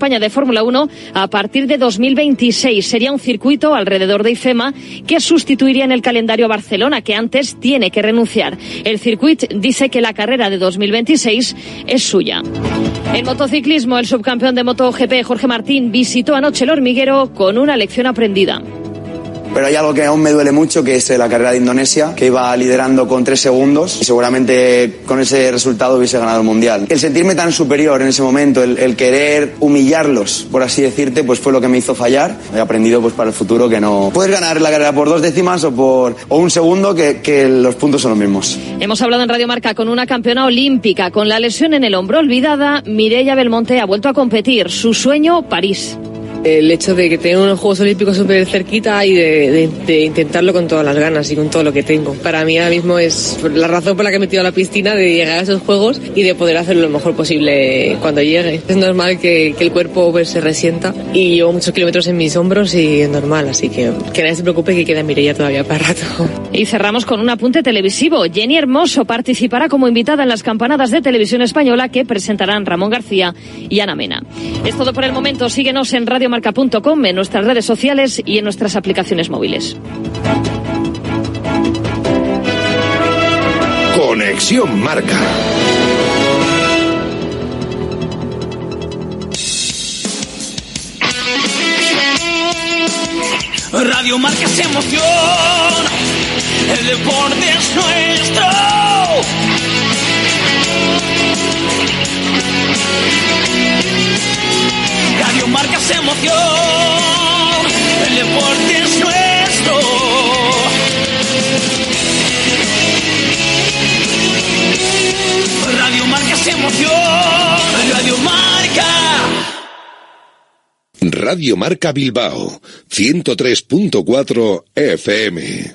España de Fórmula 1 a partir de 2026. Sería un circuito alrededor de IFEMA que sustituiría en el calendario a Barcelona, que antes tiene que renunciar. El circuito dice que la carrera de 2026 es suya. En motociclismo, el subcampeón de MotoGP, Jorge Martín, visitó anoche el hormiguero con una lección aprendida. Pero hay algo que aún me duele mucho, que es la carrera de Indonesia, que iba liderando con tres segundos y seguramente con ese resultado hubiese ganado el Mundial. El sentirme tan superior en ese momento, el, querer humillarlos, por así decirte, pues fue lo que me hizo fallar. He aprendido pues para el futuro que no... Puedes ganar la carrera por dos décimas o por o un segundo, que, que los puntos son los mismos. Hemos hablado en Radio Marca con una campeona olímpica. Con la lesión en el hombro olvidada, Mireia Belmonte ha vuelto a competir. Su sueño, París el hecho de que tenga unos Juegos Olímpicos súper cerquita y de, intentarlo con todas las ganas y con todo lo que tengo. Para mí ahora mismo es la razón por la que he metido a la piscina de llegar a esos Juegos y de poder hacerlo lo mejor posible cuando llegue. Es normal que, el cuerpo pues, se resienta y llevo muchos kilómetros en mis hombros y es normal, así que que nadie se preocupe que queda Mireia todavía para rato. Y cerramos con un apunte televisivo. Jenny Hermoso participará como invitada en las campanadas de televisión española que presentarán Ramón García y Ana Mena. Es todo por el momento. Síguenos en Radio marca.com, en nuestras redes sociales y en nuestras aplicaciones móviles. Conexión Marca. Radio Marca es emoción, el deporte es nuestro. Radio Marca es emoción, el deporte es nuestro. Radio Marca es emoción, Radio Marca. Radio Marca Bilbao, 103.4 FM.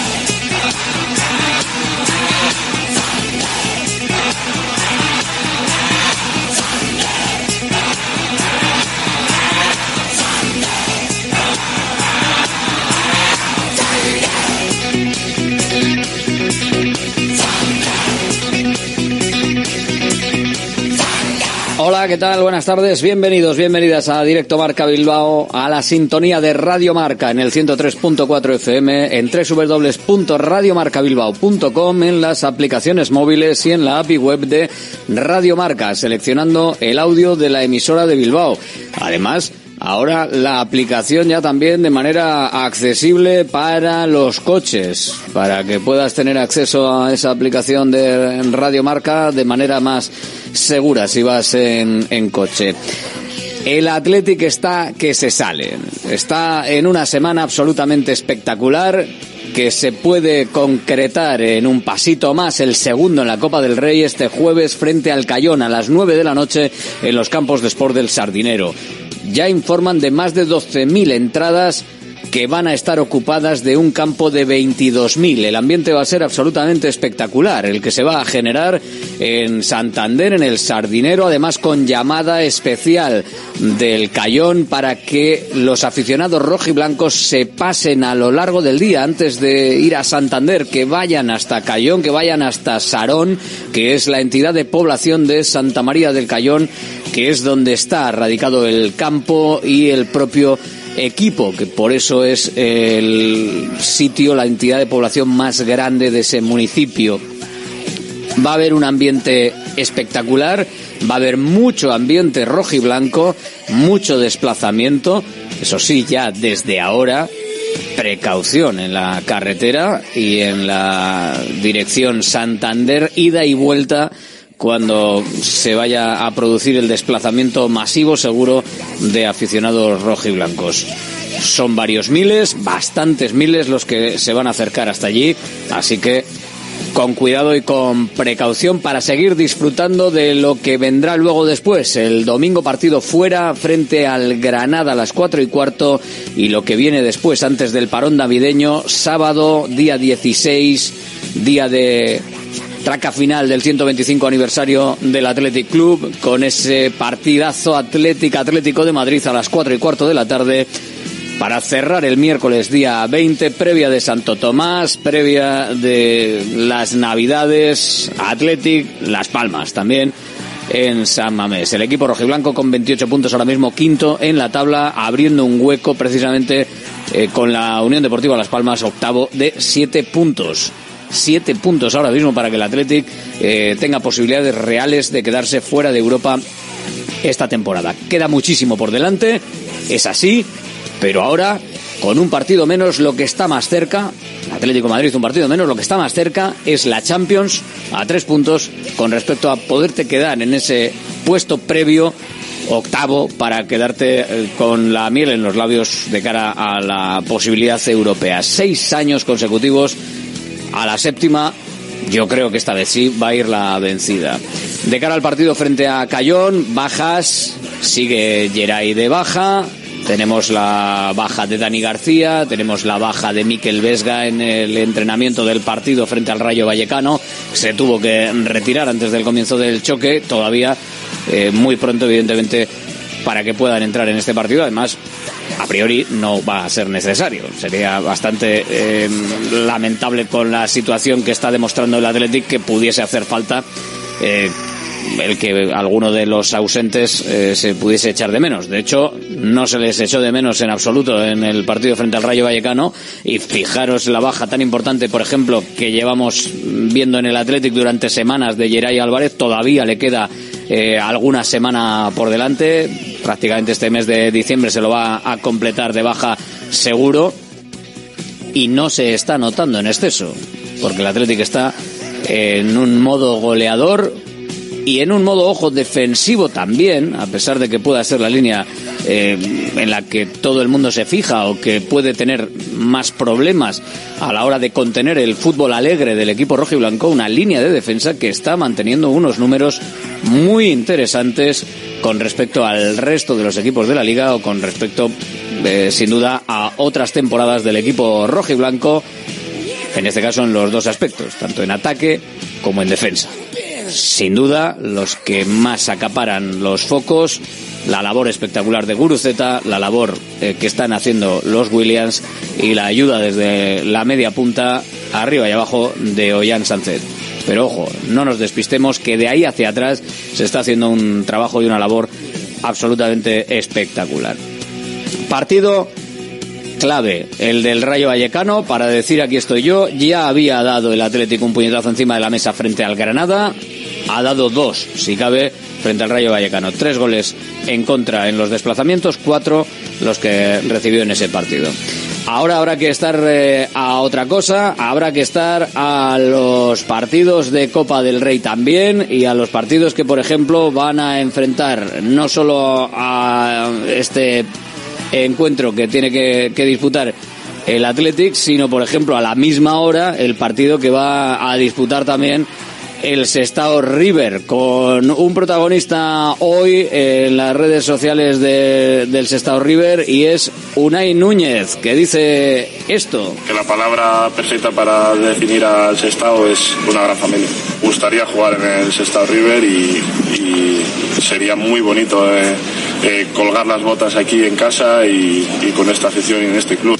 Hola, ¿qué tal? Buenas tardes. Bienvenidos, bienvenidas a Directo Marca Bilbao, a la sintonía de Radio Marca en el 103.4 FM, en www.radiomarcabilbao.com, en las aplicaciones móviles y en la API web de Radio Marca, seleccionando el audio de la emisora de Bilbao. Además, Ahora la aplicación ya también de manera accesible para los coches, para que puedas tener acceso a esa aplicación de Radio Marca de manera más segura si vas en, coche. El Athletic está que se sale. Está en una semana absolutamente espectacular que se puede concretar en un pasito más el segundo en la Copa del Rey este jueves frente al Cayón a las 9 de la noche en los campos de sport del Sardinero ya informan de más de 12.000 entradas que van a estar ocupadas de un campo de 22.000. El ambiente va a ser absolutamente espectacular, el que se va a generar en Santander, en el Sardinero, además con llamada especial del Cayón para que los aficionados rojiblancos se pasen a lo largo del día antes de ir a Santander, que vayan hasta Cayón, que vayan hasta Sarón, que es la entidad de población de Santa María del Cayón, que es donde está radicado el campo y el propio equipo, que por eso es el sitio, la entidad de población más grande de ese municipio. Va a haber un ambiente espectacular, va a haber mucho ambiente rojo y blanco, mucho desplazamiento, eso sí, ya desde ahora, precaución en la carretera y en la dirección Santander, ida y vuelta cuando se vaya a producir el desplazamiento masivo seguro de aficionados rojiblancos. Son varios miles, bastantes miles los que se van a acercar hasta allí, así que con cuidado y con precaución para seguir disfrutando de lo que vendrá luego después. El domingo partido fuera frente al Granada a las cuatro y cuarto y lo que viene después antes del parón navideño, sábado día 16, día de traca final del 125 aniversario del Athletic Club con ese partidazo Atlético Atlético de Madrid a las cuatro y cuarto de la tarde para cerrar el miércoles día 20, previa de Santo Tomás, previa de las Navidades, Athletic, Las Palmas también en San Mamés. El equipo rojiblanco con 28 puntos ahora mismo quinto en la tabla, abriendo un hueco precisamente eh, con la Unión Deportiva Las Palmas octavo de 7 puntos. 7 puntos ahora mismo para que el Athletic eh, tenga posibilidades reales de quedarse fuera de Europa esta temporada. Queda muchísimo por delante, es así, pero ahora, con un partido menos, lo que está más cerca, Atlético Madrid un partido menos, lo que está más cerca es la Champions a tres puntos con respecto a poderte quedar en ese puesto previo octavo para quedarte eh, con la miel en los labios de cara a la posibilidad europea. Seis años consecutivos a la séptima. Yo creo que esta vez sí va a ir la vencida. De cara al partido frente a Cayón, bajas, sigue Geray de baja, tenemos la baja de Dani García, tenemos la baja de Miquel Vesga en el entrenamiento del partido frente al Rayo Vallecano. Se tuvo que retirar antes del comienzo del choque, todavía eh, muy pronto, evidentemente, para que puedan entrar en este partido. Además, a priori no va a ser necesario. Sería bastante eh, lamentable con la situación que está demostrando el Athletic que pudiese hacer falta. Eh, el que alguno de los ausentes eh, se pudiese echar de menos. De hecho, no se les echó de menos en absoluto en el partido frente al Rayo Vallecano. Y fijaros la baja tan importante, por ejemplo, que llevamos viendo en el Athletic durante semanas de Geray Álvarez. Todavía le queda eh, alguna semana por delante. Prácticamente este mes de diciembre se lo va a completar de baja seguro. Y no se está notando en exceso, porque el Athletic está en un modo goleador y en un modo ojo defensivo también, a pesar de que pueda ser la línea eh, en la que todo el mundo se fija o que puede tener más problemas a la hora de contener el fútbol alegre del equipo rojo y blanco, una línea de defensa que está manteniendo unos números muy interesantes con respecto al resto de los equipos de la liga o con respecto, eh, sin duda, a otras temporadas del equipo rojo y blanco, en este caso en los dos aspectos, tanto en ataque como en defensa sin duda, los que más acaparan los focos, la labor espectacular de Guruzeta, la labor eh, que están haciendo los Williams y la ayuda desde la media punta arriba y abajo de Ollán Sánchez. Pero ojo, no nos despistemos que de ahí hacia atrás se está haciendo un trabajo y una labor absolutamente espectacular. Partido clave, el del Rayo Vallecano, para decir aquí estoy yo, ya había dado el Atlético un puñetazo encima de la mesa frente al Granada, ha dado dos, si cabe, frente al Rayo Vallecano. Tres goles en contra en los desplazamientos, cuatro los que recibió en ese partido. Ahora habrá que estar eh, a otra cosa, habrá que estar a los partidos de Copa del Rey también y a los partidos que, por ejemplo, van a enfrentar no solo a este encuentro que tiene que, disputar el Athletic, sino, por ejemplo, a la misma hora el partido que va a disputar también el Sestao River, con un protagonista hoy en las redes sociales del Sestao River y es Unai Núñez, que dice esto. Que la palabra perfecta para definir al Sestao es una gran familia. Gustaría jugar en el Sestao River y, sería muy bonito eh, colgar las botas aquí en casa y, y con esta afición y en este club.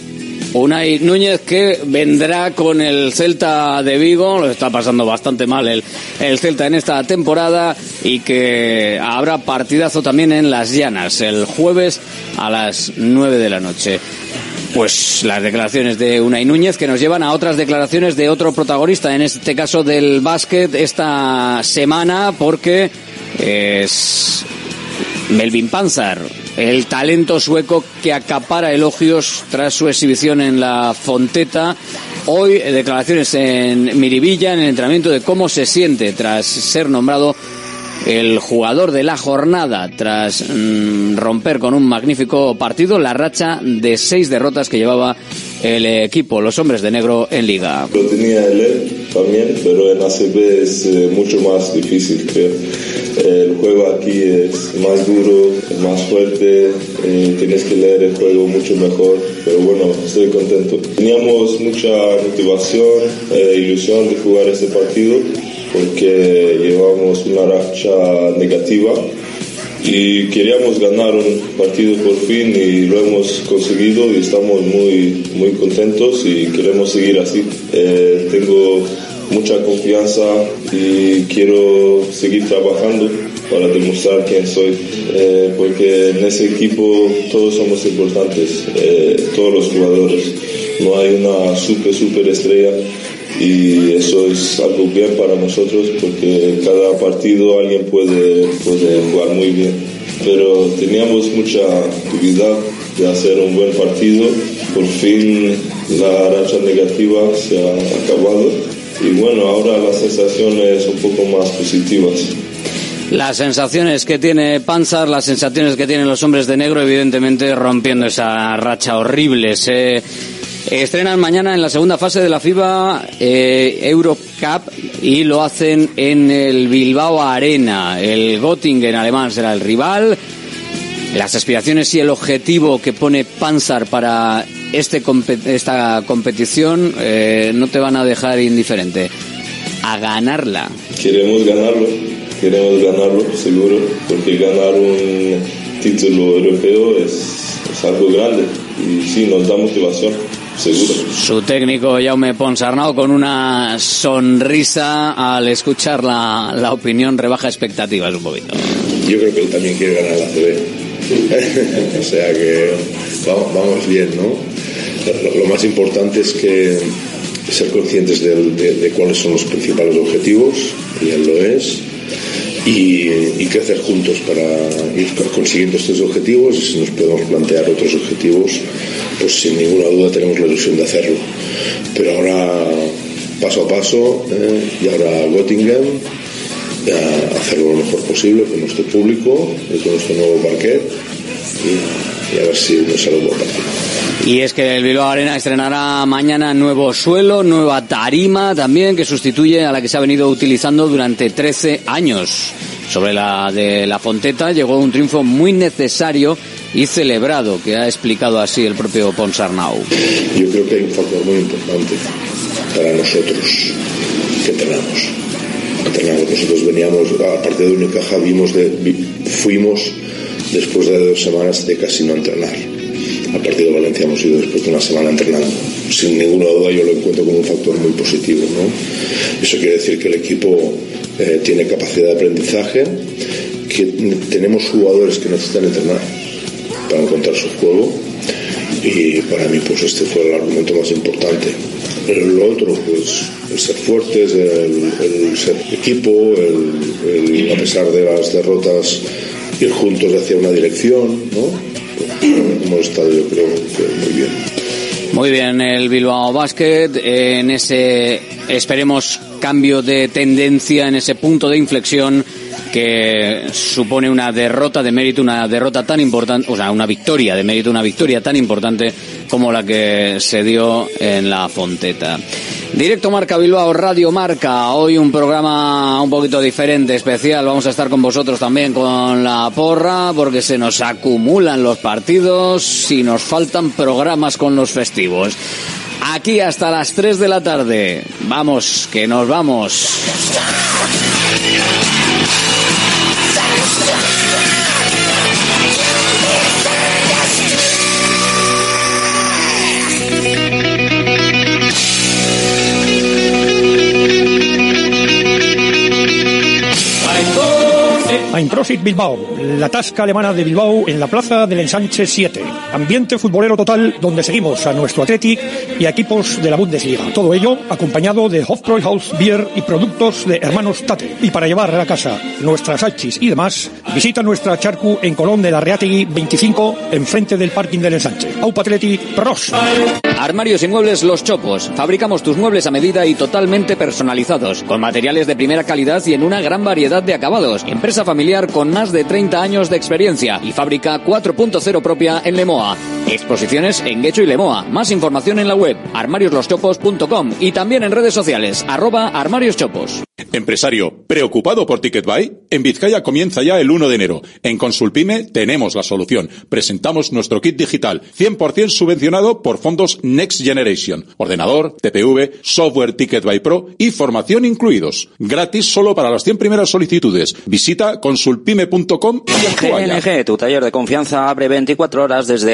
Unai Núñez que vendrá con el Celta de Vigo, lo está pasando bastante mal el, el Celta en esta temporada y que habrá partidazo también en Las Llanas el jueves a las 9 de la noche. Pues las declaraciones de Unai Núñez que nos llevan a otras declaraciones de otro protagonista, en este caso del básquet, esta semana, porque es Melvin Panzar, el talento sueco que acapara elogios tras su exhibición en la Fonteta. Hoy eh, declaraciones en Miribilla en el entrenamiento de cómo se siente tras ser nombrado el jugador de la jornada tras mm, romper con un magnífico partido la racha de seis derrotas que llevaba el equipo, los hombres de negro en liga. Lo tenía él también, pero en ACB es eh, mucho más difícil, creo. El juego aquí es más duro, más fuerte, eh, tienes que leer el juego mucho mejor, pero bueno, estoy contento. Teníamos mucha motivación, e ilusión de jugar este partido porque llevamos una racha negativa y queríamos ganar un partido por fin y lo hemos conseguido y estamos muy, muy contentos y queremos seguir así. Eh, tengo mucha confianza y quiero seguir trabajando para demostrar quién soy, eh, porque en ese equipo todos somos importantes, eh, todos los jugadores. No hay una super, super estrella y eso es algo bien para nosotros porque cada partido alguien puede, puede jugar muy bien. Pero teníamos mucha actividad de hacer un buen partido. Por fin la racha negativa se ha acabado y bueno, ahora las sensaciones un poco más positivas. Las sensaciones que tiene Panzar, las sensaciones que tienen los hombres de negro, evidentemente rompiendo esa racha horrible. Se estrenan mañana en la segunda fase de la FIBA eh, Eurocup y lo hacen en el Bilbao Arena. El Göttingen alemán será el rival. Las aspiraciones y el objetivo que pone Panzar para este esta competición eh, no te van a dejar indiferente. A ganarla. Queremos ganarlo, queremos ganarlo, seguro, porque ganar un título europeo es, es algo grande y sí, nos da motivación. Seguro. Su técnico Jaume Ponsarnau con una sonrisa al escuchar la, la opinión rebaja expectativas un poquito. Yo creo que él también quiere ganar la CB. o sea que vamos, vamos bien, ¿no? Lo, lo, más importante es que ser conscientes de, de, de, cuáles son los principales objetivos, y él lo es, y, y, crecer juntos para ir consiguiendo estos objetivos. Y si nos podemos plantear otros objetivos, pues sin ninguna duda tenemos la ilusión de hacerlo. Pero ahora paso a paso eh, y ahora Göttingen, eh, hacerlo lo mejor posible con nuestro público y con nuestro nuevo parquet y, y a ver si nos sale un buen partido. Y es que el Bilbao Arena estrenará mañana nuevo suelo, nueva tarima también, que sustituye a la que se ha venido utilizando durante 13 años. Sobre la de la Fonteta llegó un triunfo muy necesario y celebrado, que ha explicado así el propio Ponsarnau. Yo creo que hay un factor muy importante para nosotros, que entrenamos. entrenamos. Nosotros veníamos, aparte de Unicaja, vimos de, fuimos después de dos semanas de casi no entrenar al partido de Valencia hemos ido después de una semana entrenando. Sin ninguna duda yo lo encuentro como un factor muy positivo. ¿no? Eso quiere decir que el equipo eh, tiene capacidad de aprendizaje, que tenemos jugadores que necesitan entrenar para encontrar su juego y para mí pues este fue el argumento más importante. Lo otro pues el ser fuertes, el, ser equipo, el, a pesar de las derrotas ir juntos hacia una dirección, ¿no? hemos estado yo creo muy bien. Muy bien, el Bilbao Basket en ese, esperemos, cambio de tendencia, en ese punto de inflexión que supone una derrota de mérito, una derrota tan importante, o sea, una victoria de mérito, una victoria tan importante como la que se dio en la Fonteta. Directo Marca Bilbao, Radio Marca. Hoy un programa un poquito diferente, especial. Vamos a estar con vosotros también con la porra, porque se nos acumulan los partidos y nos faltan programas con los festivos. Aquí hasta las 3 de la tarde. Vamos, que nos vamos. Einprosit Bilbao, la tasca alemana de Bilbao en la plaza del Ensanche 7. Ambiente futbolero total donde seguimos a nuestro Athletic y a equipos de la Bundesliga. Todo ello acompañado de Hofbräuhaus Beer y productos de hermanos Tate. Y para llevar a la casa nuestras hachis y demás, visita nuestra charcu en Colón de la Reategui 25, enfrente del parking del Ensanche. Aupa Athletic, pros. Armarios y muebles Los Chopos. Fabricamos tus muebles a medida y totalmente personalizados, con materiales de primera calidad y en una gran variedad de acabados. Empresa familiar con más de 30 años de experiencia y fábrica 4.0 propia en Lemoa. Exposiciones en Guecho y Lemoa. Más información en la web armariosloschopos.com y también en redes sociales arroba armarioschopos. Empresario, ¿preocupado por TicketBuy? En Vizcaya comienza ya el 1 de enero. En Consulpime tenemos la solución. Presentamos nuestro kit digital, 100% subvencionado por fondos Next Generation. Ordenador, TPV, software TicketBuy Pro y formación incluidos. Gratis solo para las 100 primeras solicitudes. Visita consulpime.com y actúa. GNG, tu taller de confianza abre 24 horas desde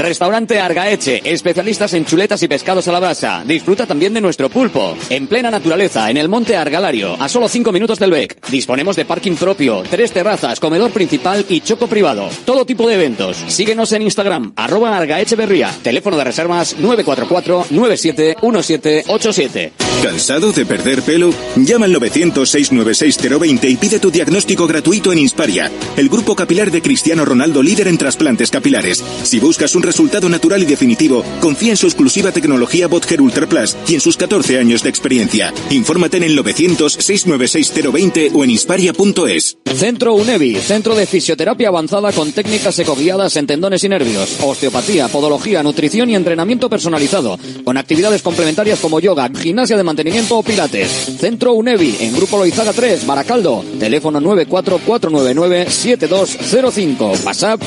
Restaurante Argaeche, especialistas en chuletas y pescados a la brasa. Disfruta también de nuestro pulpo. En plena naturaleza, en el monte Argalario, a solo 5 minutos del BEC. Disponemos de parking propio, tres terrazas, comedor principal y choco privado. Todo tipo de eventos. Síguenos en Instagram, arroba Argaecheverría. Teléfono de reservas 944-971787. ¿Cansado de perder pelo? Llama al 900-696-020 y pide tu diagnóstico gratuito en Insparia, el grupo capilar de Cristiano Ronaldo líder en trasplantes capilares. Si buscas un resultado natural y definitivo, confía en su exclusiva tecnología Botger Ultra Plus y en sus 14 años de experiencia. Infórmate en el 900-696-020 o en insparia.es. Centro UNEVI, centro de fisioterapia avanzada con técnicas ecoguiadas en tendones y nervios, osteopatía, podología, nutrición y entrenamiento personalizado, con actividades complementarias como yoga, gimnasia de mantenimiento o pilates. Centro UNEVI, en Grupo Loizaga 3, Baracaldo, teléfono 944997205, WhatsApp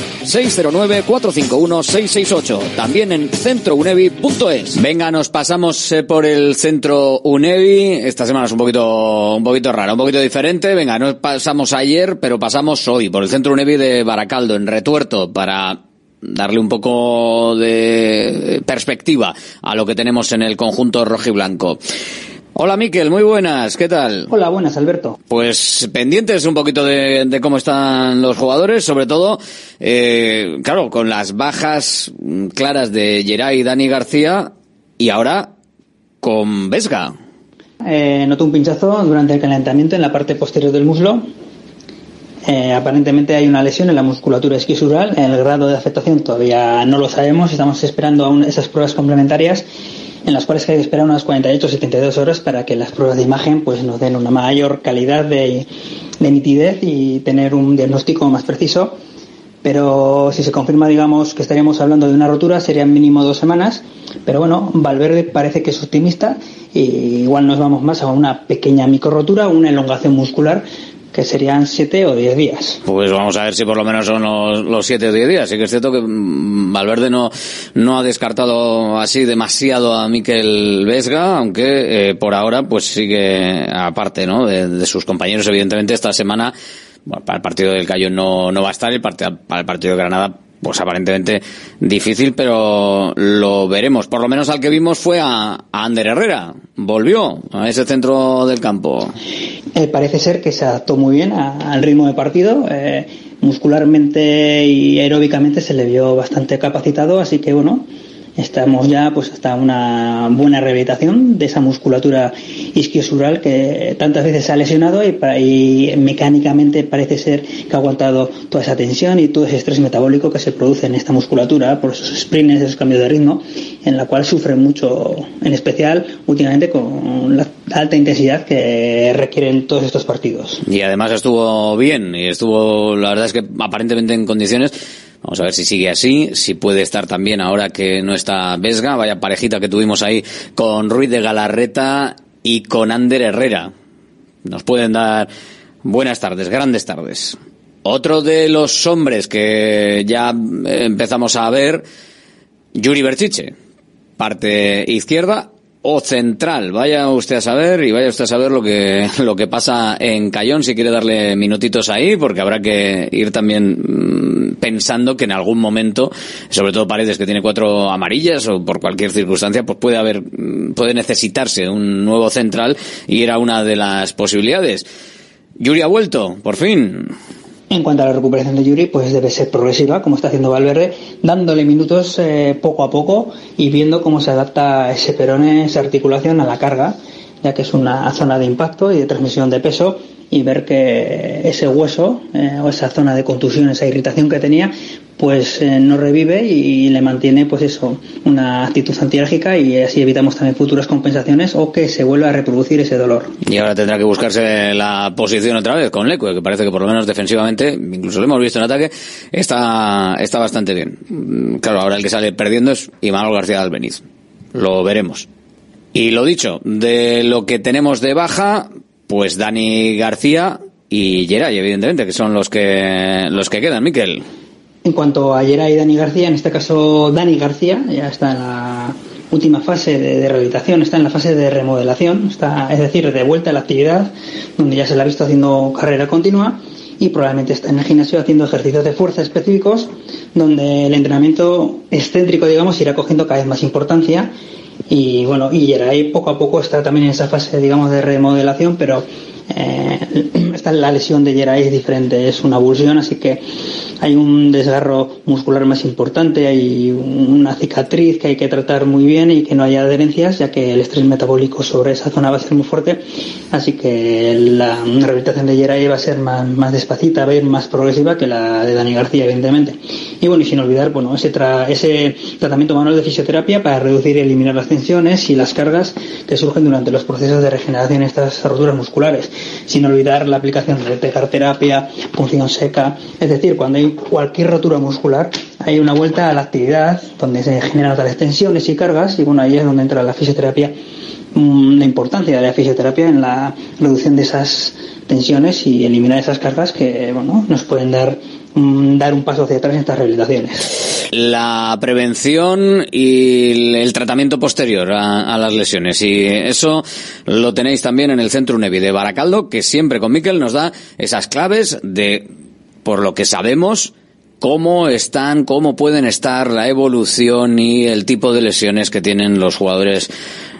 609451668, también en centrounevi.es. Venga, nos pasamos eh, por el Centro UNEVI, esta semana es un poquito, un poquito rara, un poquito diferente, venga, no pasamos ayer, pero pasamos hoy por el Centro UNEVI de Baracaldo, en Retuerto, para darle un poco de perspectiva a lo que tenemos en el conjunto rojiblanco. Hola Miquel, muy buenas, ¿qué tal? Hola, buenas Alberto. Pues pendientes un poquito de, de cómo están los jugadores, sobre todo, eh, claro, con las bajas claras de Geray y Dani García y ahora con Vesga. Eh, noto un pinchazo durante el calentamiento en la parte posterior del muslo. Eh, aparentemente hay una lesión en la musculatura esquisural. El grado de afectación todavía no lo sabemos. Estamos esperando aún esas pruebas complementarias en las cuales hay que esperar unas 48 o 72 horas para que las pruebas de imagen pues nos den una mayor calidad de, de nitidez y tener un diagnóstico más preciso. Pero si se confirma, digamos, que estaríamos hablando de una rotura, serían mínimo dos semanas. Pero bueno, Valverde parece que es optimista y igual nos vamos más a una pequeña microrotura, una elongación muscular que serían siete o diez días. Pues vamos a ver si por lo menos son los, los siete o diez días. Sí que es cierto que mm, Valverde no, no ha descartado así demasiado a Miquel Vesga, aunque eh, por ahora pues sigue aparte ¿no? de, sus compañeros. Evidentemente esta semana para el partido del Cayo no, no va a estar, partido, para el partido de Granada pues aparentemente difícil, pero lo veremos. Por lo menos al que vimos fue a, Ander Herrera. Volvió a ese centro del campo. Eh, parece ser que se adaptó muy bien a- al ritmo de partido. eh, muscularmente y aeróbicamente se le vio bastante capacitado, así que bueno, estamos ya pues hasta una buena rehabilitación de esa musculatura isquiosural que tantas veces se ha lesionado y, y mecánicamente parece ser que ha aguantado toda esa tensión y todo ese estrés metabólico que se produce en esta musculatura por esos sprints, esos cambios de ritmo, en la cual sufren mucho, en especial últimamente con la alta intensidad que requieren todos estos partidos. Y además estuvo bien y estuvo, la verdad es que aparentemente en condiciones. Vamos a ver si sigue así, si puede estar también ahora que no está Vesga, vaya parejita que tuvimos ahí con Ruiz de Galarreta y con Ander Herrera. Nos pueden dar buenas tardes, grandes tardes. Otro de los hombres que ya empezamos a ver, Yuri Berchiche, parte izquierda o central. Vaya usted a saber y vaya usted a saber lo que, lo que pasa en Cayón si quiere darle minutitos ahí, porque habrá que ir también mm, pensando que en algún momento, sobre todo Paredes que tiene cuatro amarillas o por cualquier circunstancia, pues puede haber, mm, puede necesitarse un nuevo central y era una de las posibilidades. Yuri ha vuelto, por fin. En cuanto a la recuperación de Yuri, pues debe ser progresiva, como está haciendo Valverde, dándole minutos eh, poco a poco y viendo cómo se adapta ese perone, esa articulación a la carga, ya que es una zona de impacto y de transmisión de peso, y ver que ese hueso eh, o esa zona de contusión, esa irritación que tenía, pues eh, no revive y le mantiene pues eso una actitud antiálgica y así evitamos también futuras compensaciones o que se vuelva a reproducir ese dolor. Y ahora tendrá que buscarse la posición otra vez con Leque, que parece que por lo menos defensivamente, incluso lo hemos visto en ataque, está, está bastante bien. Mm, claro, ahora el que sale perdiendo es Imanol García Albeniz. Lo veremos. Y lo dicho, de lo que tenemos de baja, pues Dani García y Geray, evidentemente, que son los que los que quedan, Miquel. En cuanto a Geray y Dani García, en este caso Dani García ya está en la última fase de, rehabilitación, está en la fase de remodelación, está, es decir, de vuelta a la actividad, donde ya se la ha visto haciendo carrera continua y probablemente está en el gimnasio haciendo ejercicios de fuerza específicos, donde el entrenamiento excéntrico, digamos, irá cogiendo cada vez más importancia y bueno, y poco a poco está también en esa fase, digamos, de remodelación, pero eh, esta, la lesión de Geray es diferente, es una abulsión, así que hay un desgarro muscular más importante, hay una cicatriz que hay que tratar muy bien y que no haya adherencias, ya que el estrés metabólico sobre esa zona va a ser muy fuerte. Así que la rehabilitación de Geray va a ser más, más despacita, va a ir más progresiva que la de Dani García, evidentemente. Y bueno, y sin olvidar, bueno, ese, ese tratamiento manual de fisioterapia para reducir y eliminar las tensiones y las cargas que surgen durante los procesos de regeneración de estas roturas musculares. Sin olvidar la aplicación de terapia, punción seca, es decir, cuando hay cualquier rotura muscular, hay una vuelta a la actividad donde se generan otras tensiones y cargas y bueno, ahí es donde entra la fisioterapia, mm, la importancia de la fisioterapia en la reducción de esas tensiones y eliminar esas cargas que bueno, nos pueden dar dar un paso hacia atrás en estas rehabilitaciones. La prevención y el tratamiento posterior a, las lesiones. Y eso lo tenéis también en el Centro UNEVI de Baracaldo, que siempre con Miquel nos da esas claves de por lo que sabemos, cómo están, cómo pueden estar la evolución y el tipo de lesiones que tienen los jugadores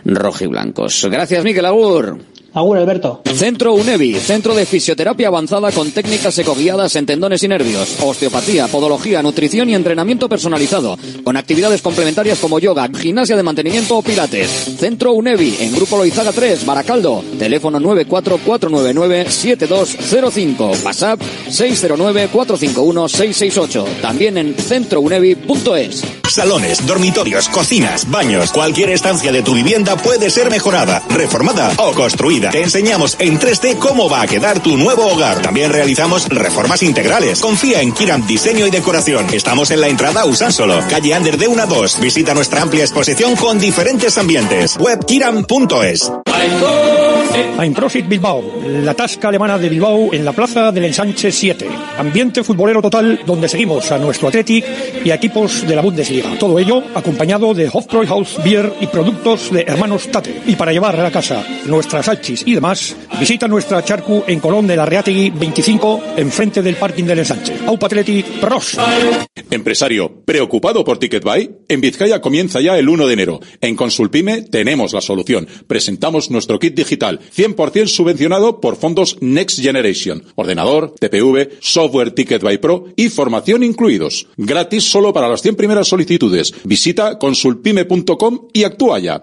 rojiblancos. Gracias, Miquel Agur. Agur, Alberto. Centro UNEVI, centro de fisioterapia avanzada con técnicas ecoguiadas en tendones y nervios, osteopatía, podología, nutrición y entrenamiento personalizado, con actividades complementarias como yoga, gimnasia de mantenimiento o pilates. Centro UNEVI, en Grupo Loizaga 3, Baracaldo, teléfono 944997205, WhatsApp 609451668, también en centrounevi.es. Salones, dormitorios, cocinas, baños, cualquier estancia de tu vivienda puede ser mejorada, reformada o construida te enseñamos en 3D cómo va a quedar tu nuevo hogar. También realizamos reformas integrales. Confía en Kiram Diseño y Decoración. Estamos en la entrada Usánsolo, calle Ander de 1 a 2. Visita nuestra amplia exposición con diferentes ambientes. Webkiram.es. Prosit Bilbao, la tasca alemana de Bilbao en la plaza del Ensanche 7. Ambiente futbolero total donde seguimos a nuestro Athletic y a equipos de la Bundesliga. Todo ello acompañado de Hofbräuhaus Beer y productos de hermanos Tate. Y para llevar a la casa nuestras salchis y demás, visita nuestra charcu en Colón de la Reategui 25, enfrente del parking del ensanche. Aupa Athletic Pros. Empresario, ¿preocupado por TicketBuy? En Vizcaya comienza ya el 1 de enero. En Consulpime tenemos la solución. Presentamos nuestro kit digital, 100% subvencionado por fondos Next Generation. Ordenador, TPV, software TicketBuy Pro y formación incluidos. Gratis solo para las 100 primeras solicitudes. Visita consulpime.com y actúa ya.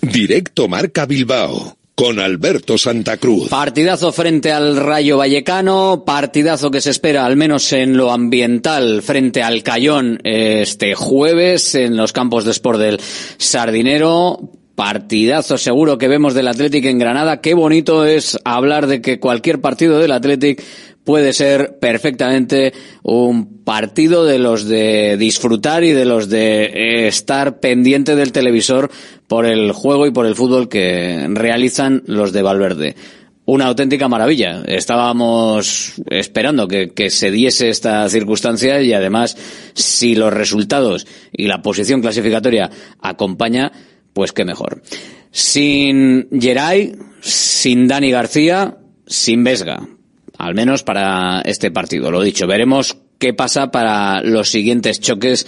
Directo Marca Bilbao con Alberto Santa Cruz. Partidazo frente al Rayo Vallecano, partidazo que se espera al menos en lo ambiental frente al Cayón este jueves en los campos de sport del Sardinero. Partidazo seguro que vemos del Athletic en Granada. Qué bonito es hablar de que cualquier partido del Athletic puede ser perfectamente un partido de los de disfrutar y de los de estar pendiente del televisor por el juego y por el fútbol que realizan los de Valverde. Una auténtica maravilla. Estábamos esperando que, se diese esta circunstancia y además si los resultados y la posición clasificatoria acompaña, pues qué mejor. Sin Geray, sin Dani García, sin Vesga al menos para este partido. Lo dicho, veremos qué pasa para los siguientes choques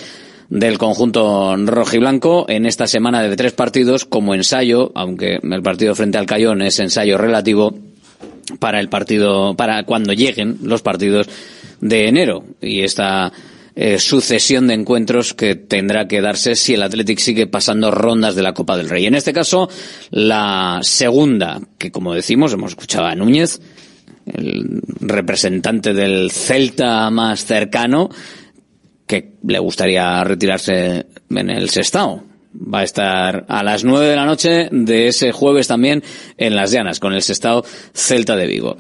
del conjunto rojiblanco en esta semana de tres partidos como ensayo, aunque el partido frente al Cayón es ensayo relativo para el partido, para cuando lleguen los partidos de enero y esta eh, sucesión de encuentros que tendrá que darse si el Athletic sigue pasando rondas de la Copa del Rey. En este caso, la segunda, que como decimos, hemos escuchado a Núñez, el representante del Celta más cercano, que le gustaría retirarse en el Sestao. Va a estar a las nueve de la noche de ese jueves también en Las Llanas con el Sestao Celta de Vigo.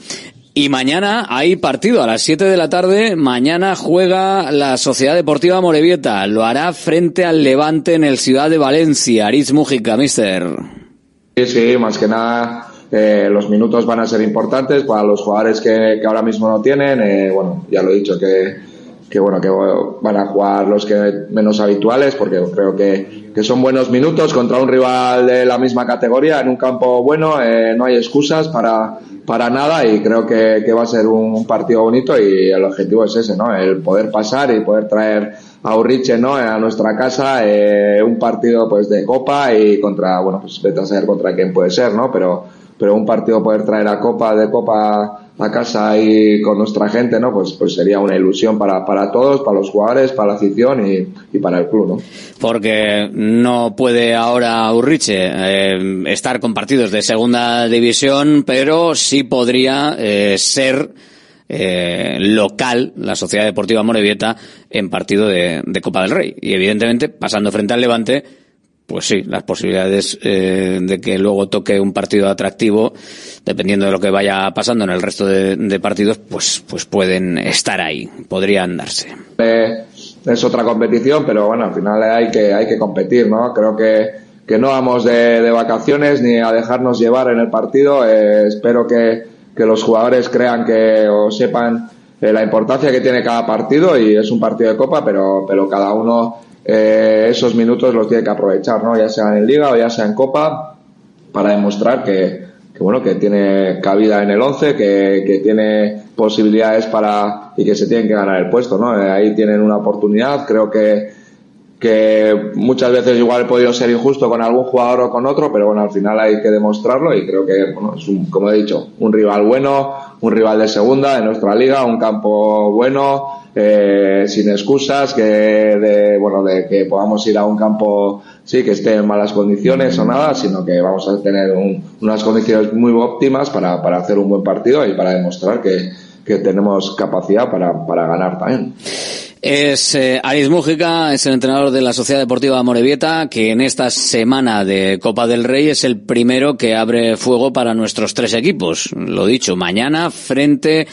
Y mañana hay partido a las 7 de la tarde. Mañana juega la Sociedad Deportiva Morevieta. Lo hará frente al Levante en el Ciudad de Valencia. Aritz Mújica, mister. Sí, sí, más que nada eh, los minutos van a ser importantes para los jugadores que, que ahora mismo no tienen. Eh, bueno, ya lo he dicho que, que bueno que van a jugar los que menos habituales porque creo que, que son buenos minutos contra un rival de la misma categoría en un campo bueno. Eh, no hay excusas para para nada y creo que, que va a ser un, partido bonito y el objetivo es ese, ¿no? El poder pasar y poder traer a Urriche, ¿no? A nuestra casa eh, un partido pues de copa y contra, bueno, pues vete a saber contra quién puede ser, ¿no? Pero pero un partido poder traer a Copa de Copa a casa y con nuestra gente, ¿no? Pues, pues sería una ilusión para, para todos, para los jugadores, para la afición y, y para el club, ¿no? Porque no puede ahora Urriche eh, estar con partidos de segunda división, pero sí podría eh, ser eh, local la Sociedad Deportiva Morevieta en partido de, de Copa del Rey. Y evidentemente, pasando frente al Levante, pues sí, las posibilidades eh, de que luego toque un partido atractivo, dependiendo de lo que vaya pasando en el resto de, partidos, pues, pues pueden estar ahí, podrían darse. Eh, es otra competición, pero bueno, al final hay que, hay que competir, ¿no? Creo que, que no vamos de, vacaciones ni a dejarnos llevar en el partido. Eh, espero que, que los jugadores crean que o sepan la importancia que tiene cada partido y es un partido de copa, pero, pero cada uno eh, esos minutos los tiene que aprovechar, ¿no? Ya sea en Liga o ya sea en Copa, para demostrar que, que bueno, que tiene cabida en el 11, que, que, tiene posibilidades para y que se tienen que ganar el puesto, ¿no? Eh, ahí tienen una oportunidad, creo que que muchas veces igual he podido ser injusto con algún jugador o con otro, pero bueno, al final hay que demostrarlo y creo que, bueno, es un, como he dicho, un rival bueno, un rival de segunda de nuestra liga, un campo bueno, eh, sin excusas, que bueno, que podamos ir a un campo, sí, que esté en malas condiciones o nada, sino que vamos a tener unas condiciones muy óptimas para, para hacer un buen partido y para demostrar que, que tenemos capacidad para, para ganar también. Es eh, Aris es el entrenador de la Sociedad Deportiva Morevieta, que en esta semana de Copa del Rey es el primero que abre fuego para nuestros tres equipos. Lo dicho, mañana frente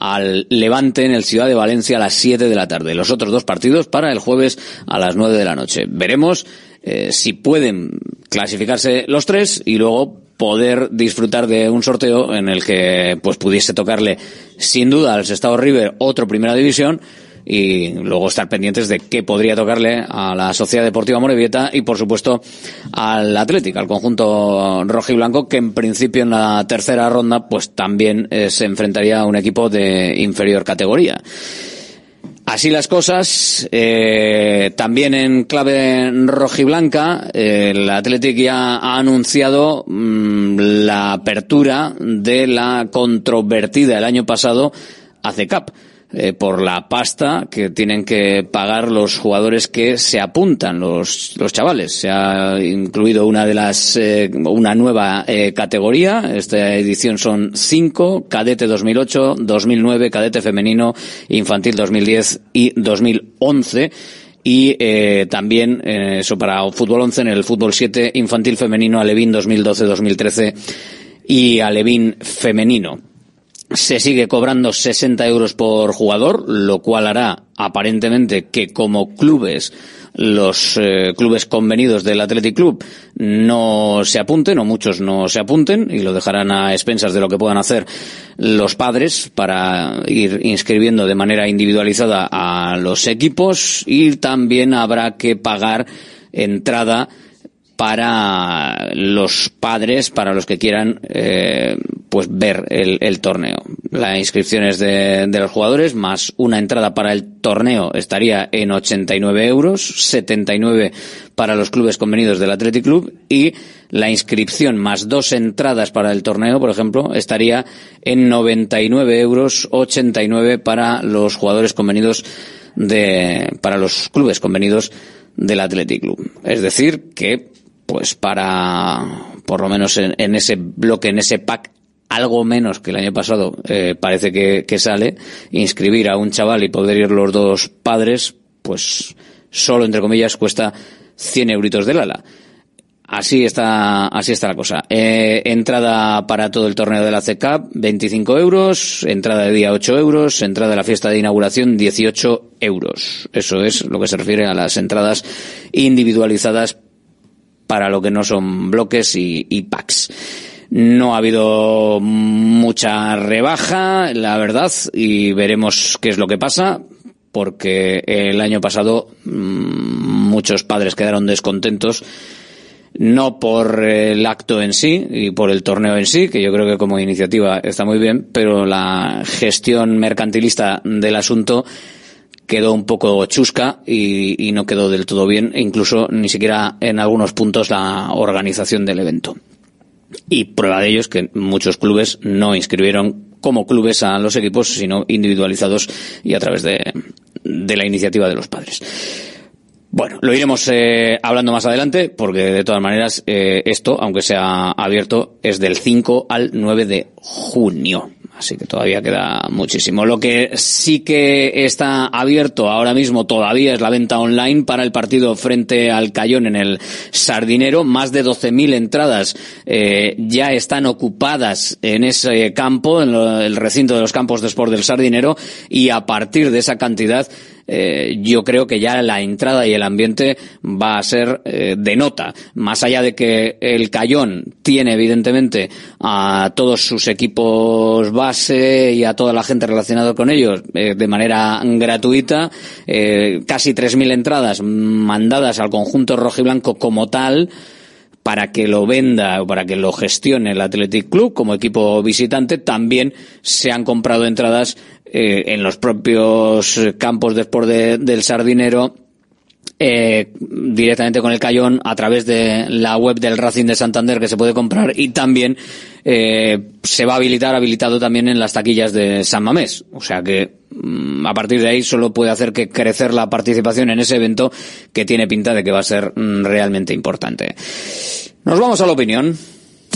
al Levante en el Ciudad de Valencia a las 7 de la tarde. Los otros dos partidos para el jueves a las 9 de la noche. Veremos eh, si pueden clasificarse los tres y luego poder disfrutar de un sorteo en el que pues pudiese tocarle sin duda al Estado River otro primera división y luego estar pendientes de qué podría tocarle a la Sociedad Deportiva Morevieta y por supuesto al Atlético, al conjunto rojo y blanco que en principio en la tercera ronda pues también eh, se enfrentaría a un equipo de inferior categoría. Así las cosas, eh, también en clave rojiblanca, el Athletic ya ha anunciado mm, la apertura de la controvertida el año pasado ACECAP. Eh, por la pasta que tienen que pagar los jugadores que se apuntan, los, los chavales. Se ha incluido una de las, eh, una nueva eh, categoría. Esta edición son cinco, cadete 2008, 2009, cadete femenino, infantil 2010 y 2011 y eh, también eso para fútbol 11 en el fútbol 7 infantil femenino Alevín 2012-2013 y Alevín femenino se sigue cobrando 60 euros por jugador, lo cual hará aparentemente que como clubes los eh, clubes convenidos del Athletic Club no se apunten o muchos no se apunten y lo dejarán a expensas de lo que puedan hacer los padres para ir inscribiendo de manera individualizada a los equipos y también habrá que pagar entrada para los padres, para los que quieran eh, pues ver el, el, torneo. La inscripción es de, de, los jugadores más una entrada para el torneo estaría en 89 euros, 79 para los clubes convenidos del Athletic Club y la inscripción más dos entradas para el torneo, por ejemplo, estaría en 99 euros, 89 para los jugadores convenidos de, para los clubes convenidos del Athletic Club. Es decir, que pues para, por lo menos en, ese bloque, en ese pack, algo menos que el año pasado eh, parece que, que, sale, inscribir a un chaval y poder ir los dos padres, pues solo entre comillas cuesta 100 euritos del ala. Así está, así está la cosa. Eh, entrada para todo el torneo de la CECAP, 25 euros. Entrada de día, 8 euros. Entrada de la fiesta de inauguración, 18 euros. Eso es lo que se refiere a las entradas individualizadas para lo que no son bloques y, packs. No ha habido mucha rebaja, la verdad, y veremos qué es lo que pasa porque el año pasado mm, muchos padres quedaron descontentos no por el acto en sí y por el torneo en sí, que yo creo que como iniciativa está muy bien, pero la gestión mercantilista del asunto quedó un poco chusca y, y no quedó del todo bien, incluso ni siquiera en algunos puntos la organización del evento. Y prueba de ello es que muchos clubes no inscribieron como clubes a los equipos, sino individualizados y a través de, de la iniciativa de los padres. Bueno, lo iremos eh, hablando más adelante, porque de todas maneras eh, esto, aunque sea abierto, es del 5 al 9 de junio. Así que todavía queda muchísimo. Lo que sí que está abierto ahora mismo todavía es la venta online para el partido frente al Cayón en el Sardinero. Más de 12.000 entradas eh, ya están ocupadas en ese campo, en el recinto de los campos de sport del Sardinero, y a partir de esa cantidad eh, yo creo que ya la entrada y el ambiente va a ser eh, de nota. Más allá de que el Cayón tiene evidentemente a todos sus equipos base y a toda la gente relacionada con ellos eh, de manera gratuita, casi 3.000 entradas mandadas al conjunto rojiblanco como tal, para que lo venda o para que lo gestione el Athletic Club como equipo visitante, también se han comprado entradas eh, en los propios campos de de, del Sardinero eh, directamente con el Cayón a través de la web del Racing de Santander que se puede comprar y también eh, se va a habilitar habilitado también en las taquillas de San Mamés. O sea que mm, a partir de ahí solo puede hacer que crecer la participación en ese evento que tiene pinta de que va a ser mm, realmente importante. Nos vamos a la opinión.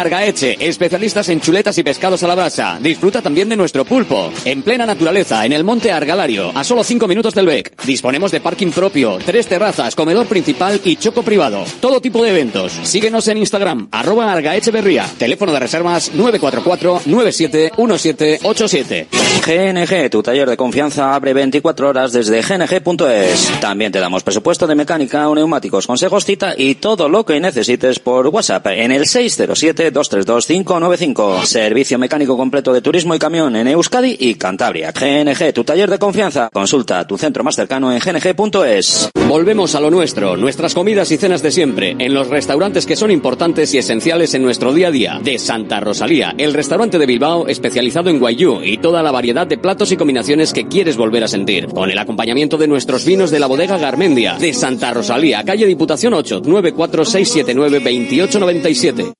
Argaeche, especialistas en chuletas y pescados a la brasa. Disfruta también de nuestro pulpo. En plena naturaleza, en el monte Argalario, a solo 5 minutos del BEC. Disponemos de parking propio, tres terrazas, comedor principal y choco privado. Todo tipo de eventos. Síguenos en Instagram, arroba Argaecheverría. Teléfono de reservas 944-971787. GNG, tu taller de confianza, abre 24 horas desde gng.es. También te damos presupuesto de mecánica, neumáticos, consejos, cita y todo lo que necesites por WhatsApp en el 607-232-595. Servicio mecánico completo de turismo y camión en Euskadi y Cantabria. GNG, tu taller de confianza. Consulta tu centro más cercano en gng.es. Volvemos a lo nuestro, nuestras comidas y cenas de siempre, en los restaurantes que son importantes y esenciales en nuestro día a día. De Santa Rosalía, el restaurante de Bilbao especializado en guayú y toda la variedad de platos y combinaciones que quieres volver a sentir. Con el acompañamiento de nuestros vinos de la bodega Garmendia. De Santa Rosalía, calle Diputación 8, 946792897.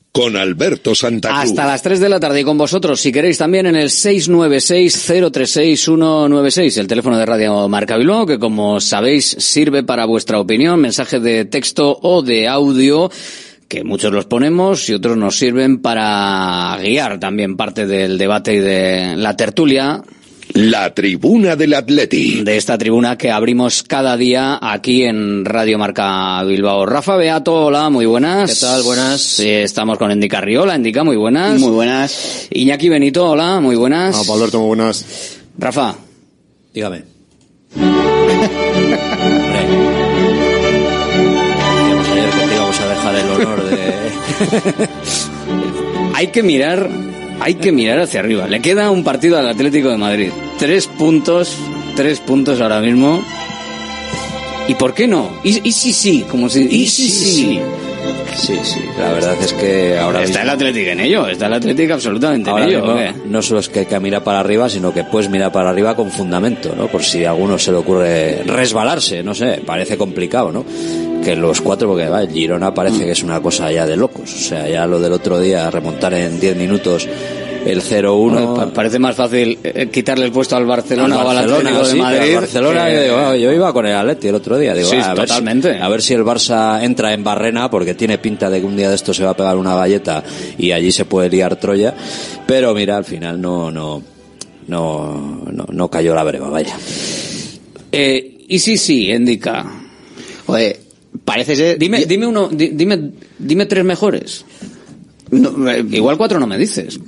con Alberto. Hasta las 3 de la tarde y con vosotros, si queréis también en el 696-036-196, el teléfono de Radio Marca Bilbao, que como sabéis sirve para vuestra opinión, mensaje de texto o de audio que muchos los ponemos y otros nos sirven para guiar también parte del debate y de la tertulia La tribuna del Atleti. De esta tribuna que abrimos cada día aquí en Radio Marca Bilbao. Rafa Beato, hola, muy buenas. ¿Qué tal? Buenas. Estamos con Endica Riola, Endica, muy buenas. Muy buenas. Iñaki Benito, hola, muy buenas. Ah, Pablo Alberto, muy buenas. Rafa. Dígame. Decíamos ayer que te íbamos a dejar el honor de... Hay que mirar, hay que mirar hacia arriba. Le queda un partido al Atlético de Madrid. Tres puntos, tres puntos ahora mismo. ¿Y por qué no? ¿Y, y sí, sí? Como si, ¿Y sí, sí? Sí, sí, la verdad es que ahora Está el Atlético en ello, está el Atlético absolutamente Ahora en ello. no solo es que hay que mirar para arriba, sino que puedes mirar para arriba con fundamento, ¿no? Por si a alguno se le ocurre resbalarse, no sé, parece complicado, ¿no? Que los cuatro, porque va, el Girona parece que es una cosa ya de locos. O sea, ya lo del otro día, remontar en 10 minutos el 0-1. Bueno, pa- parece más fácil eh, quitarle el puesto al Barcelona, o al Barcelona, Atlético de sí, pero al Madrid. Barcelona, que- yo, digo, ah, yo iba con el Atleti el otro día. Digo, Sí, ah, a ver si- totalmente. a ver si el Barça entra en barrena, porque tiene pinta de que un día de esto se va a pegar una galleta y allí se puede liar Troya. Pero mira, al final no, no, no, no, no cayó la breva, vaya. Eh, y sí, sí, indica. Oye, parece ser... Dime, dime uno, di- dime, dime tres mejores. Igual cuatro no me dices.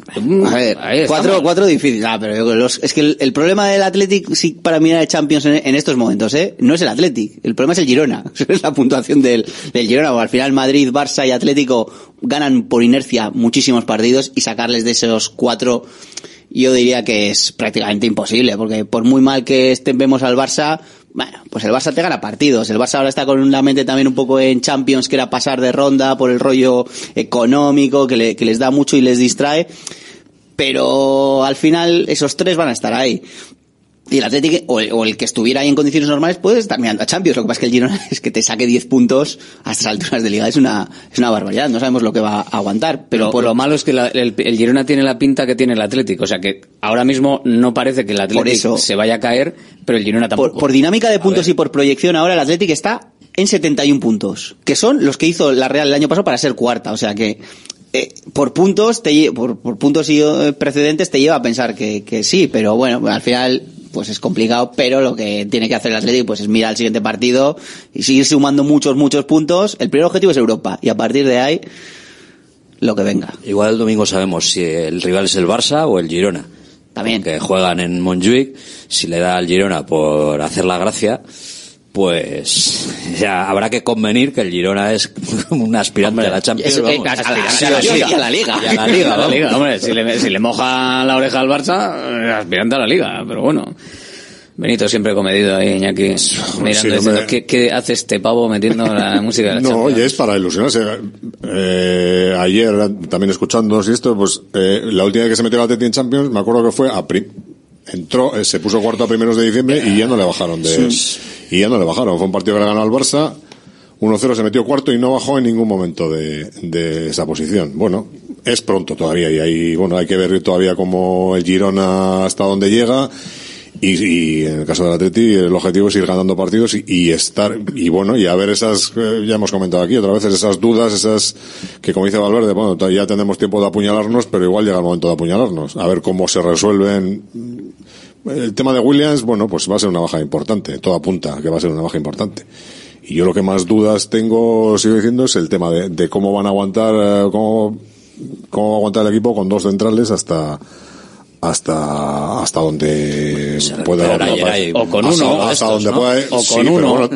A ver, Ahí cuatro, cuatro difícil. Ah, pero los- es que el, el problema del Athletic, sí, para mirar el Champions en, en estos momentos, ¿eh? No es el Athletic. El problema es el Girona. Es la puntuación del, del Girona. Porque al final Madrid, Barça y Atlético ganan por inercia muchísimos partidos y sacarles de esos cuatro, yo diría que es prácticamente imposible. Porque por muy mal que estén, vemos al Barça, bueno, pues el Barça te gana partidos. El Barça ahora está con la mente también un poco en Champions, que era pasar de ronda por el rollo económico, que, le- que les da mucho y les distrae. Pero al final esos tres van a estar ahí. Y el Atlético, o el, o el que estuviera ahí en condiciones normales, puede estar mirando a Champions. Lo que pasa es que el Girona es que te saque 10 puntos a estas alturas de liga. Es una, es una barbaridad. No sabemos lo que va a aguantar. Pero Pero lo malo es que la- el, el Girona tiene la pinta que tiene el Atlético. O sea que ahora mismo no parece que el Atlético eso- se vaya a caer, pero el Girona tampoco. por, por dinámica de puntos y por proyección, ahora el Atlético está en 71 puntos, que son los que hizo la Real el año pasado para ser cuarta. O sea que eh, por puntos te por, por puntos y, eh, precedentes te lleva a pensar que, que sí, pero bueno, al final pues es complicado, pero lo que tiene que hacer el Atlético pues es mirar al siguiente partido y seguir sumando muchos, muchos puntos. El primer objetivo es Europa y a partir de ahí lo que venga. Igual el domingo sabemos si el rival es el Barça o el Girona. También. Que juegan en Montjuic. Si le da al Girona por hacer la gracia, pues ya habrá que convenir que el Girona es un aspirante a la Champions. eh, vamos. a la- Sí a la sí. Liga, y a la Liga. Y a la Liga, a la vamos. liga, hombre, si le, si le moja la oreja al Barça, eh, aspirante a la liga, pero bueno. Benito siempre comedido ahí, Iñaki, mirando, sí, diciendo. ¿qué, qué hace este pavo metiendo la música de la No, Champions? oye, es para ilusionarse. Eh, ayer, también escuchándonos y esto, pues eh, la última vez que se metió la Atleti en Champions, me acuerdo que fue a prim- entró, eh, se puso cuarto a primeros de diciembre y ya no le bajaron de, y ya no le bajaron. Fue un partido que le ganó al Barça, 1-0 se metió cuarto y no bajó en ningún momento de, esa posición. Bueno, es pronto todavía y ahí, bueno, hay que ver todavía cómo el Girona hasta dónde llega. Y, y en el caso del Atleti el objetivo es ir ganando partidos y, y estar y bueno y a ver esas eh, ya hemos comentado aquí otra vez esas dudas esas que como dice Valverde bueno ya tenemos tiempo de apuñalarnos pero igual llega el momento de apuñalarnos a ver cómo se resuelven el tema de Williams bueno pues va a ser una baja importante todo apunta a que va a ser una baja importante y yo lo que más dudas tengo sigo diciendo es el tema de, de cómo van a aguantar eh, cómo cómo va a aguantar el equipo con dos centrales hasta hasta hasta donde pueda. O con hasta, uno, hasta estos, donde ¿no? pueda O sí, con uno. bueno,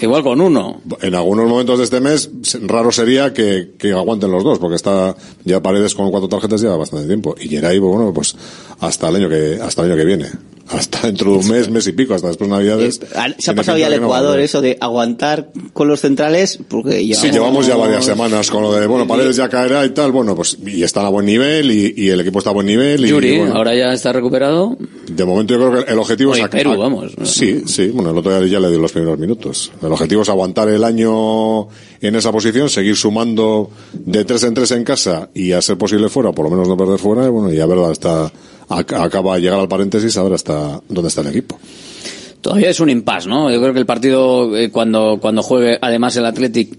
Igual con uno. en algunos momentos de este mes raro sería que, que aguanten los dos porque está ya Paredes con cuatro tarjetas lleva bastante tiempo y Geray bueno pues hasta el año que hasta el año que viene hasta dentro de un mes mes y pico hasta después de navidades Ah, Se ha pasado ya al no Ecuador volver. eso de aguantar con los centrales porque ya Sí, llevamos ya varias semanas con lo de, bueno, Paredes ya caerá y tal, bueno, pues, y están a buen nivel, y, y el equipo está a buen nivel, y Yuri, bueno, ahora ya está recuperado. De momento yo creo que el objetivo Oye, es... Perú, a- vamos. Sí, sí, bueno, el otro día ya le dio los primeros minutos. El objetivo es aguantar el año en esa posición, seguir sumando de tres en tres en casa, y a ser posible fuera, por lo menos no perder fuera, y bueno, y a ver hasta, ac- acaba de llegar al paréntesis, a ver hasta dónde está el equipo. Todavía es un impasse, ¿no? Yo creo que el partido, eh, cuando, cuando juegue además el Athletic,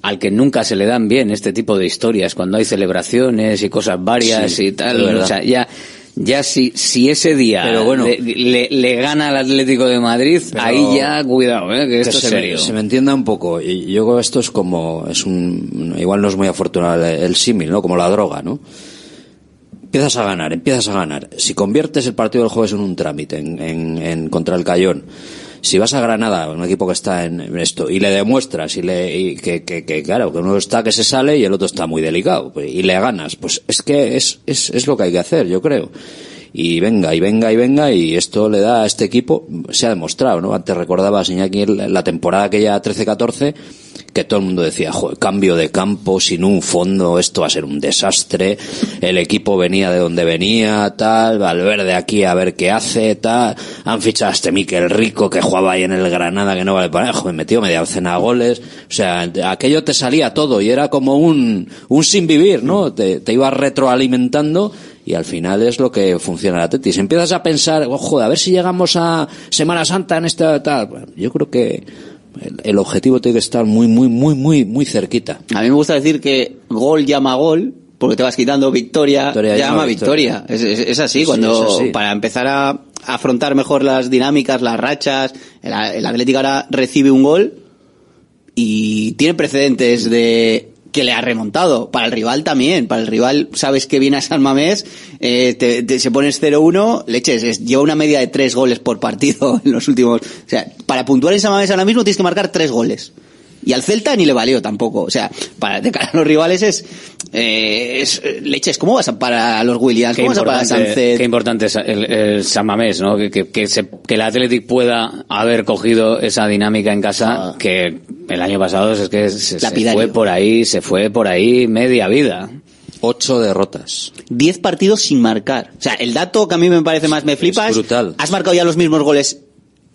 al que nunca se le dan bien este tipo de historias, cuando hay celebraciones y cosas varias Sí, y tal, verdad. o sea, ya, ya si, si ese día Pero bueno. le, le- le gana al Atlético de Madrid, ahí ya cuidado, ¿eh? que que esto se, es me, serio. se me entienda un poco. Y yo creo que esto es como, es un, igual no es muy afortunado el, el símil, ¿no? Como la droga, ¿no? Empiezas a ganar, empiezas a ganar. Si conviertes el partido del jueves en un trámite, en, en- en contra el Cayón, si vas a Granada, un equipo que está en esto, y le demuestras y le, y que, que, que, claro, que uno está que se sale y el otro está muy delicado, pues, y le ganas, pues es que es, es, es lo que hay que hacer, yo creo. Y venga y venga y venga y esto le da a este equipo se ha demostrado no antes recordaba Iñaki la temporada aquella 13-14 que todo el mundo decía "Joder, cambio de campo sin un fondo esto va a ser un desastre el equipo venía de donde venía tal Valverde aquí a ver qué hace tal han fichado a este Miquel Rico que jugaba ahí en el Granada que no vale para nada joder metió media docena de goles o sea aquello te salía todo y era como un un sin vivir no te, te iba retroalimentando y al final es lo que funciona el Atleti. Si empiezas a pensar, ojo, a ver si llegamos a Semana Santa en esta tal, bueno, yo creo que el, el objetivo tiene que estar muy, muy, muy, muy, muy cerquita. A mí me gusta decir que gol llama gol, porque te vas quitando victoria, Victoria llama victoria. victoria. Es, es- es así, Sí, cuando es así. para empezar a afrontar mejor las dinámicas, las rachas, el, el Atlético ahora recibe un gol y tiene precedentes de que le ha remontado. Para el rival también. Para el rival, sabes que viene a San Mamés, eh, te, te- se pones 0-1, leches, es- lleva una media de tres goles por partido en los últimos. O sea, para puntuar en San Mamés ahora mismo tienes que marcar tres goles. Y al Celta ni le valió tampoco. O sea, para de cara a los rivales es, eh, es eh, leches. ¿Cómo vas a para a los Williams? Qué ¿Cómo vas a para Sánchez? qué importante es el, el San Mamés, ¿no? Que, que, que, se- que el Athletic pueda haber cogido esa dinámica en casa que el año pasado es que se, fue por ahí, se fue por ahí media vida. Ocho derrotas. 10 partidos sin marcar. O sea, el dato que a mí me parece más me flipa es, brutal. has marcado ya los mismos goles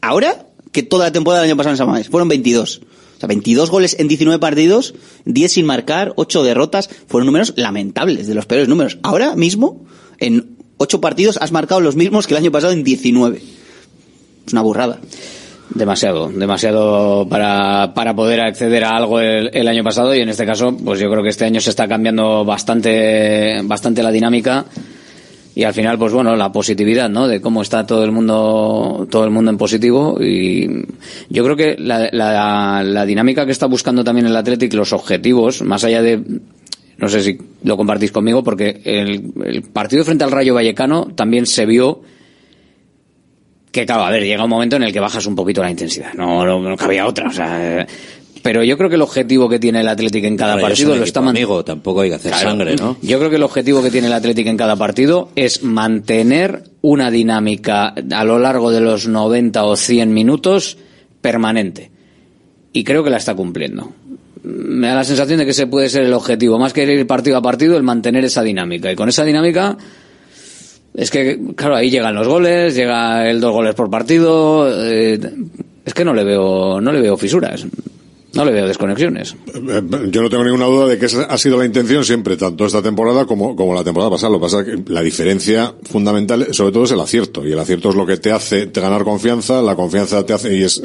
ahora que toda la temporada del año pasado en San Mamés. Fueron 22. O sea, 22 goles en 19 partidos, 10 sin marcar, 8 derrotas. Fueron números lamentables, de los peores números. Ahora mismo, en 8 partidos has marcado los mismos que el año pasado en 19. Es una burrada. Demasiado, demasiado para, para poder acceder a algo el, el año pasado y en este caso, pues yo creo que este año se está cambiando bastante, bastante la dinámica y al final, pues bueno, la positividad, ¿no? De cómo está todo el mundo, todo el mundo en positivo y yo creo que la, la, dinámica que está buscando también el Athletic, los objetivos, más allá de, no sé si lo compartís conmigo, porque el, el partido frente al Rayo Vallecano también se vio que claro, a ver, llega un momento en el que bajas un poquito la intensidad, no, no, no cabía otra, o sea, pero yo creo que el objetivo que tiene el Atlético en cada Ahora, partido lo está man- amigo, tampoco hay que hacer Claro. sangre, ¿no? Yo creo que el objetivo que tiene el Atlético en cada partido es mantener una dinámica a lo largo de los 90 o 100 minutos permanente. Y creo que la está cumpliendo. Me da la sensación de que ese puede ser el objetivo, más que ir partido a partido, el mantener esa dinámica. Y con esa dinámica es que, claro, ahí llegan los goles, llega el dos goles por partido. eh, es que no le veo, no le veo fisuras, no le veo desconexiones. Yo no tengo ninguna duda de que esa ha sido la intención siempre, tanto esta temporada como, como la temporada pasada. Lo que pasa es que la diferencia fundamental, sobre todo, es el acierto. Y el acierto es lo que te hace te ganar confianza. La confianza te hace y es,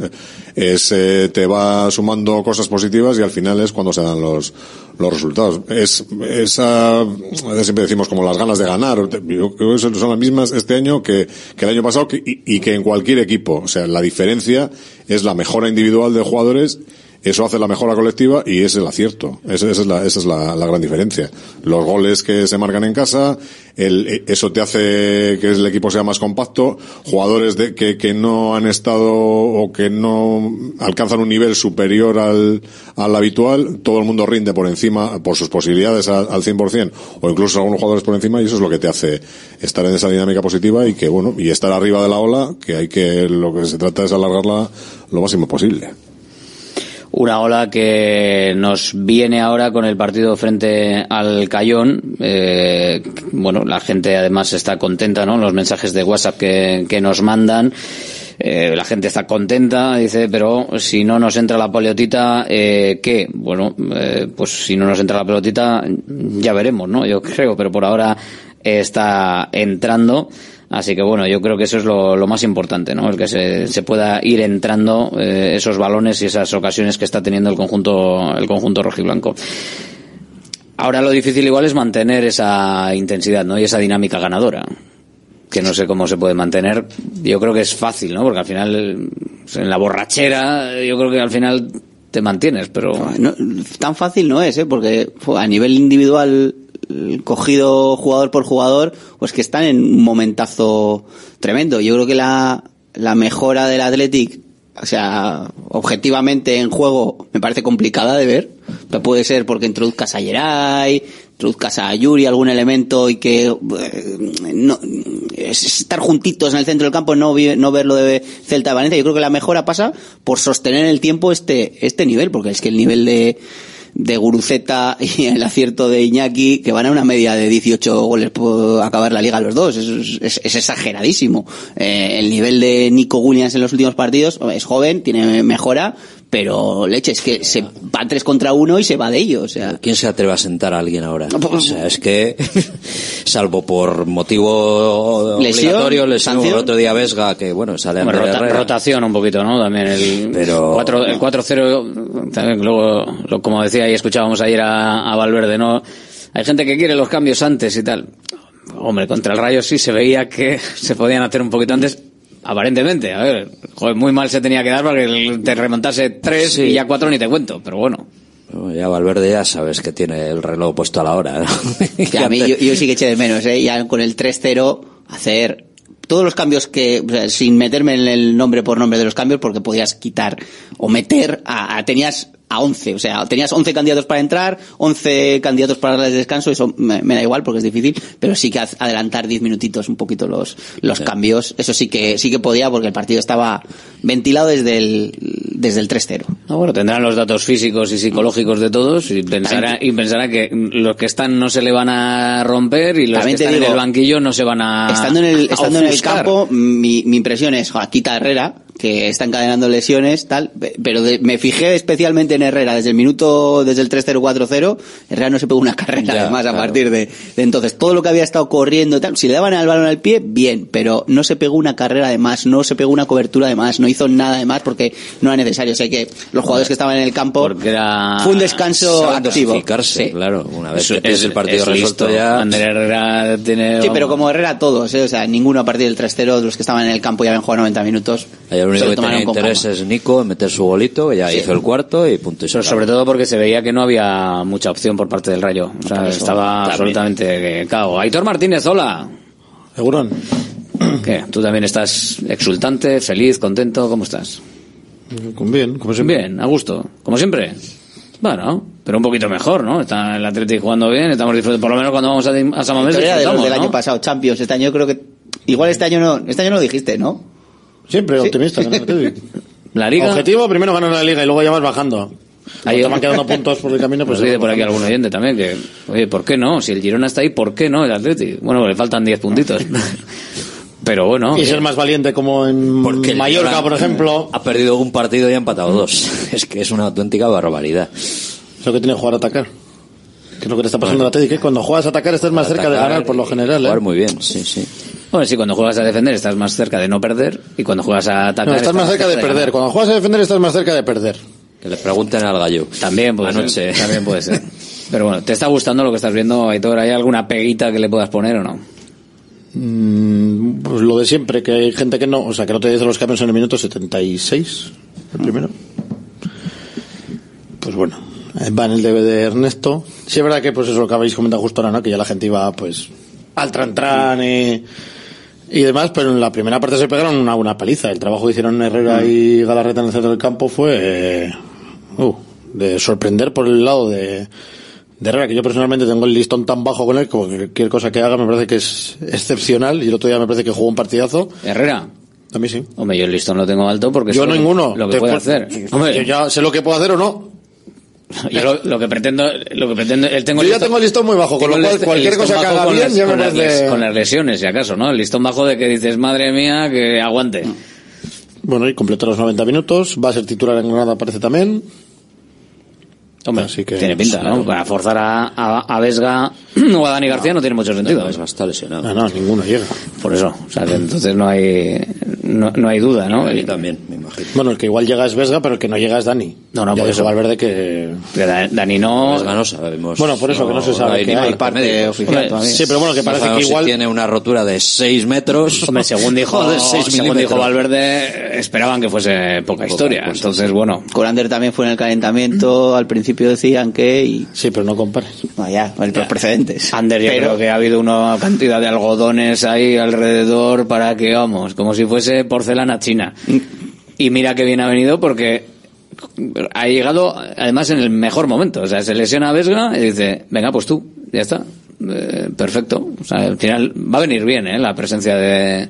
es eh, te va sumando cosas positivas y al final es cuando se dan los, los resultados. Es, esa, a veces siempre decimos como las ganas de ganar. Yo creo que son las mismas este año que, que el año pasado que- y, y que en cualquier equipo. O sea, la diferencia es la mejora individual de jugadores eso hace la mejora colectiva y es el acierto. Esa, es, la, esa es la, gran diferencia. Los goles que se marcan en casa, el, eh, eso te hace que el equipo sea más compacto. Jugadores de, que, que no han estado o que no alcanzan un nivel superior al, al habitual, todo el mundo rinde por encima, por sus posibilidades al, al 100%, o incluso algunos jugadores por encima, y eso es lo que te hace estar en esa dinámica positiva y que, bueno, y estar arriba de la ola, que hay que, lo que se trata es alargarla lo máximo posible. Una ola que nos viene ahora con el partido frente al Cayón. Eh, bueno, la gente además está contenta, ¿no? Los mensajes de WhatsApp que, que nos mandan. Eh, la gente está contenta, dice, pero si no nos entra la pelotita, eh, ¿qué? Bueno, eh, pues si no nos entra la pelotita, ya veremos, ¿no? Yo creo, pero por ahora está entrando. Así que bueno, yo creo que eso es lo, más importante, ¿no? El que se, pueda ir entrando eh, esos balones y esas ocasiones que está teniendo el conjunto, el conjunto rojiblanco. Ahora lo difícil igual es mantener esa intensidad, ¿no? Y esa dinámica ganadora. que no sé cómo se puede mantener, yo creo que es fácil, ¿no? Porque al final, en la borrachera, yo creo que al final te mantienes, pero... No, tan fácil no es, ¿eh? Porque a nivel individual, cogido jugador por jugador, pues que están en un momentazo tremendo. Yo creo que la, la mejora del Athletic, o sea, objetivamente en juego, me parece complicada de ver. Pero puede ser porque introduzcas a Geray, introduzcas a Yuri algún elemento y que eh, no, es estar juntitos en el centro del campo, no, no ver lo de Celta de Valencia. Yo creo que la mejora pasa por sostener en el tiempo este, este nivel, porque es que el nivel de, de Guruceta y el acierto de Iñaki, que van a una media de 18 goles por acabar la liga los dos, es, es- exageradísimo. Eh, el nivel de Nico Williams en los últimos partidos es joven, tiene mejora, pero leche, es que se va tres contra uno y se va de ellos. O sea, ¿Quién se atreve a sentar a alguien ahora? O sea, es que, salvo por motivo Lesión, obligatorio, lesión, sanción. el otro día Vesga, que bueno, sale a Bueno, rota- rotación un poquito, ¿no? También el Pero- 4 el 4-0, también luego, lo- como decía y escuchábamos ayer a, a Valverde, ¿no? Hay gente que quiere los cambios antes y tal. Hombre, contra el Rayo sí se veía que se podían hacer un poquito antes, aparentemente. A ver, joder, muy mal se tenía que dar para que te remontase tres Sí. y ya cuatro ni te cuento, pero bueno. Ya Valverde ya sabes que tiene el reloj puesto a la hora. ¿no? A mí yo, yo sí que eché de menos, ¿eh? Ya con el 3-0 hacer todos los cambios que, o sea, sin meterme en el nombre por nombre de los cambios, porque podías quitar o meter a, a- tenías a 11, o sea, tenías 11 candidatos para entrar, 11 candidatos para darles descanso, eso me, me da igual porque es difícil, pero sí que ad- adelantar 10 minutitos un poquito los, los cambios, eso sí que, sí que podía porque el partido estaba ventilado desde el, desde el 3-0. No, bueno, tendrán los datos físicos y psicológicos de todos y pensará, y pensará que los que están no se le van a romper y los También que están en el banquillo no se van a Estando en el, estando en el campo, mi, mi impresión es, joder, quita Herrera, que está encadenando lesiones, tal, pe- pero de- me fijé especialmente en Herrera, desde el minuto, desde el 3-0-4-0, Herrera no se pegó una carrera, Ya, además, a claro. partir de, de entonces. Todo lo que había estado corriendo y tal, si le daban el balón al pie, bien, pero no se pegó una carrera de más, no se pegó una cobertura de más, no hizo nada de más porque no era necesario. O sea que los jugadores que estaban en el campo, era fue un descanso activo. Sí. claro. Una vez que tienes es- el partido es resuelto listo. ya... Ander Herrera tiene Sí, pero como Herrera todos, ¿eh? o sea, ninguno a partir del 3-0 de los que estaban en el campo y habían jugado 90 minutos. Se único que tenía interés calma. es Nico en meter su golito, que ya Sí. hizo el cuarto y punto y Pero sobre todo porque se veía que no había mucha opción por parte del Rayo. O sea, estaba también. absolutamente cao. Aitor Martínez, hola. Segurón. ¿Qué? ¿Tú también estás exultante, feliz, contento? ¿Cómo estás? Bien, como siempre. Bien, a gusto. Como siempre. Bueno, pero un poquito mejor, ¿no? Está el Atlético jugando bien, estamos disfrutando. Por lo menos cuando vamos a, a San Mamés del ¿no? año pasado, Champions. Este año creo que. Igual este año no, este año no lo dijiste, ¿no? Siempre Sí. optimista. La Liga... Objetivo, primero ganar la liga y luego ya vas bajando. Ahí- van quedando puntos por el camino, pues... Dice por aquí algún oyente también que, oye, ¿por qué no? Si el Girona está ahí, ¿por qué no el Atlético? Bueno, le faltan 10 puntitos. Pero bueno. Y ser más valiente como en Porque Mallorca, Girona por ejemplo. Ha perdido un partido y ha empatado dos. Es que es una auténtica barbaridad. Es lo que tiene jugar a atacar. Que es lo que te está pasando al Atlético. que Cuando juegas a atacar estás más cerca de ganar por lo general. ¿eh? Jugar muy bien, sí, sí. Bueno, sí, cuando juegas a defender estás más cerca de no perder y cuando juegas a atacar No, estás más cerca de perder. ganar. Cuando juegas a defender estás más cerca de perder. Que le pregunten al gallo. También puede Anoche. ser. También puede ser. Pero bueno, ¿te está gustando lo que estás viendo, Aitor? ¿Hay alguna peguita que le puedas poner o no? Mm, pues lo de siempre, que hay gente que no, o sea, que no te dice los cambios en el minuto 76, el primero. Pues bueno, eh, va en el debe de Ernesto. Sí es verdad que pues eso lo que habéis comentado justo ahora, ¿no? Que ya la gente iba pues al tran tran y, y demás, pero en la primera parte se pegaron una buena paliza. El trabajo que hicieron Herrera y Galarreta en el centro del campo fue eh, uh, de sorprender por el lado de, de Herrera, que yo personalmente tengo el listón tan bajo con él, como que cualquier cosa que haga me parece que es excepcional, y el otro día me parece que jugó un partidazo. Herrera. A mí sí. Hombre, yo el listón lo tengo alto porque Yo sé ninguno. Lo que Te puede pu- hacer. Yo Hombre, ya sé lo que puedo hacer o no. yo lo, lo que pretendo, lo que pretendo, él tengo Yo ya listón- tengo el listón muy bajo, con lo cual cualquier cosa que haga con bien las- ya me con las parece... les- Con las lesiones, si acaso, ¿no? El listón bajo de que dices, madre mía, que aguante. Bueno, y completó los 90 minutos. Va a ser titular en Granada, parece también. Hombre, Así que, tiene pinta, ¿no? Para forzar a, a, a Vesga o a Dani García no, tiene mucho sentido. Vesga está lesionado. No, no, ninguno llega. Por eso, o sea, que entonces no hay, no, no hay duda, ¿no? Mí también, me imagino. Bueno, el que igual llega es Vesga, pero el que no llega es Dani. No, no, Ya por eso. Valverde que... Da- Dani no... Vesga no sabemos. Bueno, por eso que no se sabe hay que ni hay parte oficial todavía. Sí, pero bueno, que no parece que sabemos si igual- tiene una rotura de 6 metros. Hombre, según dijo, Joder, seis según milímetros. dijo Valverde, esperaban que fuese poca historia. Entonces, bueno. Colander también fue en el calentamiento, al principio decían que... Y... Sí, pero no compares. Vaya, los precedentes. Ander, yo Pero- creo que ha habido una cantidad de algodones ahí alrededor para que, vamos, como si fuese porcelana china. Y mira que bien ha venido porque ha llegado, además, en el mejor momento. O sea, se lesiona a Vesga y dice, venga, pues tú, ya está. Eh, perfecto. O sea, al final va a venir bien, ¿eh? La presencia de,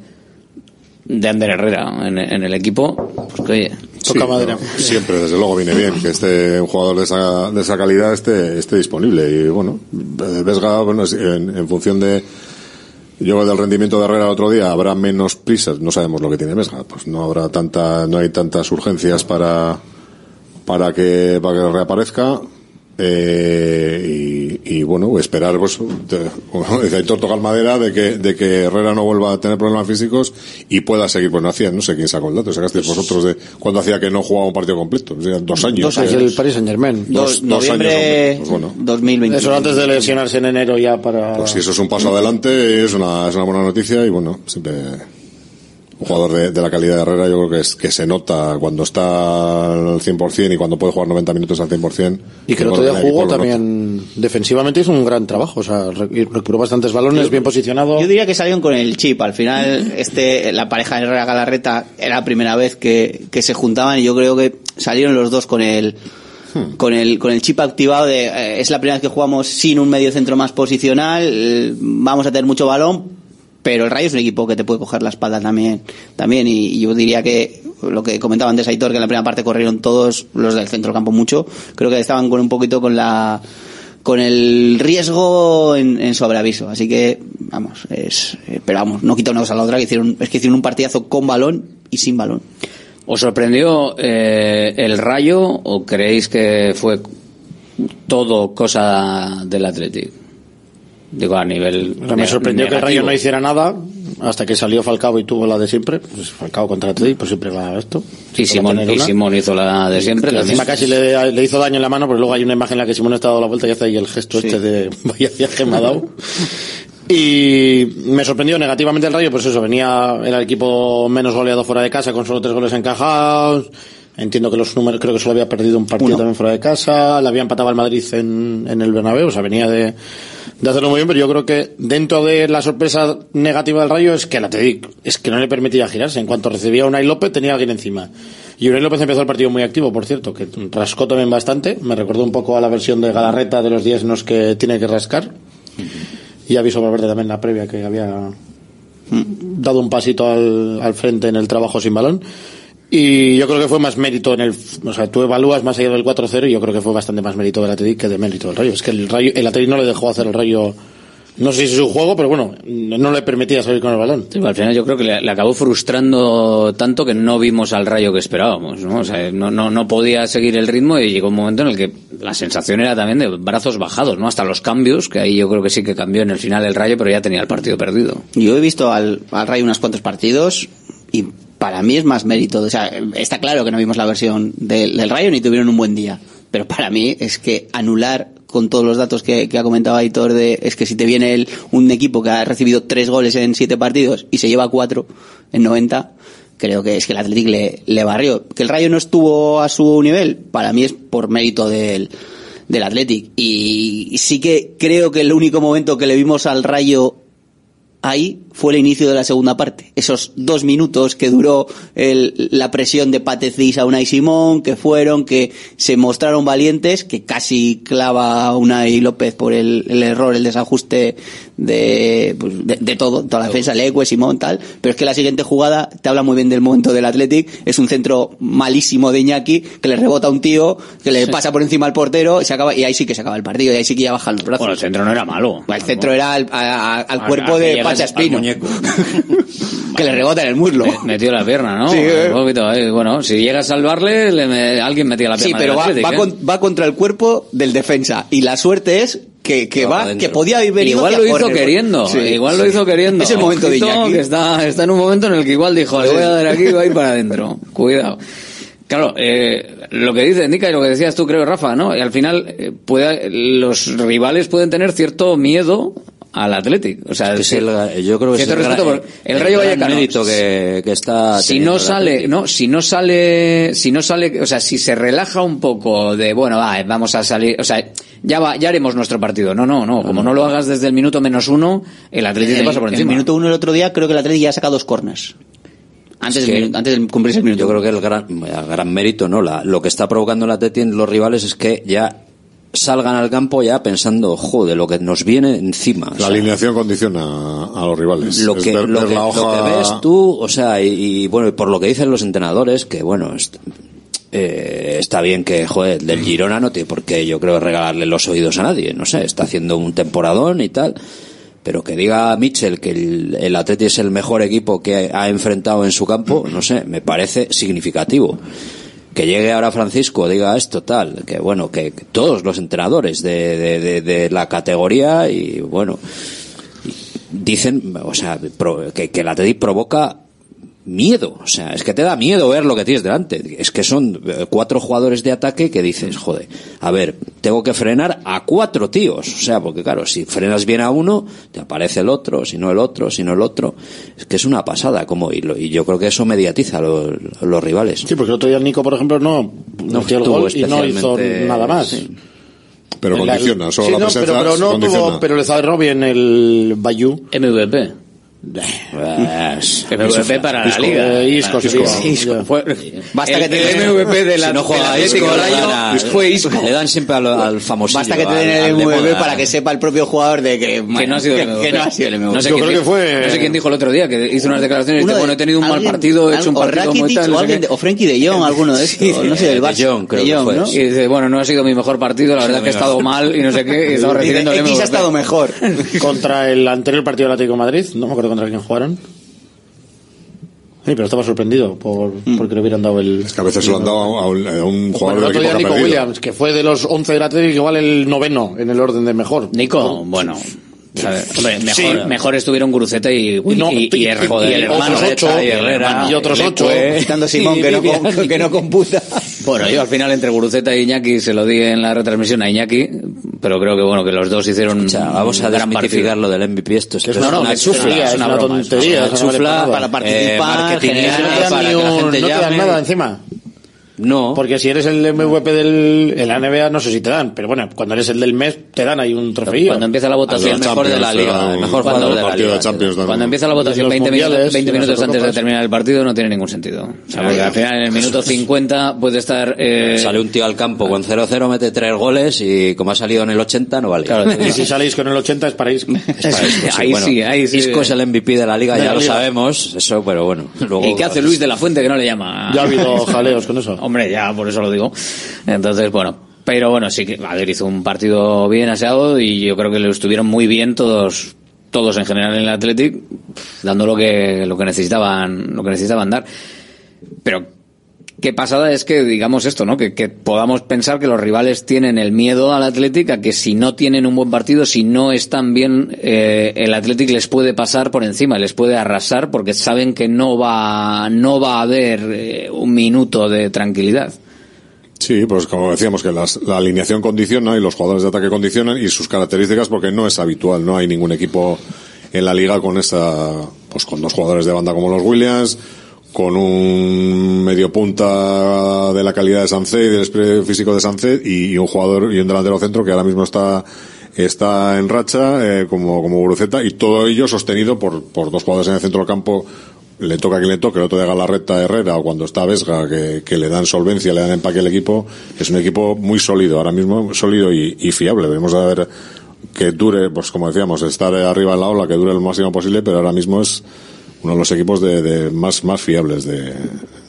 de Ander Herrera en, en el equipo. Pues que, oye, Sí, no, siempre, desde luego, viene bien que este un jugador de esa, de esa calidad esté, esté disponible. Y bueno, Vesga, bueno, en función de. Yo del rendimiento de Herrera el otro día habrá menos prisas, no sabemos lo que tiene Vesga, pues no habrá tanta, no hay tantas urgencias para para que para que reaparezca eh, y, y, bueno esperar pues de- como dice Aitor tocar madera de que de que Herrera no vuelva a tener problemas físicos y pueda seguir pues no hacía no sé quién sacó el dato sacasteis vosotros de cuando hacía que no jugaba un partido completo o sea, dos años Dos años. el Paris Saint Germain. Dos- dos años completos, pues bueno. 2020. Eso antes de lesionarse en enero ya para... Pues si eso es un paso adelante, es una, es una buena noticia y bueno, siempre un jugador de, de la calidad de Herrera yo creo que es que se nota cuando está al 100% y cuando puede jugar 90 minutos al 100%. Y que el otro día jugó también defensivamente hizo un gran trabajo, o sea, re- recuperó bastantes balones, bien posicionado. Yo diría que salieron con el chip. Al final, este, la pareja de Herrera Galarreta era la primera vez que, que se juntaban y yo creo que salieron los dos con el, con el, con el chip activado de, eh, es la primera vez que jugamos sin un medio centro más posicional, eh, vamos a tener mucho balón, pero el Rayo es un equipo que te puede coger la espalda también, también y, yo diría que lo que comentaba antes Aitor, que en la primera parte corrieron todos los del centro del campo mucho, creo que estaban con un poquito con la, con el riesgo en, sobreaviso. Así que, vamos, es, eh, pero no quita una cosa a la otra, que hicieron, es que hicieron un partidazo con balón y sin balón. ¿Os sorprendió eh, el rayo o creéis que fue todo cosa del Athletic? Digo, a nivel. O sea, me sorprendió que el Rayo no hiciera nada hasta que salió Falcao y tuvo la de siempre. Pues Falcao contra Atleti, pues siempre va esto. Y Simón, y. Simón hizo la de siempre. También. encima casi le, le hizo daño en la mano, pero luego hay una imagen en la que Simón está dado la vuelta y hace ahí el gesto Sí. este de vaya viaje me ha dado. Y me sorprendió negativamente el Rayo, pues eso, venía, era el equipo menos goleado fuera de casa, con solo tres goles encajados. Entiendo que los números, creo que solo había perdido un partido Uno. también fuera de casa, le había empatado al Madrid en, en el Bernabéu, o sea, venía de, de hacerlo muy bien, pero yo creo que dentro de la sorpresa negativa del Rayo es que el Athletic es que no le permitía girarse. En cuanto recibía a Unai López, tenía alguien encima. Y Unai López empezó el partido muy activo, por cierto, que rascó también bastante. Me recordó un poco a la versión de Galarreta de los 10 en los que tiene que rascar. Y aviso Valverde también la previa que había dado un pasito al, al frente en el trabajo sin balón. Y yo creo que fue más mérito en el, o sea, tú evalúas más allá del 4-0 y yo creo que fue bastante más mérito del Athletic que de mérito del Rayo. Es que el Rayo, el Athletic no le dejó hacer el Rayo, no sé si es su juego, pero bueno, no le permitía salir con el balón. Sí, al final yo creo que le, le acabó frustrando tanto que no vimos al rayo que esperábamos, ¿no? O sea, no, no, no podía seguir el ritmo y llegó un momento en el que la sensación era también de brazos bajados, ¿no? Hasta los cambios, que ahí yo creo que sí que cambió en el final el rayo, pero ya tenía el partido perdido. Yo he visto al, al Rayo unos cuantos partidos y para mí es más mérito. O sea, está claro que no vimos la versión del, del Rayo ni tuvieron un buen día. Pero para mí es que anular con todos los datos que, ha comentado Aitor de es que si te viene el, un equipo que ha recibido tres goles en siete partidos y se lleva cuatro en 90, creo que es que el Athletic le, le barrió. Que el Rayo no estuvo a su nivel, para mí es por mérito del, del Athletic. Y sí que creo que el único momento que le vimos al Rayo ahí fue el inicio de la segunda parte. Esos dos minutos que duró el- la presión de Patecis a Unai Simón, que fueron, que se mostraron valientes, que casi clava a Unai López por el, el error, el desajuste de, pues, de, de todo, toda la defensa, Leque, Simón, tal. Pero es que la siguiente jugada te habla muy bien del momento del Athletic. Es un centro malísimo de Iñaki, que le rebota a un tío, que le pasa por encima al portero, y se acaba, y ahí sí que se acaba el partido, y ahí sí que ya bajan los brazos. Bueno, el centro no era malo. El centro era al, a- a- al Al- cuerpo de al Espino. muñeco. que le rebota en el muslo. Me- Metió la pierna, ¿no? Sí, eh. Un poquito, ahí. Bueno, si llega a salvarle, le me- alguien metía la Sí, pierna. pero del va, Athletic, va ¿eh? con- va contra el cuerpo del defensa. Y la suerte es que, que va, adentro. que podía haber venido Igual lo a hizo correr. queriendo, Sí. igual lo hizo queriendo. Es el momento de Ojito, Iñaki. que está, está en un momento en el que igual dijo, le voy a dar aquí y va a ir para adentro. Cuidado. Claro, eh, lo que dice Nica y lo que decías tú, creo, Rafa, ¿no? Y al final, eh, puede, los rivales pueden tener cierto miedo al Athletic. O sea, Es el- yo creo que es el, gran- por- el Rayo gran Vallecano. mérito que, que está si no el sale, Athletic. no, si no sale, si no sale, o sea, si se relaja un poco de, bueno, va, vamos a salir, o sea, ya va, ya haremos nuestro partido. No, no, no, como no lo hagas desde el minuto menos uno, el Atlético te pasa por el minuto uno el otro día creo que el Atlético ya ha sacado dos corners. Antes, del, antes de cumplirse el minuto. Yo creo que el gran, el gran mérito, ¿no? La- lo que está provocando el Atleti en los rivales es que ya salgan al campo ya pensando, joder, lo que nos viene encima. O La sea, alineación condiciona a los rivales. lo que, ver- lo, ver que, la lo hoja- que ves tú, o sea, y, y, bueno, por lo que dicen los entrenadores, que bueno, est- eh, está bien que, joder, del Girona no tiene por qué, yo creo, regalarle los oídos a nadie, no sé, está haciendo un temporadón y tal, pero que diga Mitchell que el, el Atleti es el mejor equipo que ha enfrentado en su campo, no sé, me parece significativo. Que llegue ahora Francisco, diga esto, tal, que bueno, que, todos los entrenadores de, de, la categoría y bueno, dicen, o sea, que, que el Athletic provoca miedo, o sea, es que te da miedo ver lo que tienes delante. Es que son eh, cuatro jugadores de ataque que dices, joder, a ver, tengo que frenar a cuatro tíos, o sea, porque claro, si frenas bien a uno, te aparece el otro, si no el otro, si no el otro. Es que es una pasada, como, y, lo- y yo creo que eso mediatiza a los, rivales. Sí, porque el otro día Nico, por ejemplo, no, No metió el estuvo gol y no hizo nada más. sí. Pero condiciona, solo Sí, la no, presencia pero, pero no condiciona. tuvo, pero le cerró bien el Bayou. MVP. MVP para la Isco, liga. eh, Isco. Isco. Ya. Fue- Basta el, que te el den- MVP de la si no juega Isco, fue Isco. Le dan siempre al, al famosillo. Basta que te den el de MVP para que sepa el propio jugador de que, que no ha sido el MVP. que no ha sido el MVP. No sé Yo quién creo que dijo- fue- No sé quién dijo el otro día, que hizo unas declaraciones de, de- bueno, he tenido un mal partido, he hecho un partido muy tal, no o, de- Frenkie de Jong, alguno de estos, no sé, del de Barça. Jong, creo De que fue. Y dice, bueno, no ha sido mi mejor partido, la verdad que he estado mal y no sé qué, y estaba Dice, recibiendo el X ha MVP. estado mejor. Contra el anterior partido del Atlético de Madrid, no me acuerdo contra quién jugaron. Sí, pero estaba sorprendido por, porque le hubieran dado el... Es que a veces se lo han dado a un, a un Bueno, jugador el del otro día que Nico. Williams, que fue de los 11 del Atlético, igual el noveno en el orden de mejor. Nico, bueno. A ver, hombre, mejor, Sí. mejor estuvieron Guruceta y, Y no, y, y, y- el, y- joder, y el otros hermano ocho, y Herrera, y otros ocho, fue- Quitando Simón, que no, com- que no computa. Bueno, yo al final entre Guruceta y Iñaki se lo di en la retransmisión a Iñaki, pero creo que bueno que los dos hicieron sea, vamos a desmitificar lo del MVP. Esto es, es una- no, una chufla, tontería, es es una una broma, es tontería. una no vale chufla para para participar, No te dan para ni que la gente no te dan nada encima. No, Porque si eres el MVP del en la NBA no sé si te dan, pero bueno, cuando eres el del mes te dan ahí un trofeo. Cuando empieza la votación, mejor de la liga, el mejor cuando jugador de la liga. de. Cuando empieza la votación los 20 minutos, mundiales, 20 y las minutos antes de terminar el partido no tiene ningún sentido. O sea, porque al final en el minuto 50 puede estar eh, sale un tío al campo con 0-0, mete tres goles y como ha salido en el 80 no vale. Claro, Y si salís con el 80 es para Isco. ahí sí, ahí sí. Isco es el MVP de la liga, De ya la lo liga. sabemos, eso, pero bueno. Luego, ¿Y qué hace Luis de la Fuente que no le llama? Ya ha habido jaleos con eso. Hombre, ya, por eso lo digo. Entonces, bueno. Pero bueno, sí que, ver, hizo un partido bien aseado y yo creo que lo estuvieron muy bien todos, todos en general en el Athletic, dando lo que, lo que necesitaban, lo que necesitaban dar. Pero, qué pasada es que, digamos esto, ¿no? Que, podamos pensar que los rivales tienen el miedo al Athletic a que si no tienen un buen partido, si no están bien, eh, el Athletic les puede pasar por encima, les puede arrasar porque saben que no va, no va a haber eh, un minuto de tranquilidad. Sí, pues como decíamos que las- la alineación condiciona y los jugadores de ataque condicionan y sus características porque no es habitual, no hay ningún equipo en la liga con esa, pues con dos jugadores de banda como los Williams, con un medio punta de la calidad de Sancet y del físico de Sancet y, un jugador y un delantero centro que ahora mismo está está en racha eh, como como Guruceta y todo ello sostenido por por dos jugadores en el centro del campo le toca a quien le toque, el otro de Galarreta Herrera o cuando está Vesga que, que le dan solvencia, le dan empaque al equipo, es un equipo muy sólido, ahora mismo sólido y, y fiable. Debemos de ver que dure, pues como decíamos, estar arriba en la ola, que dure lo máximo posible, pero ahora mismo es uno de los equipos de, de más, más fiables de,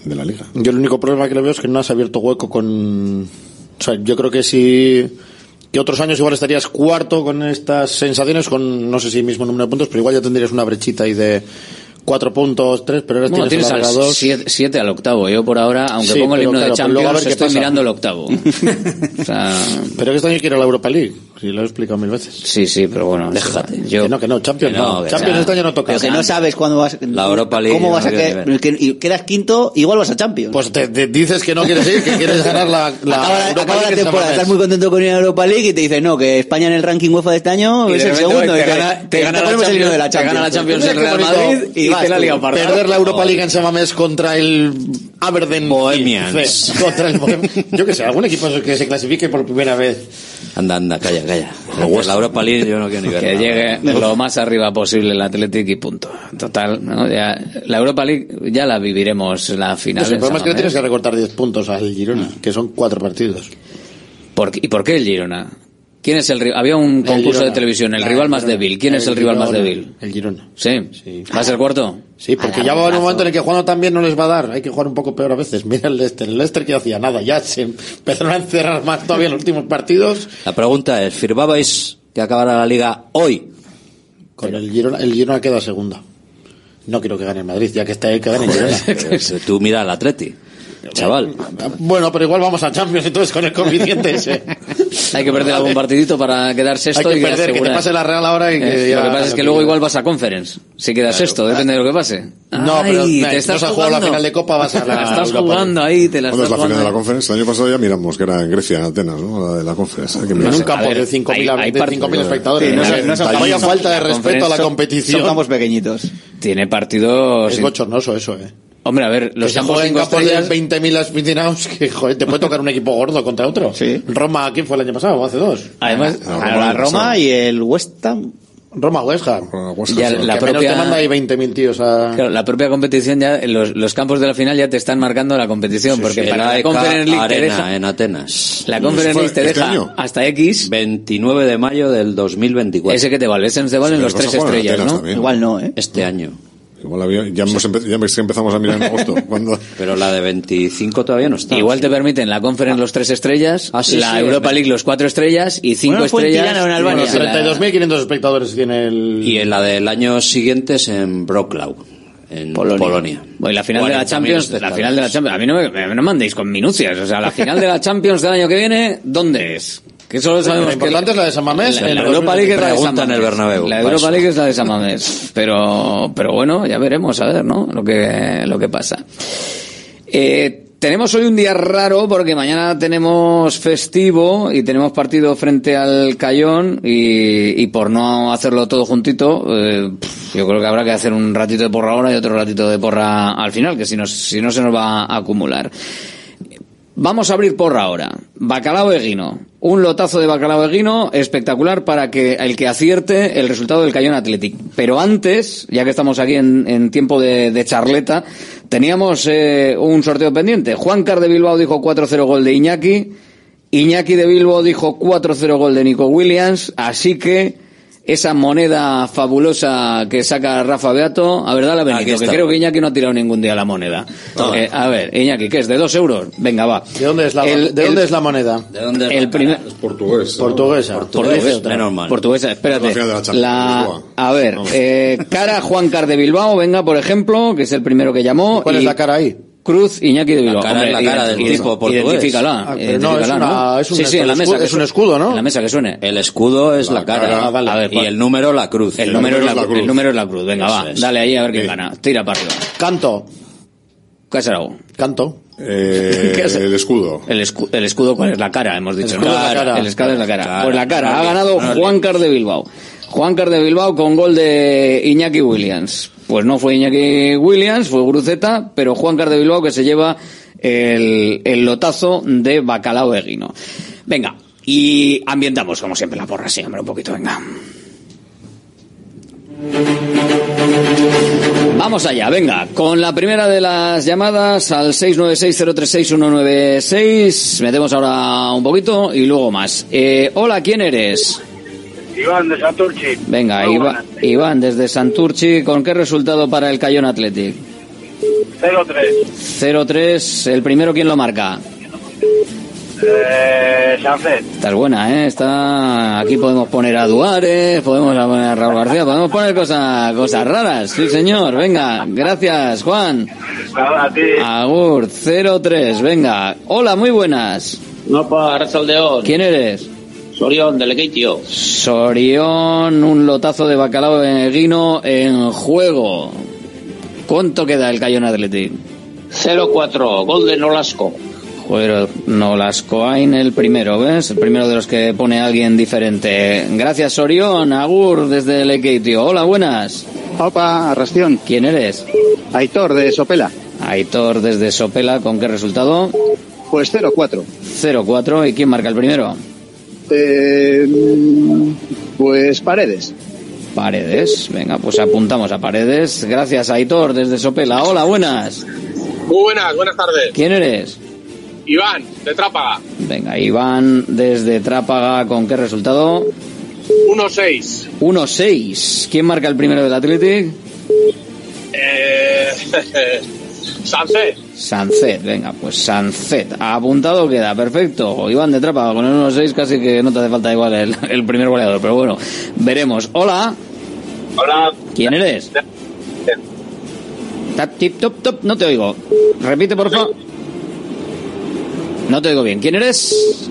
de la liga. Yo el único problema que le veo es que no has abierto hueco con... O sea, yo creo que si... Que otros años igual estarías cuarto con estas sensaciones, con no sé si mismo número de puntos, pero igual ya tendrías una brechita ahí de cuatro puntos, tres, pero ahora Bueno, tienes, tienes el al siete, siete al octavo. Yo por ahora, aunque Sí, pongo el himno claro, de pero luego a ver Champions, estoy pasa. mirando el octavo. o sea, Pero que este año quiero la Europa League. Sí, lo he explicado mil veces. Sí, sí, pero bueno, déjate. Yo, Que no, que no, Champions Que no, no. que Champions este año no toca. Pero que no sabes cuándo vas. La Europa League ¿Cómo no vas a quiero que, y quedas quinto? Igual vas a Champions. Pues te, te dices que no quieres ir, que quieres ganar la, la acaba, Europa acaba la League en San temporada, estás muy contento con ir a Europa League y te dicen no, que España en el ranking UEFA de este año Y es el segundo. te gana- te gana la himno de la Champions, te gana la Champions el Real. Madrid y vas te la liga parda. Perder la Europa League en San Mamés contra el Aberdeen Bohemians. Contra el Yo que sé, algún equipo que se clasifique por primera vez. Anda, anda, calla, calla. La Europa League yo no quiero ni ver. que nada. llegue lo más arriba posible el Athletic y punto. Total, ¿no? Ya, la Europa League ya la viviremos la final. Pues el problema es que le tienes que recortar 10 puntos al Girona, que son cuatro partidos. ¿Por qué- ¿Y por qué el Girona? ¿Quién es el Había un concurso Girona. de televisión, el Ah, rival más débil. ¿Quién es el rival más débil? El Girona. ¿Sí? ¿Va a ser cuarto? Sí, porque ya va a haber un momento en el que jugando también no les va a dar. Hay que jugar un poco peor a veces. Mira el Leicester. El Leicester que hacía nada. Ya se empezaron a encerrar más todavía en los últimos partidos. La pregunta es, ¿firmabais que acabara la liga hoy? Con el Girona, el Girona queda segunda. No quiero que gane el Madrid, ya que está ahí que gane el Girona. Tú mira al Atleti, chaval. Bueno, pero igual vamos a Champions entonces con el coeficiente ese. Hay que perder algún partidito para quedar sexto Hay que y perder, que te pase la Real ahora y que ya- Lo que pasa es que luego igual vas a conference. Si quedas sexto, depende de lo que pase. No, pero Ay, no, te no estás se ha jugado la jugando. final de Copa, vas a la Te la estás Europa jugando ahí, te la ¿Cuándo estás es la final de la jugando. conferencia? El año pasado ya miramos que era en Grecia, en Atenas, ¿no? La de la conferencia. Hay que En un campo de 5.000 hay- hay de part- 5.000 espectadores. Sí, no, no no vaya falta de respeto a la competición. Son campos pequeñitos. Tiene partidos. Es bochornoso eso, eh. Hombre, a ver, los campos juega en cinco campos de estrellas. 20.000 aficionados que, joder, te puede tocar un equipo gordo contra otro. Sí. Roma, ¿quién fue el año pasado? ¿O hace dos? Además, A la Roma y el West Ham. Roma, West Ham. Ya la propia- te manda ahí 20.000 tíos a... Claro, la propia competición ya, los, los campos de la final ya te están marcando la competición, porque para la Conference League te Arena deja, en Atenas. la Conference fue League te este deja año? hasta X, 29 de mayo del 2024. ese que te vale, ese te valen Sí, los tres estrellas, ¿no? también. Igual no, ¿eh? Este año. Igual había- ya, hemos empe- ya empezamos a mirar en agosto. cuando Pero la de 25 todavía no está. Igual te permiten la Conference los tres estrellas, Ah, sí, la sí, Europa es League los cuatro estrellas y cinco Bueno, estrellas. En y Albania. bueno, la- 32.500 espectadores tiene el... Y en la del año siguiente es en Broclau, en Polonia. Bueno, y la final de la 40.000 Champions, la final de la Champions, a mí no me, me- no me mandéis con minucias, o sea, la final de la Champions del año que viene, ¿dónde es? Que solo sabemos que es la de San Mamés. La, la el Europa League es la de San Pregunta en el Mamés. Bernabéu, La Europa. League es la de San Mamés. Pero, pero bueno, ya veremos, a ver, ¿no? Lo que, lo que pasa. Eh, tenemos hoy un día raro porque mañana tenemos festivo y tenemos partido frente al Cayón y, y por no hacerlo todo juntito, eh, yo creo que habrá que hacer un ratito de porra ahora y otro ratito de porra al final, que si no, si no se nos va a acumular. Vamos a abrir porra ahora. Bacalao eguino. Un lotazo de bacalao eguino espectacular para que el que acierte el resultado del Cayón Athletic. Pero antes, ya que estamos aquí en, tiempo de, de charleta, teníamos eh, un sorteo pendiente. Juan Car de Bilbao dijo 4-0 gol de Iñaki. Iñaki de Bilbao dijo 4-0 gol de Nico Williams. Así que esa moneda fabulosa que saca Rafa Beato, a ver, dale a Aquí Benito, que creo que Iñaki no ha tirado ningún día la moneda. Eh, a ver, Iñaki, ¿qué es? ¿De dos euros? Venga, va. ¿De dónde es la, El- ¿de dónde el- es la moneda? ¿De dónde es El la primer... ¿no? Portuguesa. Portugués, Portuguesa. Menos mal. Portuguesa, espérate. La la La- a ver, eh, cara Juan Car de Bilbao, venga, por ejemplo, que es el primero que llamó. ¿Cuál y es la cara ahí? Cruz Iñaki de Bilbao. cara es la cara del tipo portugués. Identifícala. Ah, no, es una- es un- sí, sí, en la mesa. escudo- que es un escudo, ¿no? En la mesa que suene. El escudo es la, La cara. vale. A ver, y el número la cruz. El número, es la, cruz. el número es la cruz. Venga, Eso va. es. Dale ahí a ver quién Sí. gana. Tira para arriba. Canto. ¿Qué será? Canto. Eh, el escudo. El, escu- el escudo, ¿cuál es? La cara, hemos dicho. escudo ¿no? es la cara. El escudo es la cara. Cara. Pues la cara. Ha ganado. Juan Car de Bilbao. Juan Car de Bilbao con gol de Iñaki Williams. Pues no fue Iñaki Williams, fue Gruceta, pero Juan Car de Bilbao que se lleva el, el lotazo de Bacalao Eguino. Venga, y ambientamos como siempre la porra, sí, hombre, un poquito, venga. Vamos allá, venga, con la primera de las llamadas al 696-036-196. Metemos ahora un poquito y luego más. Eh, hola, ¿quién eres? Iván de Santurchi. Venga, buenas. Iván, desde Santurchi, ¿con qué resultado para el Cayón Athletic? 0-3. 0-3, el primero, ¿quién lo marca? Eh. Estás buena, ¿eh? Está... Aquí podemos poner a Duárez, podemos poner a Raúl García, podemos poner cosas, cosas raras. Sí, señor. Venga, gracias, Juan. Nada, a ti. Agur, 0-3, venga. Hola, muy buenas. No para Arrasaldeo. ¿Quién eres? Sorión, del tío. Sorión, un lotazo de bacalao de guino en juego. ¿Cuánto queda el Cayón Athletic? 0-4, gol de Nolasco. Joder, Nolascoain el primero, ¿ves? El primero de los que pone a alguien diferente. Gracias, Sorión. Agur desde el tío. Hola, buenas. Opa, Arrastión. ¿Quién eres? Aitor, de Sopela. Aitor desde Sopela, ¿con qué resultado? Pues 0-4. 0-4, ¿y quién marca el primero? Eh, pues Paredes. Paredes, venga, pues apuntamos a Paredes. Gracias, Aitor, desde Sopela. Hola, buenas. Muy buenas, buenas tardes. ¿Quién eres? Iván, de Trápaga. Venga, Iván desde Trápaga, ¿con qué resultado? 1-6. 1-6. ¿Quién marca el primero del Athletic? Eh, Sánchez. Sancet, venga, pues Sancet. Apuntado queda, perfecto. Iván de Trápaga con el 1-6 casi que no te hace falta igual el, el primer goleador, pero bueno, veremos. Hola. Hola. ¿Quién eres? Tap, tip, top, top, no te oigo. Repite, por favor. No te oigo bien. ¿Quién eres?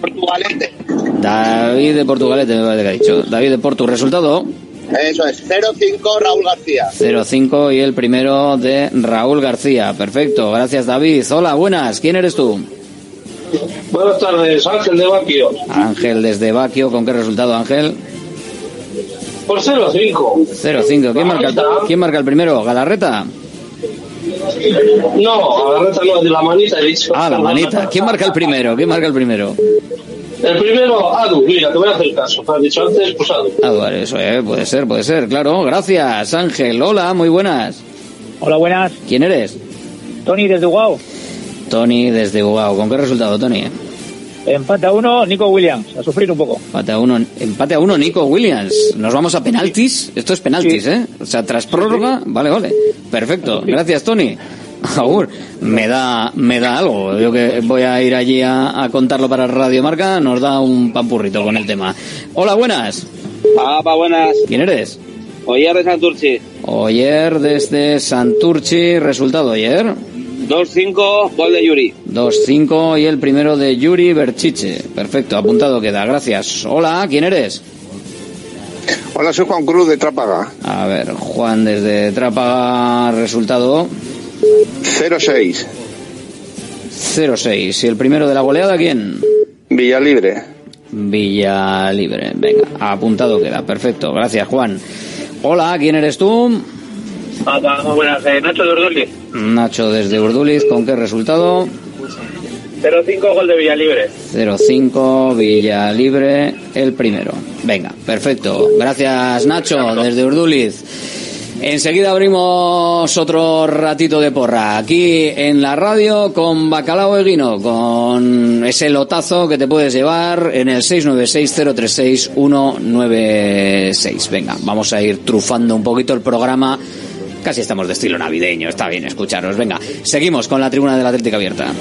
Portugalete. David de Portugalete, me parece que ha dicho. David de Portu, resultado. Eso es, 0-5 Raúl García. 0-5 y el primero de Raúl García. Perfecto, gracias David. Hola, buenas. ¿Quién eres tú? Buenas tardes, Ángel de Baquio. Ángel desde Baquio. ¿Con qué resultado, Ángel? Por 0-5. 0-5. ¿Quién marca, el- ¿Quién marca el primero? ¿Galarreta? No, Agarreta no, de la manita he dicho. Ah, la manita. ¿Quién marca el primero? ¿Quién marca el primero? El primero, Adu, mira, te voy a hacer caso. Te has dicho antes, pues Adu. Ah, vale, eso, eh, puede ser, puede ser, claro. Gracias, Ángel. Hola, muy buenas. Hola, buenas. ¿Quién eres? Tony desde Ugao. Tony desde Ugao. ¿Con qué resultado, Tony? Empate a uno, Nico Williams. A sufrir un poco. Empate a uno, empate a uno, Nico Williams. Nos vamos a penaltis. Esto es penaltis, ¿eh? O sea, tras prórroga, vale, vale. Perfecto. Gracias, Tony. Me da, me da algo. Yo que voy a ir allí a, a contarlo para Radio Marca, nos da un pampurrito con el tema. Hola, buenas. Papá, buenas. ¿Quién eres? Oyer de Santurci. Oyer desde Santurchi. Resultado, Oyer. 2-5, gol de Yuri. 2-5 y el primero de Yuri Berchiche. Perfecto, apuntado queda. Gracias. Hola, ¿quién eres? Hola, soy Juan Cruz de Trápaga. A ver, Juan desde Trápaga, resultado 0-6. 0-6. ¿Y el primero de la goleada quién? Villalibre. Villalibre. Venga, apuntado queda. Perfecto, gracias Juan. Hola, ¿quién eres tú? Muy buenas, eh, Nacho de Urduliz. Nacho desde Urduliz, ¿con qué resultado? 0-5 gol de Villalibre. 0-5, Villalibre, el primero. Venga, perfecto. Gracias Nacho desde Urduliz. Enseguida abrimos otro ratito de porra aquí en la radio con Bacalao Eguino, con ese lotazo que te puedes llevar en el 696-036-196. Venga, vamos a ir trufando un poquito el programa. Casi estamos de estilo navideño, está bien escucharos. Venga, seguimos con la tribuna de la Atlética abierta.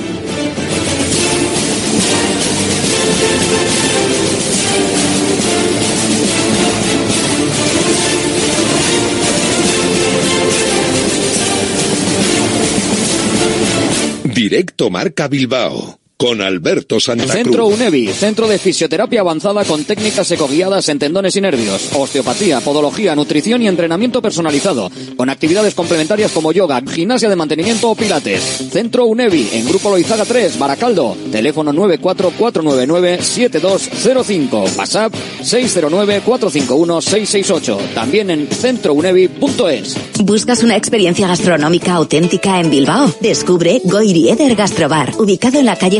Directo Marca Bilbao con Alberto Santa Cruz. Centro UNEVI, centro de fisioterapia avanzada con técnicas ecoguiadas en tendones y nervios, osteopatía, podología, nutrición y entrenamiento personalizado, con actividades complementarias como yoga, gimnasia de mantenimiento o pilates. Centro UNEVI, en Grupo Loizaga 3, Baracaldo, teléfono 944997205, WhatsApp 609451668, también en centrounevi.es. ¿Buscas una experiencia gastronómica auténtica en Bilbao? Descubre Goiri Eder Gastrobar. Ubicado en la calle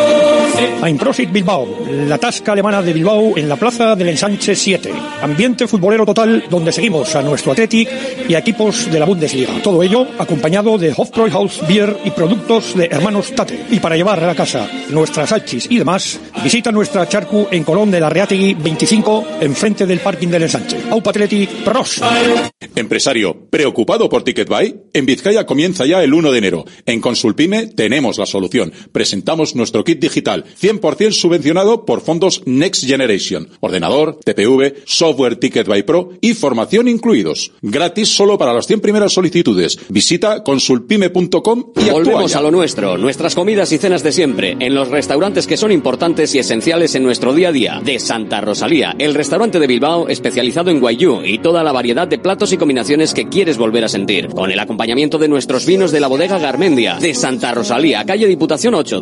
Einprosit Bilbao, la tasca alemana de Bilbao en la plaza del Ensanche 7. Ambiente futbolero total donde seguimos a nuestro Athletic y a equipos de la Bundesliga. Todo ello acompañado de Hofbräuhaus Beer y productos de hermanos Tate. Y para llevar a la casa nuestras salchis y demás, Visita nuestra charcu en Colón de la Reategui 25, enfrente del parking del ensanche. Aupa Athletic, pros. Empresario, ¿preocupado por TicketBuy? En Vizcaya comienza ya el 1 de enero. En Consulpime tenemos la solución. Presentamos nuestro kit digital, 100% subvencionado por fondos Next Generation. Ordenador, TPV, software TicketBuy Pro y formación incluidos. Gratis solo para las 100 primeras solicitudes. Visita consulpime.com y Volvemos a lo nuestro, nuestras comidas y cenas de siempre, en los restaurantes que son importantes y esenciales en nuestro día a día. De Santa Rosalía, el restaurante de Bilbao especializado en guayú y toda la variedad de platos y combinaciones que quieres volver a sentir. Con el acompañamiento de nuestros vinos de la bodega Garmendia. De Santa Rosalía, calle Diputación 8,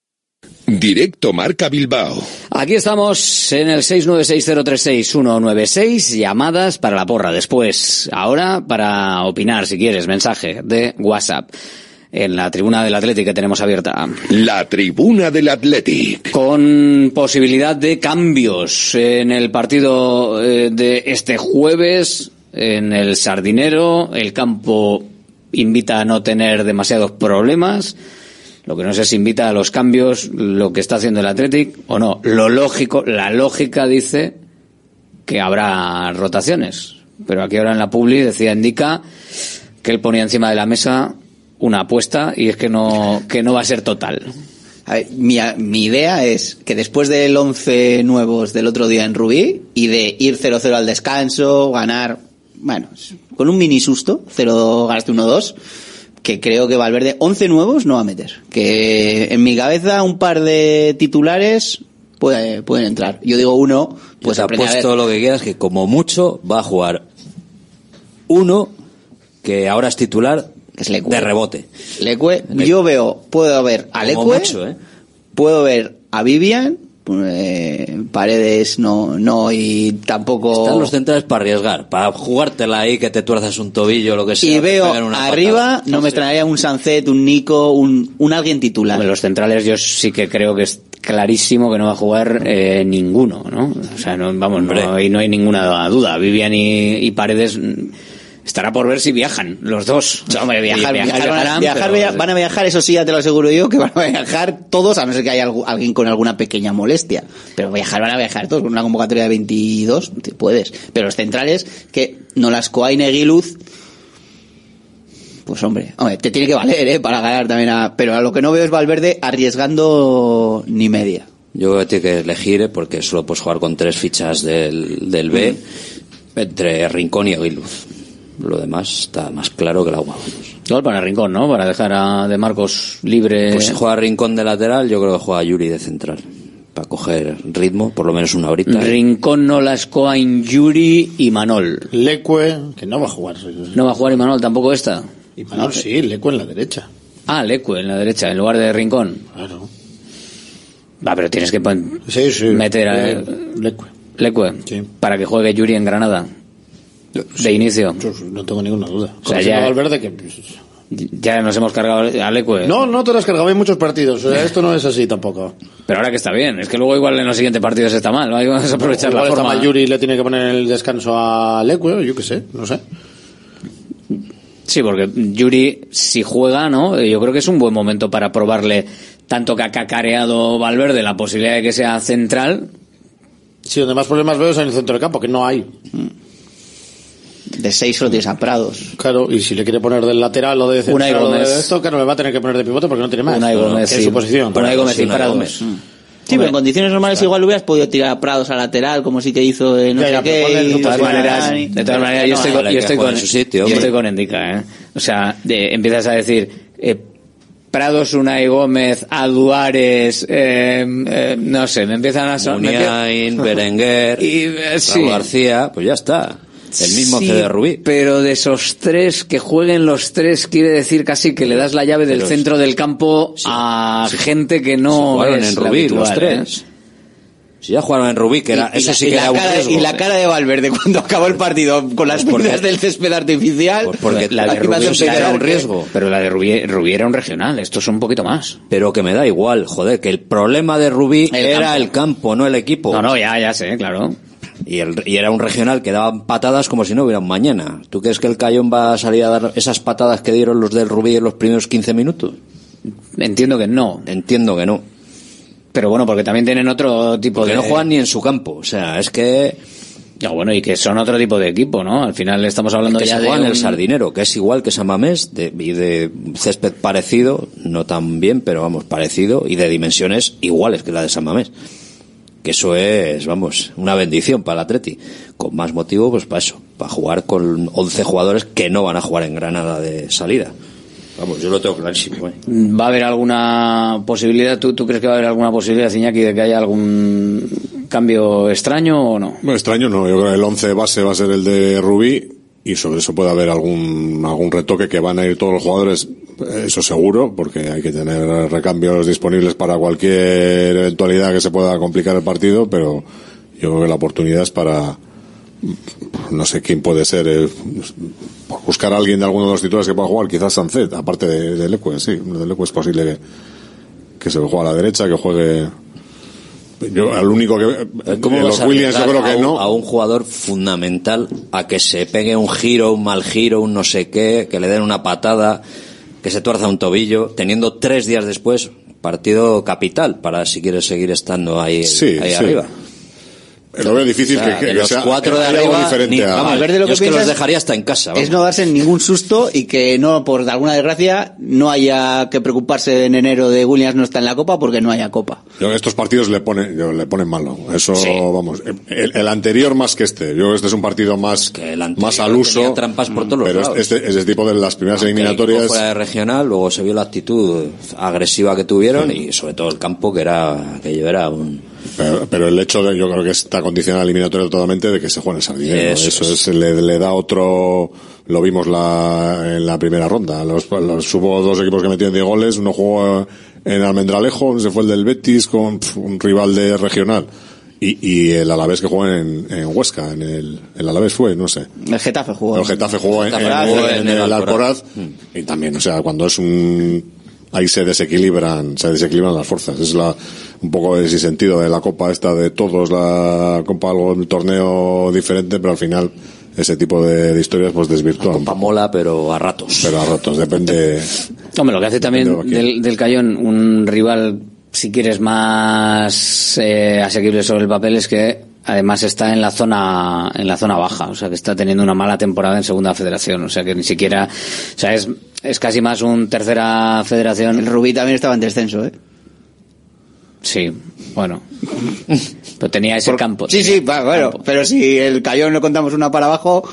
Directo Marca Bilbao. Aquí estamos en el 696036196, llamadas para la porra después. Ahora para opinar, si quieres, mensaje de WhatsApp. En la tribuna del Atlético que tenemos abierta. La tribuna del Athletic. Con posibilidad de cambios en el partido eh, de este jueves en el Sardinero. El campo invita a no tener demasiados problemas. Lo que no sé si invita a los cambios, lo que está haciendo el Athletic o no. Lo lógico, la lógica dice que habrá rotaciones. Pero aquí ahora en la Publi decía, indica que él ponía encima de la mesa una apuesta y es que no, que no va a ser total. A ver, mi, mi idea es que después del 11 nuevos del otro día en Rubí y de ir 0-0 al descanso, ganar, bueno, con un mini susto, 0 ganaste 1-2, que creo que Valverde 11 nuevos no va a meter. Que en mi cabeza un par de titulares puede- pueden entrar. Yo digo uno, pues a ver. apuesto lo que quieras que como mucho va a jugar uno que ahora es titular de rebote. Lecue, yo veo, puedo ver a Lecue, mucho, ¿eh? puedo ver a Vivian, eh, Paredes no, no y tampoco... Están los centrales para arriesgar, para jugártela ahí que te tuerzas un tobillo o lo que sea. y veo arriba, patada. no me extrañaría un Sancet, un Nico, un, un alguien titular. Los centrales yo sí que creo que es clarísimo que no va a jugar eh, ninguno, ¿no? O sea, no, vamos, no, hay- no hay ninguna duda. Vivian y, y Paredes estará por ver si viajan los dos. Hombre, Viajar, viajar, viajar, van, a, viajarán, viajar, pero- van a viajar, eso sí, ya te lo aseguro yo, que van a viajar todos, a no ser que haya algu- alguien con alguna pequeña molestia. Pero viajar van a viajar todos, con una convocatoria de 22, te puedes. Pero los centrales, que Nolascoa y Neguiluz, pues hombre, hombre, te tiene que valer, ¿eh? Para ganar también a... Pero a lo que no veo es Valverde arriesgando ni media. Yo creo que tiene que elegir, eh, porque solo puedes jugar con tres fichas del, del B, entre Rincón y Aguiluz. Lo demás está más claro que el agua. Igual para Rincón, ¿no? Para dejar a De Marcos libre. Pues si juega Rincón de lateral, yo creo que juega Yuri de central. Para coger ritmo, por lo menos una horita. Rincón, Nolascoa, Yuri y Manol. Lecue, que no va a jugar. ¿No va a jugar Imanol tampoco esta? Y Manol sí, Lecue en la derecha. Ah, Lecue en la derecha, en lugar de Rincón. Claro. Va, pero tienes que Sí, sí. meter a Eh, Lecue. Lecue para que juegue Yuri en Granada. De inicio. No tengo ninguna duda. O sea, ya- a Valverde que... pues, Ya nos hemos cargado a Lecue. No, no te las cargaba en muchos partidos. O sea, esto no es así tampoco. Pero ahora que está bien. Es que luego igual en los siguientes partidos está mal. Hay que aprovechar Igual la está forma. mal Yuri le tiene que poner el descanso a Lecue, yo qué sé, no sé. Sí, porque Yuri, si juega, ¿no? Eh, Yo creo que es un buen momento para probarle tanto que ha cacareado Valverde la posibilidad de que sea central. Sí, donde más problemas veo es en el centro del campo, que no hay. De seis solo tienes a Prados. Claro, y si le quiere poner del lateral o de central o de Gómez. esto, claro, le va a tener que poner de pivote porque no tiene más. Unai Gómez, es sí. su posición. Unai Gómez y Prados. Gómez. Mm. Sí, pero en condiciones normales igual hubieras podido tirar a Prados a lateral, como sí que hizo en no Ya, sé qué. De todas maneras, de todas maneras yo estoy, con- yo estoy con, sitio, yo estoy con Endica, ¿eh? O sea, de- empiezas a decir, eh, Prados, Unai Gómez, Aduares, eh, eh, no sé, me empiezan a sonar. Berenguer, Y, eh, Raúl sí. García, pues ya está. El mismo Sí, CD Rubí. Pero de esos tres, que jueguen los tres, quiere decir casi que le das la llave del Pero centro del campo a gente que no jugaron es en Rubí, habitual, los ¿eh? tres. Si ya jugaron en Rubí, que era, Y- y eso la- sí y que la era un cara, riesgo. Y la cara de Valverde cuando acabó el partido con las Pues porque- del césped artificial. porque la de Rubí sí que era un que- riesgo. Pero la de Rubí, Rubí era un regional, esto es un poquito más. Pero que me da igual, joder, que el problema de Rubí El era campo. el campo, no el equipo. No, no, ya, ya sé, claro. Y, el, y era un regional que daban patadas como si no hubiera un mañana. ¿Tú crees que el Cayón va a salir a dar esas patadas que dieron los del Rubí en los primeros 15 minutos? Entiendo que no. Entiendo que no. Pero bueno, porque también tienen otro tipo Porque de... no juegan ni en su campo. O sea, es que... Ya, bueno, y que son otro tipo de equipo, ¿no? Al final estamos hablando que ya se de juegan un- el Sardinero, que es igual que San Mamés, de, y de césped parecido, no tan bien, pero vamos, parecido, y de dimensiones iguales que la de San Mamés. Que eso es, vamos, una bendición para el Atleti. Con más motivo, pues para eso, para jugar con 11 jugadores que no van a jugar en Granada de salida. Vamos, yo lo tengo clarísimo. ¿eh? ¿Va a haber alguna posibilidad? ¿Tú, ¿Tú crees que va a haber alguna posibilidad, Iñaki, de que haya algún cambio extraño o no? Bueno, extraño no, yo creo que el 11 base va a ser el de Rubí y sobre eso puede haber algún, algún retoque que van a ir todos los jugadores, eso seguro, porque hay que tener recambios disponibles para cualquier eventualidad que se pueda complicar el partido, pero yo creo que la oportunidad es para, no sé quién puede ser, eh, buscar a alguien de alguno de los titulares que pueda jugar, quizás Sancet, aparte de, de Leque, sí, de Leque es posible que, que se juegue a la derecha, que juegue, yo al único que, ¿Cómo los Williams yo creo que a un, no, a un jugador fundamental a que se pegue un giro, un mal giro, un no sé qué, que le den una patada, que se tuerza un tobillo, teniendo tres días después partido capital para si quieres seguir estando ahí, Sí, ahí sí. arriba. Lo veo difícil O sea, que, que- que los sea cuatro de que arriba, diferente ni- a- vamos, Valverde lo yo que es que los es- dejaría hasta en casa. vamos. Es no darse ningún susto y que no, por alguna desgracia, no haya que preocuparse en enero de Williams no está en la Copa porque no haya Copa. Yo que estos partidos le ponen, yo- le ponen malo. Eso, vamos. El, el anterior más que este. Yo que este es un partido más, más al uso. tenía trampas por todos los pero lados. este, este tipo de las primeras Aunque el eliminatorias. fuera de regional, luego se vio la actitud agresiva que tuvieron y sobre todo el campo que era, aquello era un, Pero, pero el hecho de, yo creo que está condicionado eliminatorio totalmente de que se juegue en el Sardinero. Eso Eso, es, le, le da otro, lo vimos la, en la primera ronda. Los, los, hubo dos equipos que metieron 10 goles, uno jugó en Almendralejo, se fue el del Betis con un rival de regional. Y, y el Alavés que jugó en, en Huesca, en el, el Alavés fue, no sé. El Getafe jugó. El Getafe jugó en, Getafe en- en en el el Alcoraz. Y también, o sea, cuando es un, ahí se desequilibran, se desequilibran las fuerzas. Es la, un poco ese sentido de la copa esta de todos, la copa algo, un torneo diferente, pero al final ese tipo de, de historias pues desvirtúan. copa mola, pero a ratos. Pero a ratos, depende. Hombre, lo que hace también de del, del Cayón un rival, si quieres, más eh, asequible sobre el papel es que además está en la zona en la zona baja, o sea que está teniendo una mala temporada en segunda federación, o sea que ni siquiera, o sea es es casi más un tercera federación. El Rubí también estaba en descenso, ¿eh? Sí, bueno, pero tenía ese campo. Sí, sí, va, bueno, pero si el Cayón lo contamos una para abajo,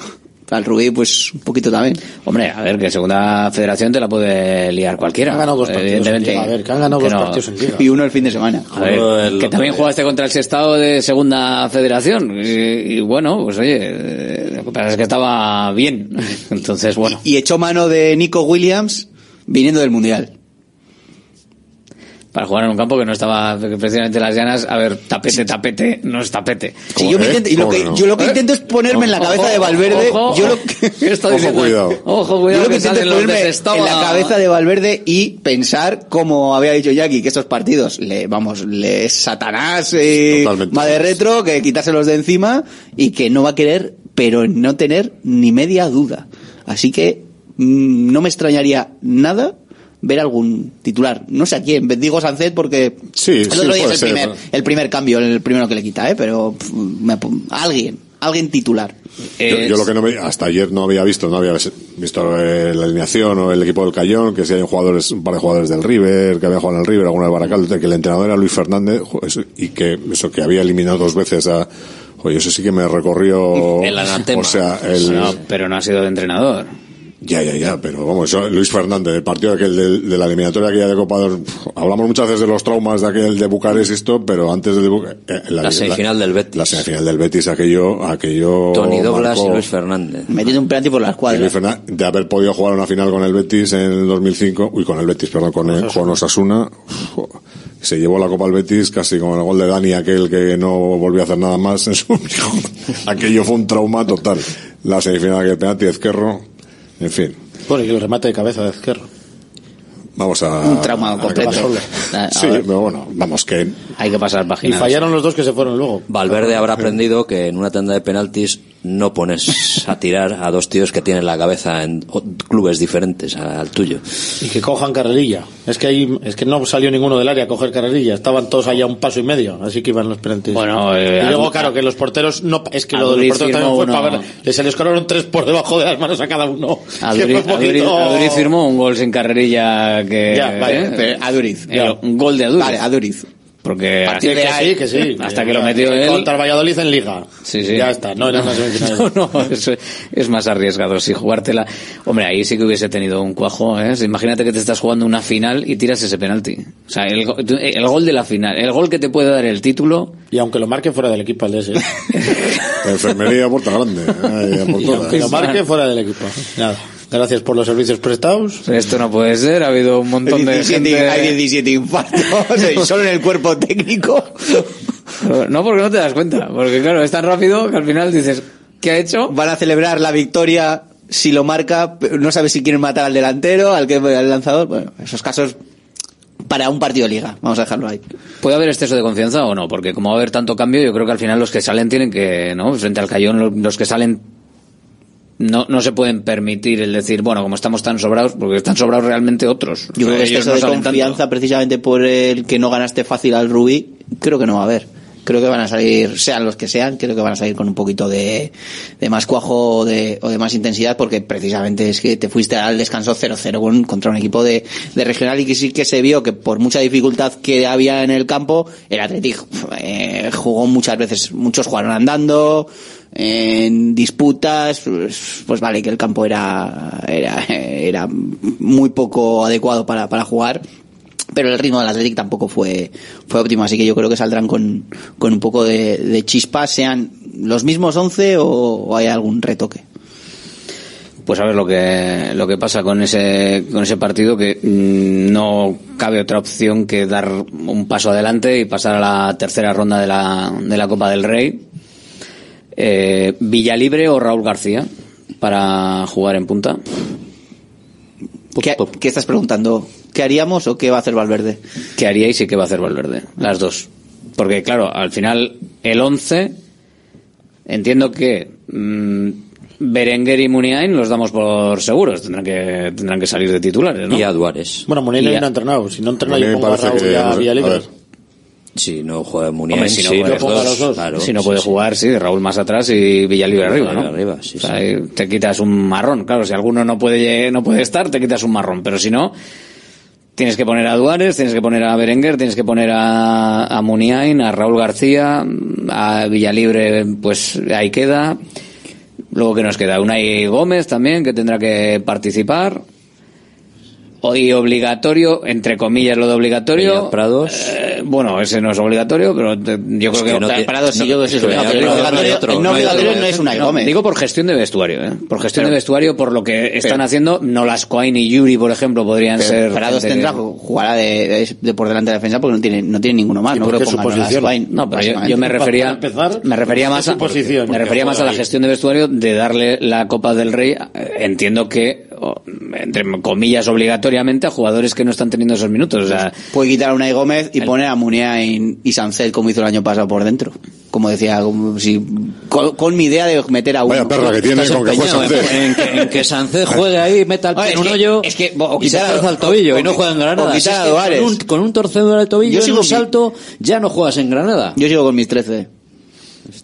al Rubí pues un poquito también. Hombre, a ver, que segunda federación te la puede liar cualquiera. Han ganado dos partidos en. Liga, a ver, que han ganado Que dos partidos en Liga. Y uno el fin de semana. A ver, que también jugaste contra el Sestao de segunda federación. Y, y bueno, pues oye, eh, lo que pasa es que estaba bien. Entonces, bueno. Y echó mano de Nico Williams viniendo del Mundial. Para jugar en un campo que no estaba que precisamente las llanas, a ver, tapete, tapete, no es tapete. Sí, yo, me intento- y lo que, yo lo que intento es ponerme en la cabeza de Valverde. Ojo, yo lo, ojo. ¿Qué está diciendo? Yo Ojo, cuidado lo que que intento es ponerme en la cabeza de Valverde y pensar, como había dicho Jackie, que estos partidos, le, vamos, le es Satanás, eh, madre retro, que quitárselos de encima y que no va a querer, pero no tener ni media duda. Así que mm, no me extrañaría nada ver algún titular. No sé a quién, digo Sancet porque Sí, el sí, otro día es el ser. primer, el primer cambio, el primero que le quita, ¿eh? pero pff, me alguien, alguien titular. Yo, yo lo que no me, hasta ayer no había visto, no había visto eh, la alineación o el equipo del Cayón, que si hay jugadores, un par de jugadores del River, que había jugado en el River, alguno del Baracaldo, que el entrenador era Luis Fernández, y que eso que había eliminado dos veces a, oye, eso sí que me recorrió, El anatema. o sea, el, No, pero no ha sido de entrenador. Ya, ya, ya, pero vamos, eso, Luis Fernández, el partido aquel de, de la eliminatoria aquella de Copa, dos- hablamos muchas veces de los traumas de aquel de Bucarest esto, pero antes de Bucarest, eh, La semifinal del Betis. La semifinal del Betis, aquello, aquello. Tony Douglas marcó- y Luis Fernández. Metiendo un penalti por la escuadra. Luis Fernández, de haber podido jugar una final con el Betis en el 2005, uy, con el Betis, perdón, con, el- con Osasuna, uf, Se llevó la Copa al Betis casi con el gol de Dani, aquel que no volvió a hacer nada más en su Aquello fue un trauma total. La semifinal que penalti de Ezquerro, en fin. Bueno, y el remate de cabeza de Ezquerro. Vamos a... Un trauma a- completo. a- Sí, a pero bueno, vamos que... Hay que pasar Y páginas. fallaron los dos que se fueron luego. Valverde habrá aprendido que en una tanda de penaltis no pones a tirar a dos tíos que tienen la cabeza en clubes diferentes al tuyo. Y que cojan carrerilla. Es que ahí, es que no salió ninguno del área a coger carrerilla. Estaban todos allá a un paso y medio. Así que iban los penaltis. Bueno, eh, y luego, claro, que los porteros no, es que lo de los porteros también fue para ver. Les escalaron tres por debajo de las manos a cada uno. Aduriz, poquito- firmó un gol sin carrerilla que... Ya, vale, ¿eh? pero Aduriz. El- un gol de Aduriz. Vale, Aduriz. Porque que sí, que sí. hasta que lo metió él... Contra el Valladolid en Liga. Sí, sí. Ya está, no. No, no, es, es más arriesgado si jugártela. Hombre, ahí sí que hubiese tenido un cuajo, ¿eh? Imagínate que te estás jugando una final y tiras ese penalti. O sea, el, go- el gol de la final, el gol que te puede dar el título. Y aunque lo marque fuera del equipo al de ese. La enfermería puerta grande. Por Y aunque lo marque fuera del equipo. Nada. Gracias por los servicios prestados. Esto no puede ser, ha habido un montón de 17 gente... Hay 17 infartos solo en el cuerpo técnico. No, porque no te das cuenta. Porque claro, es tan rápido que al final dices, ¿qué ha hecho? Van a celebrar la victoria si lo marca, no sabes si quieren matar al delantero, al que al lanzador. Bueno, esos casos para un partido de liga. Vamos a dejarlo ahí. ¿Puede haber exceso de confianza o no? Porque como va a haber tanto cambio, yo creo que al final los que salen tienen que, ¿no? Frente al Cayón, lo- los que salen no, no se pueden permitir el decir, bueno, como estamos tan sobrados, porque están sobrados realmente otros. Yo creo que exceso no de tanto. confianza, precisamente por el que no ganaste fácil al Rubí, creo que no va a haber. Creo que van a salir, sean los que sean, creo que van a salir con un poquito de, de más cuajo o de, o de más intensidad, porque precisamente es que te fuiste al descanso 0-0 con- contra un equipo de, de regional y que sí que se vio que por mucha dificultad que había en el campo, el Athletic eh, jugó muchas veces, muchos jugaron andando, en disputas, pues, pues vale que el campo era, era, era muy poco adecuado para, para jugar, pero el ritmo del Athletic tampoco fue, fue óptimo, así que yo creo que saldrán con, con un poco de, de chispa, sean los mismos 11 o, o hay algún retoque. Pues a ver lo que, lo que pasa con ese, con ese partido que mm, no cabe otra opción que dar un paso adelante y pasar a la tercera ronda de la, de la Copa del Rey. Eh, Villalibre o Raúl García para jugar en punta. ¿Qué, qué estás preguntando? ¿Qué haríamos o qué va a hacer Valverde? ¿Qué haríais y qué va a hacer Valverde? Las dos. Porque claro, al final el 11 entiendo que mm, Berenguer y Muniain los damos por seguros, tendrán que tendrán que salir de titulares, ¿no? Y a Duárez. Bueno, Muniain no ha entrenado. Si no entrena, yo Muniain pongo a parece Raúl que- y a a Villalibre. ver. Si no juega Muniain, Hombre, si no los jugar dos, los dos, claro, si no sí, puede sí. jugar, sí, Raúl más atrás y Villalibre arriba, ¿no? Arriba, sí, O sea, ahí te quitas un marrón, claro, si alguno no puede no puede estar, te quitas un marrón, pero si no tienes que poner a Duárez, tienes que poner a Berenguer, tienes que poner a, a Muniain, a Raúl García, a Villalibre, pues ahí queda. Luego que nos queda Unai Gómez también, que tendrá que participar. Hoy obligatorio, entre comillas lo de obligatorio. Peña Prados. Eh, bueno, ese no es obligatorio, pero te- yo Es creo que, que no te- Prados sí no, yo es es que obligatorio. No Obligatorio- otro, no no obligatorio no es Unai No, Gómez. Digo por gestión de vestuario, ¿eh? Por gestión de vestuario, por lo que están pero- haciendo, Nolascoain y Yuri, por ejemplo, podrían Pero ser. Prados tendrá que- jugará de, de- de por delante de la defensa porque no tiene, no tiene ninguno más. ¿Y no creo que su posición? No, pero yo, me refería, empezar, me refería más a, posición. me refería más a la gestión de vestuario de darle la Copa del Rey. eh, Entiendo que, entre comillas, obligatoriamente a jugadores que no están teniendo esos minutos. O sea, Puede quitar a Unai Gómez y poner a Muniain y Sancet como hizo el año pasado por dentro. Como decía, como si, con, con mi idea de meter a uno. Vaya perra que tiene con que juegue Sánchez. en, en que, en que juegue ahí, meta el Ah, pie en un que- hoyo es que, o y se quitar a- calza el tobillo o- y no juega en Granada. o Si quitar es a que con, un, con un torcedor del tobillo Yo en sigo un mi- salto ya no juegas en Granada. Yo sigo con mis 13.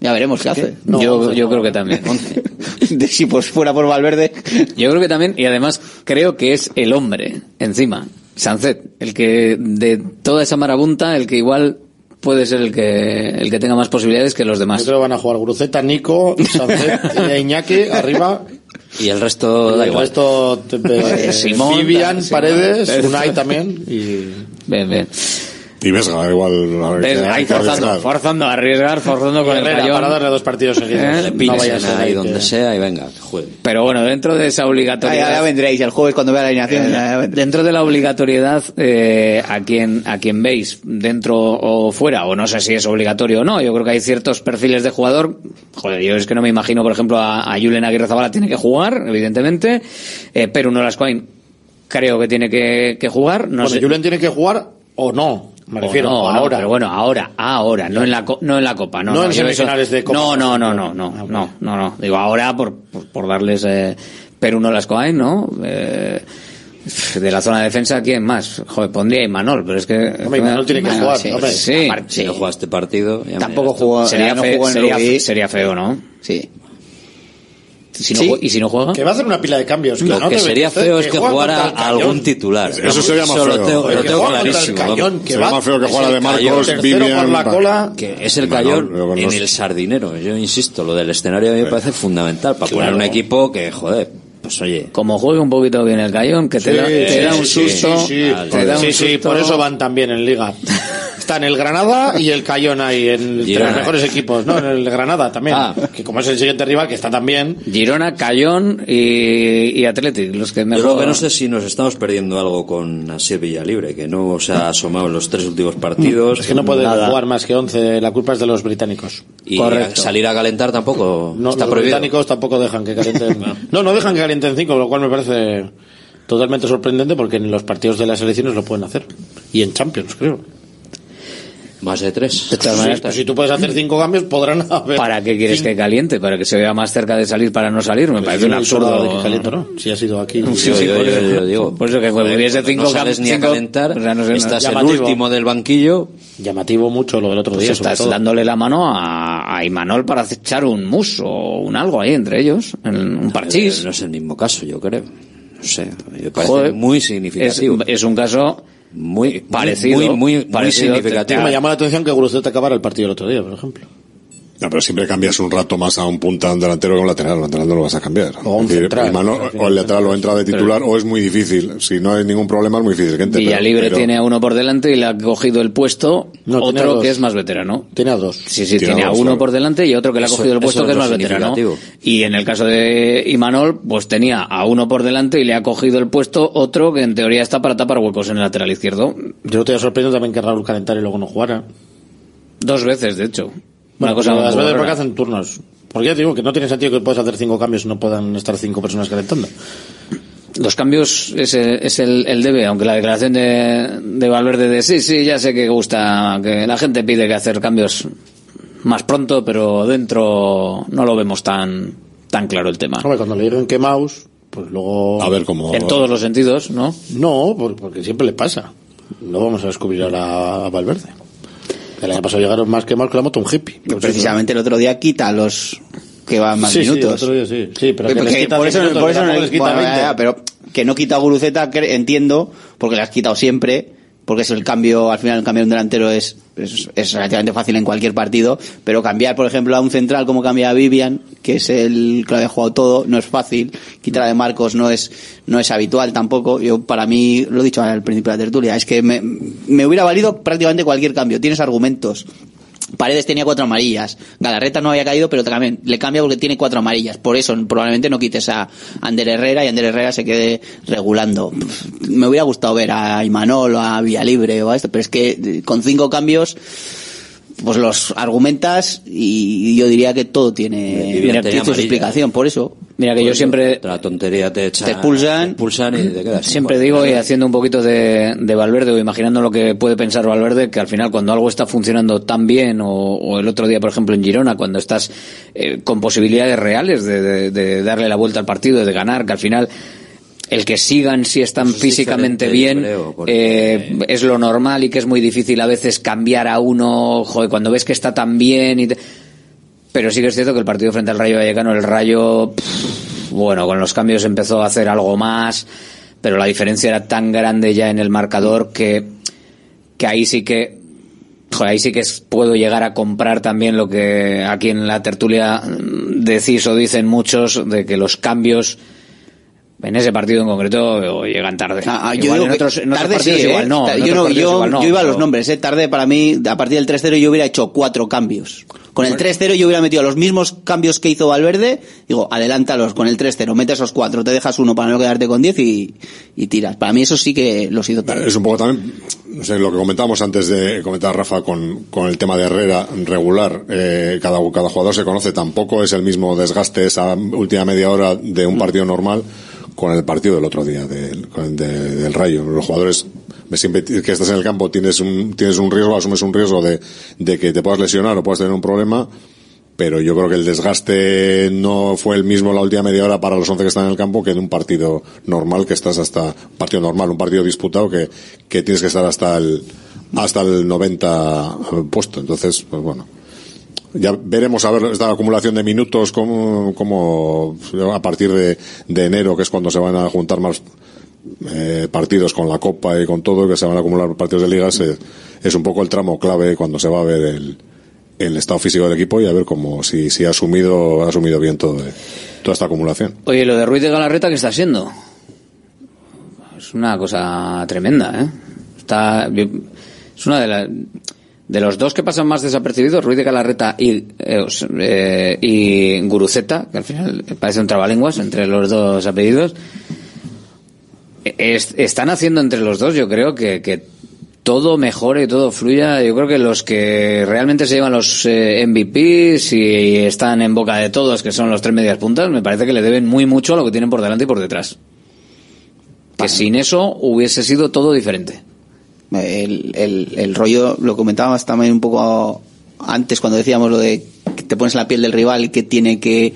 Ya veremos qué hace. yo, yo creo que también. De si pues fuera por Valverde. Yo creo que también, y además creo que es el hombre, encima, Sancet, el que de toda esa marabunta, el que igual puede ser el que, el que tenga más posibilidades que los Yo demás. creo que van a jugar Gruceta, Nico, Sancet y Iñaki arriba. Y el resto Y da el igual. resto, eh, Simón, Vivian, Simón. Paredes, Unai también. Y Bien, bien. Y Vesga, igual. Ves, ahí forzando, forzando, arriesgar, forzando con el Herrera, cayón. para darle dos partidos seguidos. Eh, No ahí que- donde sea y venga, juegue. Pero bueno, dentro de esa Ya, obligatoriedad. ya vendréis el jueves cuando vea la alineación. ya- ya vendréis. Dentro de la obligatoriedad, eh, a quien a quien veis, dentro o fuera, o no sé si es obligatorio o no, yo creo que hay ciertos perfiles de jugador. Joder, yo es que no me imagino, por ejemplo, a, a Julen Aguirre Zabala tiene que jugar, evidentemente, eh, pero no las creo que tiene que, que jugar. No Bueno, sé. Julen tiene que jugar o no. Me refiero, no, no, ahora. pero bueno, ahora, ahora, no en la co- no en la copa, no, No en eso- semifinales de Copa. No, no, no, no, no, no, no, no. Digo ahora por por, por darles eh, Perú no las coain, ¿no? Eh, de la zona de defensa, ¿quién más? Joder, pondría a Imanol, pero es que... Hombre, Imanol tiene que Bueno, jugar, sí, hombre. sí. Si no juega este partido... Tampoco jugó, Sería, no fe- jugó en sería, sería feo, ¿no? Sí. Si no Sí. ¿Y si no juega? Que va a hacer una pila de cambios. Lo no que sería feo es que juega jugara algún titular. Eso sería más feo. Tengo, lo Que tengo clarísimo. Vamos. que Sería va- más feo que es jugara el de Marcos, Cayón, Vivian, la cola. Que es el cayón en el sardinero. Yo insisto, lo del escenario a mí me parece fundamental para poner un equipo que, joder, pues oye, Como juegue un poquito bien el Cayón, que te, Sí, da, te sí, da un susto. Sí, sí, te da un sí, sí, susto. por eso van tan bien en Liga. Están el Granada y el Cayón ahí, en, Girona. los mejores equipos, ¿no? En el Granada también. Ah. Que como es el siguiente rival, que está también. Girona, Cayón y, y Athletic, los que yo lo que no sé si nos estamos perdiendo algo con Asier Villalibre, que no se ha asomado en los tres últimos partidos. Es que no puede Nada. jugar más que 11. La culpa es de los británicos. Y Correcto. salir a calentar tampoco No, está los prohibido. británicos tampoco dejan que calienten. no, no dejan que calienten 5, lo cual me parece totalmente sorprendente porque en los partidos de las elecciones lo pueden hacer. Y en Champions, creo. Más de tres. De todas Sí, maneras, pues si tú puedes hacer 5 cambios, podrán haber. ¿Para qué quieres cinco- que caliente? ¿Para que se vea más cerca de salir para no salir? Me parece Yo un no absurdo. de que caliente, ¿no? Si ha sido aquí. Sí, Yo, sí, yo- por yo- eso. yo digo, Por eso que joder, hubiese cuando cinco no sales ni a cinco- calentar, o sea, no sé, no- estás el llamativo. último del banquillo. Llamativo mucho lo del otro Pues día. estás sobre todo. dándole la mano a, a Imanol para echar un mus o un algo ahí entre ellos, en un parchís. No es el mismo caso, yo creo. No sé, me parece Joder, muy Es, significativo. es un caso muy parecido, muy, muy, muy parecido. significativo. Me llamó la atención que Guruceta acabara el partido el otro día, por ejemplo. No, pero siempre cambias un rato más a un punta, a un delantero que a un lateral. Un lateral no lo vas a cambiar. O un decir, central. Imanol- o el lateral o entra de titular o es muy difícil. Si no hay ningún problema es muy difícil que entre. pero- Villalibre pero- tiene a uno por delante y le ha cogido el puesto No, otro que es más veterano. Tiene a dos. Sí, sí, Tiene tiene, a dos, uno claro. por delante y otro que le ha Eso- cogido el puesto eso que es más veterano. Y en el caso de Imanol, pues tenía a uno por delante y le ha cogido el puesto otro que en teoría está para tapar huecos en el lateral izquierdo. Yo no te sorprendido también que Raúl calentara y luego no jugara. Dos veces, de hecho. Una Una cosa las veces rara. porque hacen turnos. Porque ya te digo que no tiene sentido que puedas hacer cinco cambios y no puedan estar cinco personas calentando. Los cambios es, es el, el debe, aunque la declaración de, de Valverde de sí, sí, ya sé que gusta, que la gente pide que hacer cambios más pronto, pero dentro no lo vemos tan, tan claro el tema. Hombre, cuando le digan que mouse, pues luego... A ver cómo. En todos los sentidos, ¿no? No, por- porque siempre le pasa. No vamos a descubrir ahora a Valverde. El año pasado llegaron más que más con la moto un hippie. Precisamente el otro día quita los que van más Sí, sí, el minutos. otro día sí. Sí, pero que les quita por 10 eso, minutos, por que eso no les quita bueno, 20. ya, pero que no quita Guruceta, entiendo, porque le has quitado siempre, porque es el cambio, al final el cambio de un delantero es, es, relativamente fácil en cualquier partido, pero cambiar, por ejemplo, a un central como cambia Vivian, que es el que lo había jugado todo, no es fácil, quitar de Marcos no es, no es habitual tampoco, yo para mí, lo he dicho al principio de la tertulia, es que me, me hubiera valido prácticamente cualquier cambio, tienes argumentos, Paredes tenía cuatro amarillas. Galarreta no había caído, pero también le cambia porque tiene cuatro amarillas. Por eso probablemente no quites a Ander Herrera y Ander Herrera se quede regulando. Me hubiera gustado ver a Imanol o a Villalibre o a esto, pero es que eh, con cinco cambios pues los argumentas y yo diría que todo tiene, su explicación. Por eso, Mira que yo siempre, La tontería te echa. Te expulsan. te expulsan y te quedas. sin siempre digo, y haciendo un poquito de, de Valverde o imaginando lo que puede pensar Valverde, que al final cuando algo está funcionando tan bien, o, o el otro día, por ejemplo, en Girona, cuando estás eh, con posibilidades reales de, de- de darle la vuelta al partido, de ganar, que al final el que sigan si están es físicamente bien creo, porque- eh, es lo normal y que es muy difícil a veces cambiar a uno, joder, cuando ves que está tan bien y te- pero sí que es cierto que el partido frente al Rayo Vallecano, el Rayo, pff, bueno, con los cambios empezó a hacer algo más, pero la diferencia era tan grande ya en el marcador que, que ahí sí que, joder, ahí sí que puedo llegar a comprar también lo que aquí en la tertulia decís o dicen muchos de que los cambios En ese partido en concreto o llegan tarde. Ah, ah, yo igual digo en otros, en otros tarde partidos sí, ¿eh? igual no. en yo, no, yo, igual no, yo iba a los nombres, ¿eh? Tarde para mí, a partir del 3-0 yo hubiera hecho cuatro cambios. Con el 3-0 yo hubiera metido los mismos cambios que hizo Valverde. Digo, adelántalos con el 3-0, mete esos cuatro, te dejas uno para no quedarte con 10 y, y tiras. Para mí eso sí que los hizo tarde. Es un poco también, no sé, lo que comentábamos antes de comentar Rafa con, con el tema de Herrera regular. Eh, cada, cada jugador se conoce, tampoco es el mismo desgaste esa última media hora de un partido normal con el partido del otro día del, de- del Rayo. Los jugadores, siempre que estás en el campo tienes un, tienes un riesgo, asumes un riesgo de, de que te puedas lesionar o puedas tener un problema pero yo creo que el desgaste no fue el mismo la última media hora para los 11 que están en el campo que en un partido normal que estás hasta partido normal, un partido disputado que, que tienes que estar hasta el hasta el 90 puesto. Entonces, pues bueno, ya veremos a ver esta acumulación de minutos como, como a partir de, de enero, que es cuando se van a juntar más eh, partidos con la Copa y con todo, que se van a acumular partidos de ligas, eh, es un poco el tramo clave cuando se va a ver el, el estado físico del equipo y a ver cómo si, si ha asumido ha asumido bien todo eh, toda esta acumulación. Oye, lo de Ruiz de Galarreta, ¿qué está siendo? Es una cosa tremenda, ¿eh? Está, es una de las... De los dos que pasan más desapercibidos, Ruiz de Galarreta y, eh, eh, y Guruceta, que al final parece un trabalenguas entre los dos apellidos, es- están haciendo entre los dos, yo creo que, que todo mejore y todo fluya. Yo creo que los que realmente se llevan los eh, MVPs y están en boca de todos, que son los tres medias puntas, me parece que le deben muy mucho a lo que tienen por delante y por detrás. Que sin eso hubiese sido todo diferente. El, el, el rollo, lo comentábamos también un poco antes cuando decíamos lo de que te pones la piel del rival que tiene que,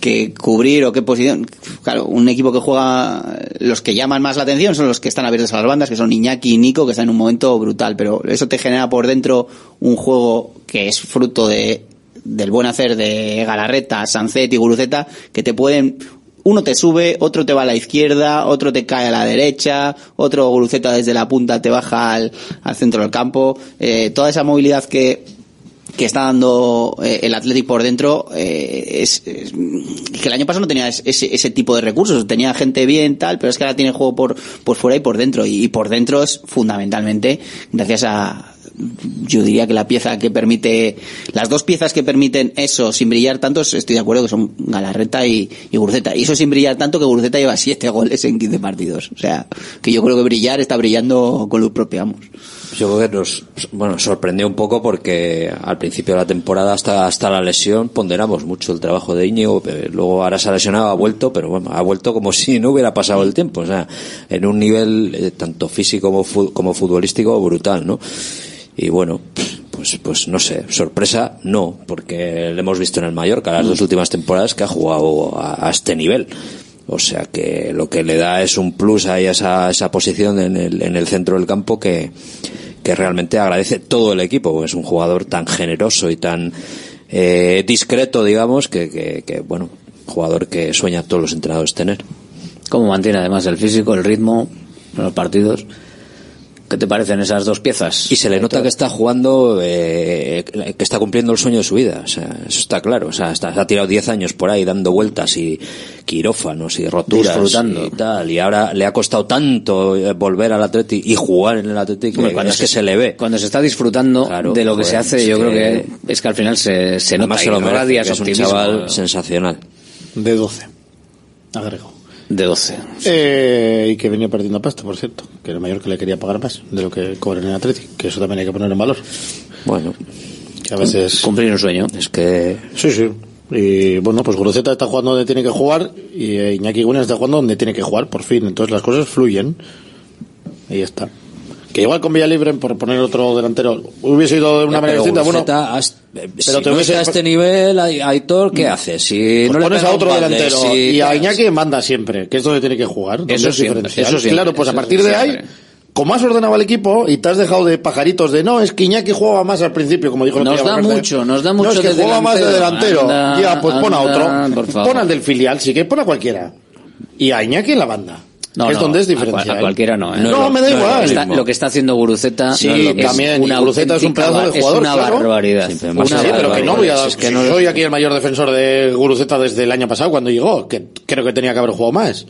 que cubrir o qué posición. Claro, un equipo que juega, los que llaman más la atención son los que están abiertos a las bandas, que son Iñaki y Nico, que están en un momento brutal, pero eso te genera por dentro un juego que es fruto de, del buen hacer de Galarreta, Sancet y Guruceta, que te pueden uno te sube, otro te va a la izquierda, otro te cae a la derecha, otro Guruceta desde la punta te baja al, al centro del campo. Eh, toda esa movilidad que, que está dando eh, el Athletic por dentro eh, es, que el año pasado no tenía es- ese, ese tipo de recursos tenía gente bien tal pero es que ahora tiene juego por por fuera y por dentro y por dentro es fundamentalmente gracias a yo diría que la pieza que permite las dos piezas que permiten eso sin brillar tanto estoy de acuerdo que son Galarreta y, y Guruceta y eso sin brillar tanto que Guruceta lleva siete goles en 15 partidos. O sea que yo creo que brillar está brillando con luz propia vamos. Yo creo que nos bueno, sorprendió un poco porque al principio de la temporada hasta, hasta la lesión ponderamos mucho el trabajo de Íñigo, luego ahora se ha lesionado, ha vuelto, pero bueno, ha vuelto como si no hubiera pasado el tiempo, o sea, en un nivel eh, tanto físico como, como futbolístico brutal, ¿no? Y bueno, pues, pues no sé, sorpresa no, porque le hemos visto en el Mallorca las dos últimas temporadas que ha jugado a, este nivel. O sea que lo que le da es un plus ahí a esa, esa posición en el, en el centro del campo que, que realmente agradece todo el equipo. porque Es un jugador tan generoso y tan eh, discreto, digamos, que, que, que, bueno, jugador que sueña todos los entrenadores tener. ¿Cómo mantiene además el físico, el ritmo los partidos? ¿Qué te parecen esas dos piezas? Y se le nota que está jugando, eh, que está cumpliendo el sueño de su vida. O sea, eso está claro. O sea, está, se ha tirado 10 años por ahí dando vueltas y quirófanos y roturas Disfrutando. y tal. Y ahora le ha costado tanto eh, volver al Atleti y jugar en el Atleti que Hombre, cuando es que se le ve. Cuando se está disfrutando de lo que se hace, yo que- creo que es que al final se, se nota. Y se lo merece, que es un chaval sensacional. De 12. Agrego. De 12. Eh, y que venía perdiendo pasta, por cierto. Que el mayor que le quería pagar más de lo que cobra en el Athletic. Que eso también hay que poner en valor. Bueno. Que a veces... Cumplir un sueño. Es que... Sí, sí. Y bueno, pues Guruceta está jugando donde tiene que jugar y Iñaki Gunes está jugando donde tiene que jugar, por fin. Entonces las cosas fluyen. Y ya está. Que igual con Villalibre, por poner otro delantero, hubiese ido de una manera pero distinta. Bueno, has- eh, pero si te no hubiese- a este nivel, Ai- Aitor, ¿qué haces? Si pues no le pones a otro balde, delantero si- y a Iñaki manda siempre, que es donde tiene que jugar. Eso es siempre, eso siempre, Claro, pues a partir de ahí, como has ordenado al equipo y te has dejado de pajaritos de no, es que Iñaki jugaba más al principio, como dijo el Nos da mucho, nos da No, mucho es que de juega más de delantero. Anda, ya, pues pon a anda, otro. Pon al del filial, sí que pon a cualquiera. Y a Iñaki en la banda. No, es no, donde es diferencial. A, cualquiera no, ¿eh? No, me da Lo que igual. está- Lo que está haciendo Guruceta Sí, no también, una Guruceta es un pedazo de jugador, Es una claro. barbaridad. Sí, Una sí, pero que barbaridad. no voy a dar. Es que no- soy aquí el mayor defensor de Guruceta desde el año pasado cuando llegó, que creo que tenía que haber jugado más.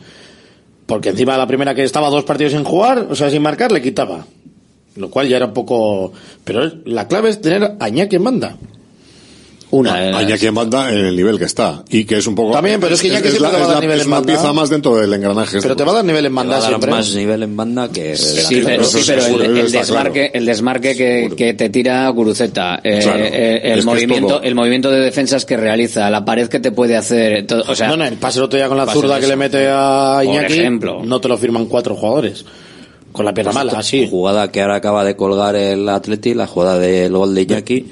Porque encima de la primera que estaba dos partidos sin jugar, o sea, sin marcar, le quitaba. Lo cual ya era un poco... Pero la clave es tener a Iñaki en banda. Una. Hay quien manda en el nivel que está. Y que es un poco. También, pero es que Iñaki es, siempre la, te va a es dar la- nivel es en una banda. pieza más dentro del engranaje. Pero te va a dar nivel en Te va banda a dar siempre. más nivel en banda que... Sí, pero, sí, pero el, el está desmarque, el desmarque que, que te tira Guruceta, eh, Claro, eh, es el es movimiento, el movimiento de defensas que realiza, la pared que te puede hacer, todo- o sea, no, no, el pase el otro día con la zurda que le mete a Por Iñaki, ejemplo. no te lo firman cuatro jugadores. Con la pierna mala, así. Jugada que ahora acaba de colgar el Atleti, la jugada del gol de Iñaki,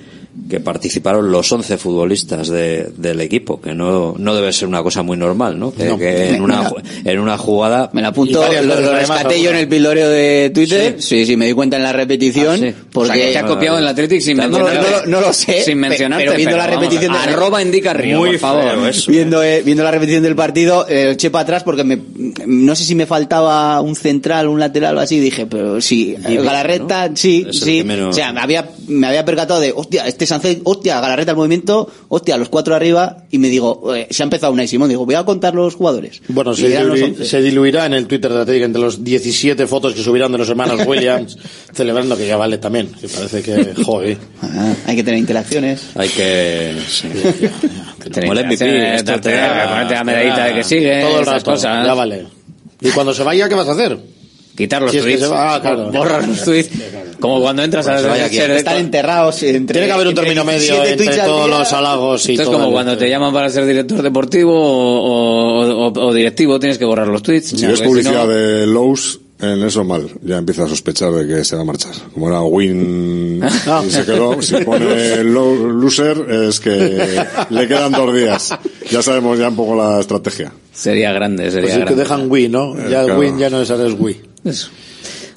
que participaron los 11 futbolistas de- del equipo, que no, no debe ser una cosa muy normal, ¿no? Que, No. que en, una, en una jugada... me la Apunto, lo, lo rescaté yo en el pildoreo de Twitter. Sí, sí, me di cuenta en la repetición. Ah, sí. Porque O sea, que te ha copiado en el Athletic sin no, mencionarte. no lo- no lo sé. Sin mencionarte, Pero viendo la vamos, repetición de arroba indica Río, Muy por favor. eso. Viendo, eh, viendo la repetición del partido, eh, eché para atrás porque me, no sé si me faltaba un central, un lateral o así. Dije, pero sí, Galarreta, sí, sí. O sea, me había, me había percatado de, hostia, este Sánchez, hostia, Galarreta al movimiento, hostia, los cuatro arriba. Y me digo, eh, se ha empezado una y Simón. Digo, voy a contar los jugadores. Bueno, se, eran los dilui- 11. se diluirá en el Twitter de la Atlético entre los 17 fotos que subirán de los hermanos Williams celebrando que ya vale también. Que parece que, joder. Ah, hay que tener interacciones. Hay que... sí. Esto te da- ponerte la medallita de que sigue, Todo el rato, cosas. ya vale. Y cuando se vaya, ¿qué vas a hacer? Quitar los Si es que tweets. va- ah, claro. Borrar los tweets. Como cuando entras a vaya aquí. ser- Están enterrados entre. Tiene que haber un entre término medio 17 entre todos los halagos y Esto es todo como el- cuando te llaman para ser director deportivo o, o- o- o directivo, tienes que borrar los tweets. Si No, porque publicidad no- de Lowe's, en eso mal. Ya empieza a sospechar de que se va a marchar. Como era Win y se quedó, si pone lo- loser, es que le quedan dos días. Ya sabemos ya un poco la estrategia. Sería grande, Pues sería es que grande. dejan Wii, ¿no? Eh, Ya claro. Win ya no es ahora es Wii. Eso.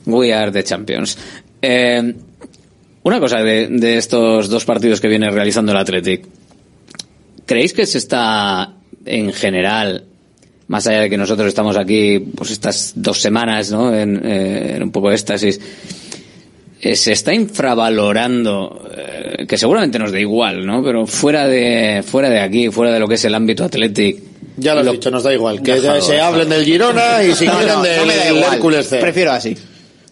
We are the champions. Eh, una cosa de, estos dos partidos que viene realizando el Athletic. ¿Creéis que se está, en general, más allá de que nosotros estamos aquí, pues estas dos semanas, ¿no? En, eh, un poco de éxtasis, eh, se está infravalorando, que seguramente nos da igual, ¿no? Pero fuera de, fuera de aquí, fuera de lo que es el ámbito Athletic. Ya lo has dicho, nos da igual. Que Déjalo, ya se hablen del Girona y si No, quieren no, del no. Hércules C. Prefiero así.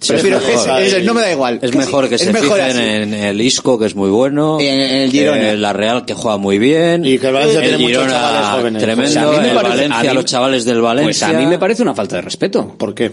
Sí, Prefiero es mejor. ese, ese, no me da igual. Es mejor que Es se mejor fijen así. en el Isco, que es muy bueno. Y en- en el Girona. eh, la Real, que juega muy bien. Y que el Valencia el tiene muchos Girona, chavales jóvenes. Tremendo. Pues a mí me el parece- Valencia, a mí- los chavales del Valencia. Pues a mí me parece una falta de respeto. ¿Por qué?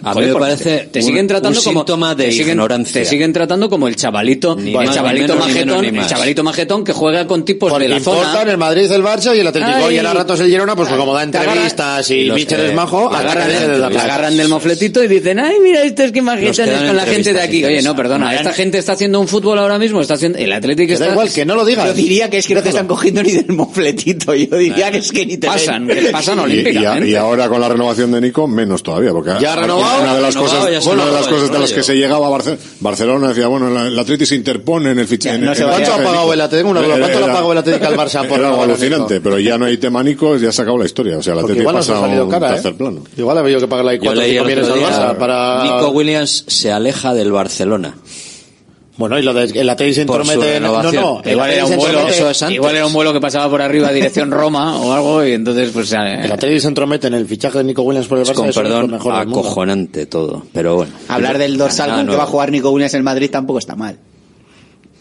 A mí Joder, me porque parece te, siguen tratando un como síntoma de te siguen, ignorancia. te siguen tratando como el chavalito, Ni el chavalito menos, ni menos, majetón, ni el chavalito majetón que juega con tipos Porque de la importan zona. el Madrid, el Barça y el Atlético. Ay. y a ratos el Girona, pues como da entrevistas y que- es majo, agarran, de la agarran del mofletito y dicen, ay, mira, estos que majetones con la gente de aquí. Oye, no, perdona, esta gente está haciendo un fútbol ahora mismo, está haciendo, el Atlético está... da igual, que no lo Yo digas. diría que es que no te están cogiendo ni del mofletito. Yo diría que es que ni te pasan, que pasan olímpicamente. y ahora con la renovación de Nico, menos todavía. Porque ¿Ya ha renovado? Una de las Renovado, cosas, una de las el cosas de las que se llegaba a Barce- Barcelona, decía, bueno, la- el Atleti se interpone en el fichaje. no ¿Cuánto ha pagado el Atlético? Una duda, ¿Cuánto le ha pagado el Atlético al Barça por Era alucinante, pero ya no hay tema Nico, ya se acabó la historia. O sea, el Atlético pasa a un tercer ¿eh? plano. Igual ha habido que pagarle ahí Yo 4 o leí 5 el millones al Barça para... Nico Williams se aleja del Barcelona. Bueno, y lo de el se su entromete... en- No, no, el Igual era, un vuelo, entromete- eso es antes. igual era un vuelo que pasaba por arriba dirección Roma o algo y entonces pues eh, El Atlético se entromete en el fichaje de Nico Williams por el Es Barça. con perdón, mejor acojonante todo. Pero bueno. Hablar del dorsal Ah, con no. que va a jugar Nico Williams en Madrid tampoco está mal.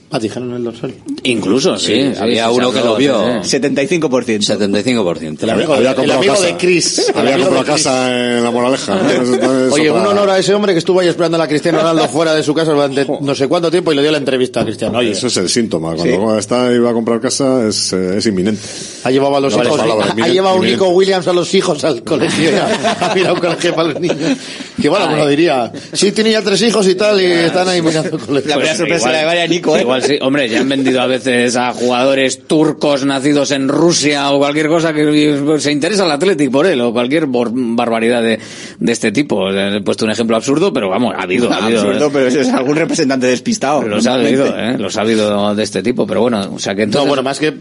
Ah, dijeron el dorsal. incluso sí, Sí, sí, había sí, uno que lo vio. sí, sí. 75%. 75%. El amigo, Había el amigo de Chris. Había comprado casa en La Moraleja. Oye, un honor a ese hombre que estuvo ahí esperando a la Cristiano Ronaldo fuera de su casa durante no sé cuánto tiempo y le dio la entrevista a Cristiano. Oye, Eso es el síntoma. Cuando está iba a comprar casa es, eh, es inminente. ha llevado a los No hijos, ha, llevado un. Nico Williams a los hijos al colegio. Ha mirado un colegio para los niños. Que bueno, me lo diría. Sí, tiene ya tres hijos y tal y están ahí mirando el colegio. La primera Pues sorpresa la de María Nico, ¿eh? Igual sí, hombre, ya han vendido a veces a jugadores turcos nacidos en Rusia o cualquier cosa que se interesa el Athletic por él o cualquier bor- barbaridad de, de este tipo. He puesto un ejemplo absurdo, pero vamos, ha habido, ha habido. Absurdo, pero eso es algún representante despistado. Los ha habido, ¿eh? Los ha habido de este tipo, pero bueno, o sea que No, entonces... bueno, más que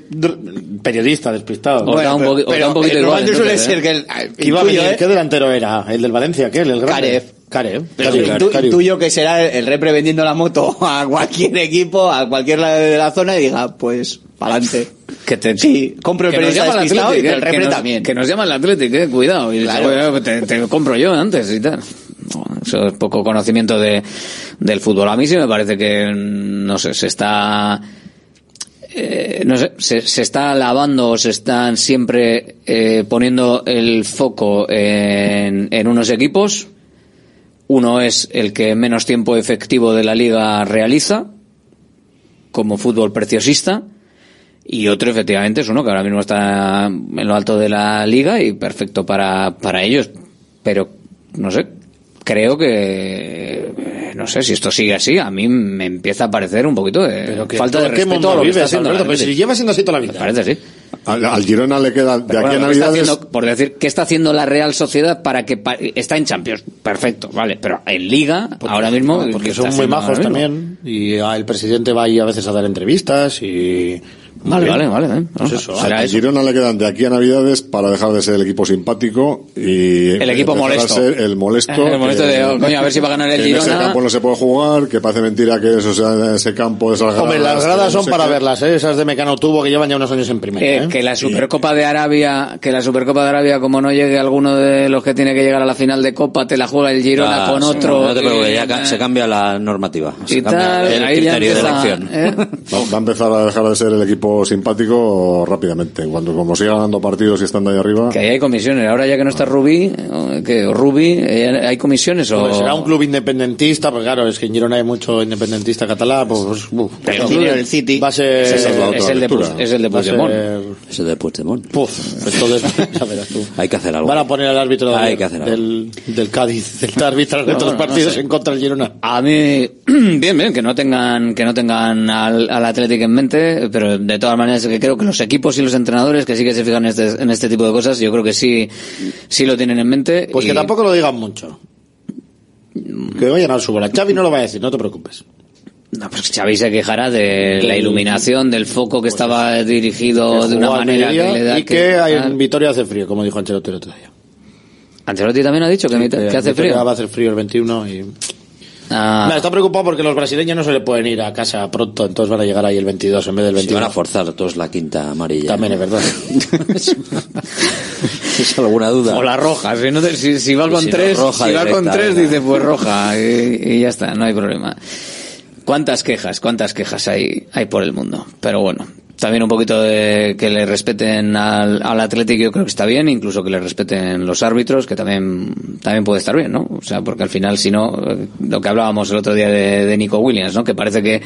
periodista despistado. Os da un poqui- os da pero un poquito el igual, suele entonces, ser ¿eh? que el, ¿Qué iba a venir? ¿eh? ¿Qué delantero era? ¿El del Valencia? ¿Qué? ¿El grande? Karev. Intu- Karev. intuyo que será el repre vendiendo la moto a cualquier equipo, a cualquier lado de la zona y diga, pues Pa'lante. Que te, Sí, compro el periodista llama el despistado y el eh, repre que nos- también. Que nos llama el Athletic, eh, cuidado. Y dice, Claro. "Bueno, te, te compro yo antes y tal. Eso es poco conocimiento de, del fútbol. A mí sí me parece que, no sé, se está... eh, no sé, se, se está lavando o se están siempre eh, poniendo el foco en, en unos equipos. Uno es el que menos tiempo efectivo de la liga realiza, como fútbol preciosista, y otro efectivamente es uno que ahora mismo está en lo alto de la liga y perfecto para, para ellos. Pero, no sé, creo que, no sé, si esto sigue así, a mí me empieza a parecer un poquito de que falta de respeto a lo que está haciendo Alberto, pues si lleva siendo así toda la vida. Me parece, sí. Al, al Girona le queda de Pero aquí bueno, a ¿qué está Navidades. haciendo, por decir, ¿qué está haciendo la Real Sociedad para que pa- está en Champions? Perfecto, vale, pero en Liga, ahora mismo. Porque ¿qué son muy majos también y ah, el presidente va ahí a veces a dar entrevistas y Vale, vale, vale. ¿eh? Pues eso, eso. Girona le quedan de aquí a Navidades para dejar de ser el equipo simpático y El equipo empezar a molesto. ser el molesto. El molesto que- de, oh, coño, a ver si va a ganar el que En ese Girona. campo no se puede jugar, que parece mentira que eso sea ese campo de esas gradas. Hombre, las gradas no son sé para qué. verlas, ¿eh? esas de Mecano Tubo que llevan ya unos años en primera. Eh, ¿eh? que la Supercopa de Arabia, que la Supercopa de Arabia, como no llegue alguno de los que tiene que llegar a la final de Copa, te la juega el Girona Ah, con otro. No te preocupes, ya eh, ca- se cambia la normativa. Se y cambia tal, el ahí ya criterio de empieza, elección. ¿eh? Va, va a empezar a dejar de ser el equipo simpático rápidamente. Cuando como siga ganando partidos y estando ahí arriba. Que ahí hay comisiones. Ahora ya que no está Rubí, que Rubí, eh, ¿hay comisiones o...? Pues será un club independentista, porque claro, es que en Girona hay mucho independentista catalán, pues uf, Pero el el City va a ser... Es el- es de lectura. Puig- es el de Puigdemont. ser- Ese de Puigdemont. Puf, entonces ya verás tú. Hay que hacer algo. Van a poner al árbitro Hay del, que hacer algo. del, del Cádiz, del árbitro de No, otros no partidos sé. en contra del Girona. A mí, bien, bien, que no tengan, que no tengan al, al Athletic en mente, pero de todas maneras que creo que los equipos y los entrenadores que sí que se fijan en este, en este tipo de cosas, yo creo que sí, sí lo tienen en mente. Pues y- que tampoco lo digan mucho. Que vayan al su bola. Xavi no lo va a decir, no te preocupes. No, pues Xavi se quejará de la iluminación, del foco que estaba dirigido Que de una manera que le da y que, hay tal. en Vitoria hace frío, como dijo Ancelotti el otro día. Ancelotti también ha dicho que, Que que hace frío. Va a hacer frío el 21 y... Ah, está preocupado porque los brasileños no se le pueden ir a casa pronto, entonces van a llegar ahí el 22 en vez del Se 21. van a forzar todos la quinta amarilla. También es verdad. ¿Es alguna duda? o la roja, si, no te- si, Y con si tres, si vas con tres, dices pues roja y, y ya está, no hay problema. ¿Cuántas quejas, cuántas quejas hay, hay por el mundo? Pero bueno, también un poquito de que le respeten al, al Atlético yo creo que está bien, incluso que le respeten los árbitros, que también, también puede estar bien, ¿no? O sea, porque al final, si no, lo que hablábamos el otro día de, de Nico Williams, ¿no? Que parece que,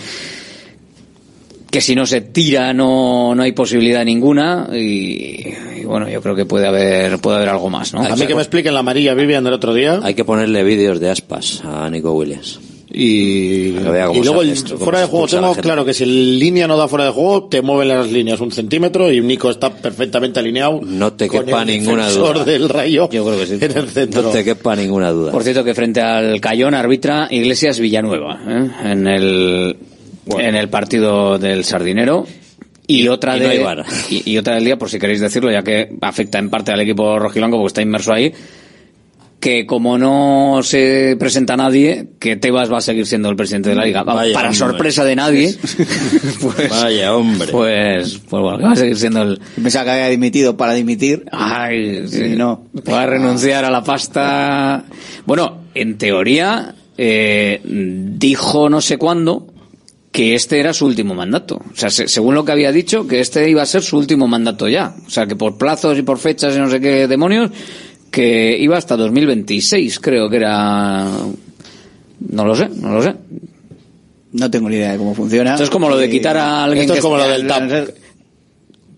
que si no se tira no, no hay posibilidad ninguna y, y bueno, yo creo que puede haber, puede haber algo más, ¿no? A mí que me expliquen la amarilla Vivian del otro día. Hay que ponerle vídeos de aspas a Nico Williams. Y, y luego el esto, fuera de juego tengo claro que si el línea no da fuera de juego te mueven las líneas un centímetro y Nico está perfectamente alineado No te con quepa el ninguna duda. del rayo Yo creo que sí. en el centro No te quepa ninguna duda. Por cierto que frente al Cayón arbitra Iglesias Villanueva ¿eh? en el en el partido del Sardinero y, otra y de no y, y otra del día por si queréis decirlo ya que afecta en parte al equipo rojiblanco porque está inmerso ahí que como no se presenta nadie que Tebas va a seguir siendo el presidente de la liga Vaya para hombre. sorpresa de nadie pues, Vaya hombre. pues pues bueno que va a seguir siendo el Pensaba que había dimitido para dimitir. Ay, sí, no. Va a renunciar a la pasta. Bueno, en teoría, eh, dijo no sé cuándo que este era su último mandato. O sea, se- según lo que había dicho, que este iba a ser su último mandato ya. O sea, que por plazos y por fechas y no sé qué demonios, que iba hasta 2026, creo que era. No lo sé, no lo sé. No tengo ni idea de cómo funciona. Esto es como lo de quitar a alguien esto que es como lo del TAP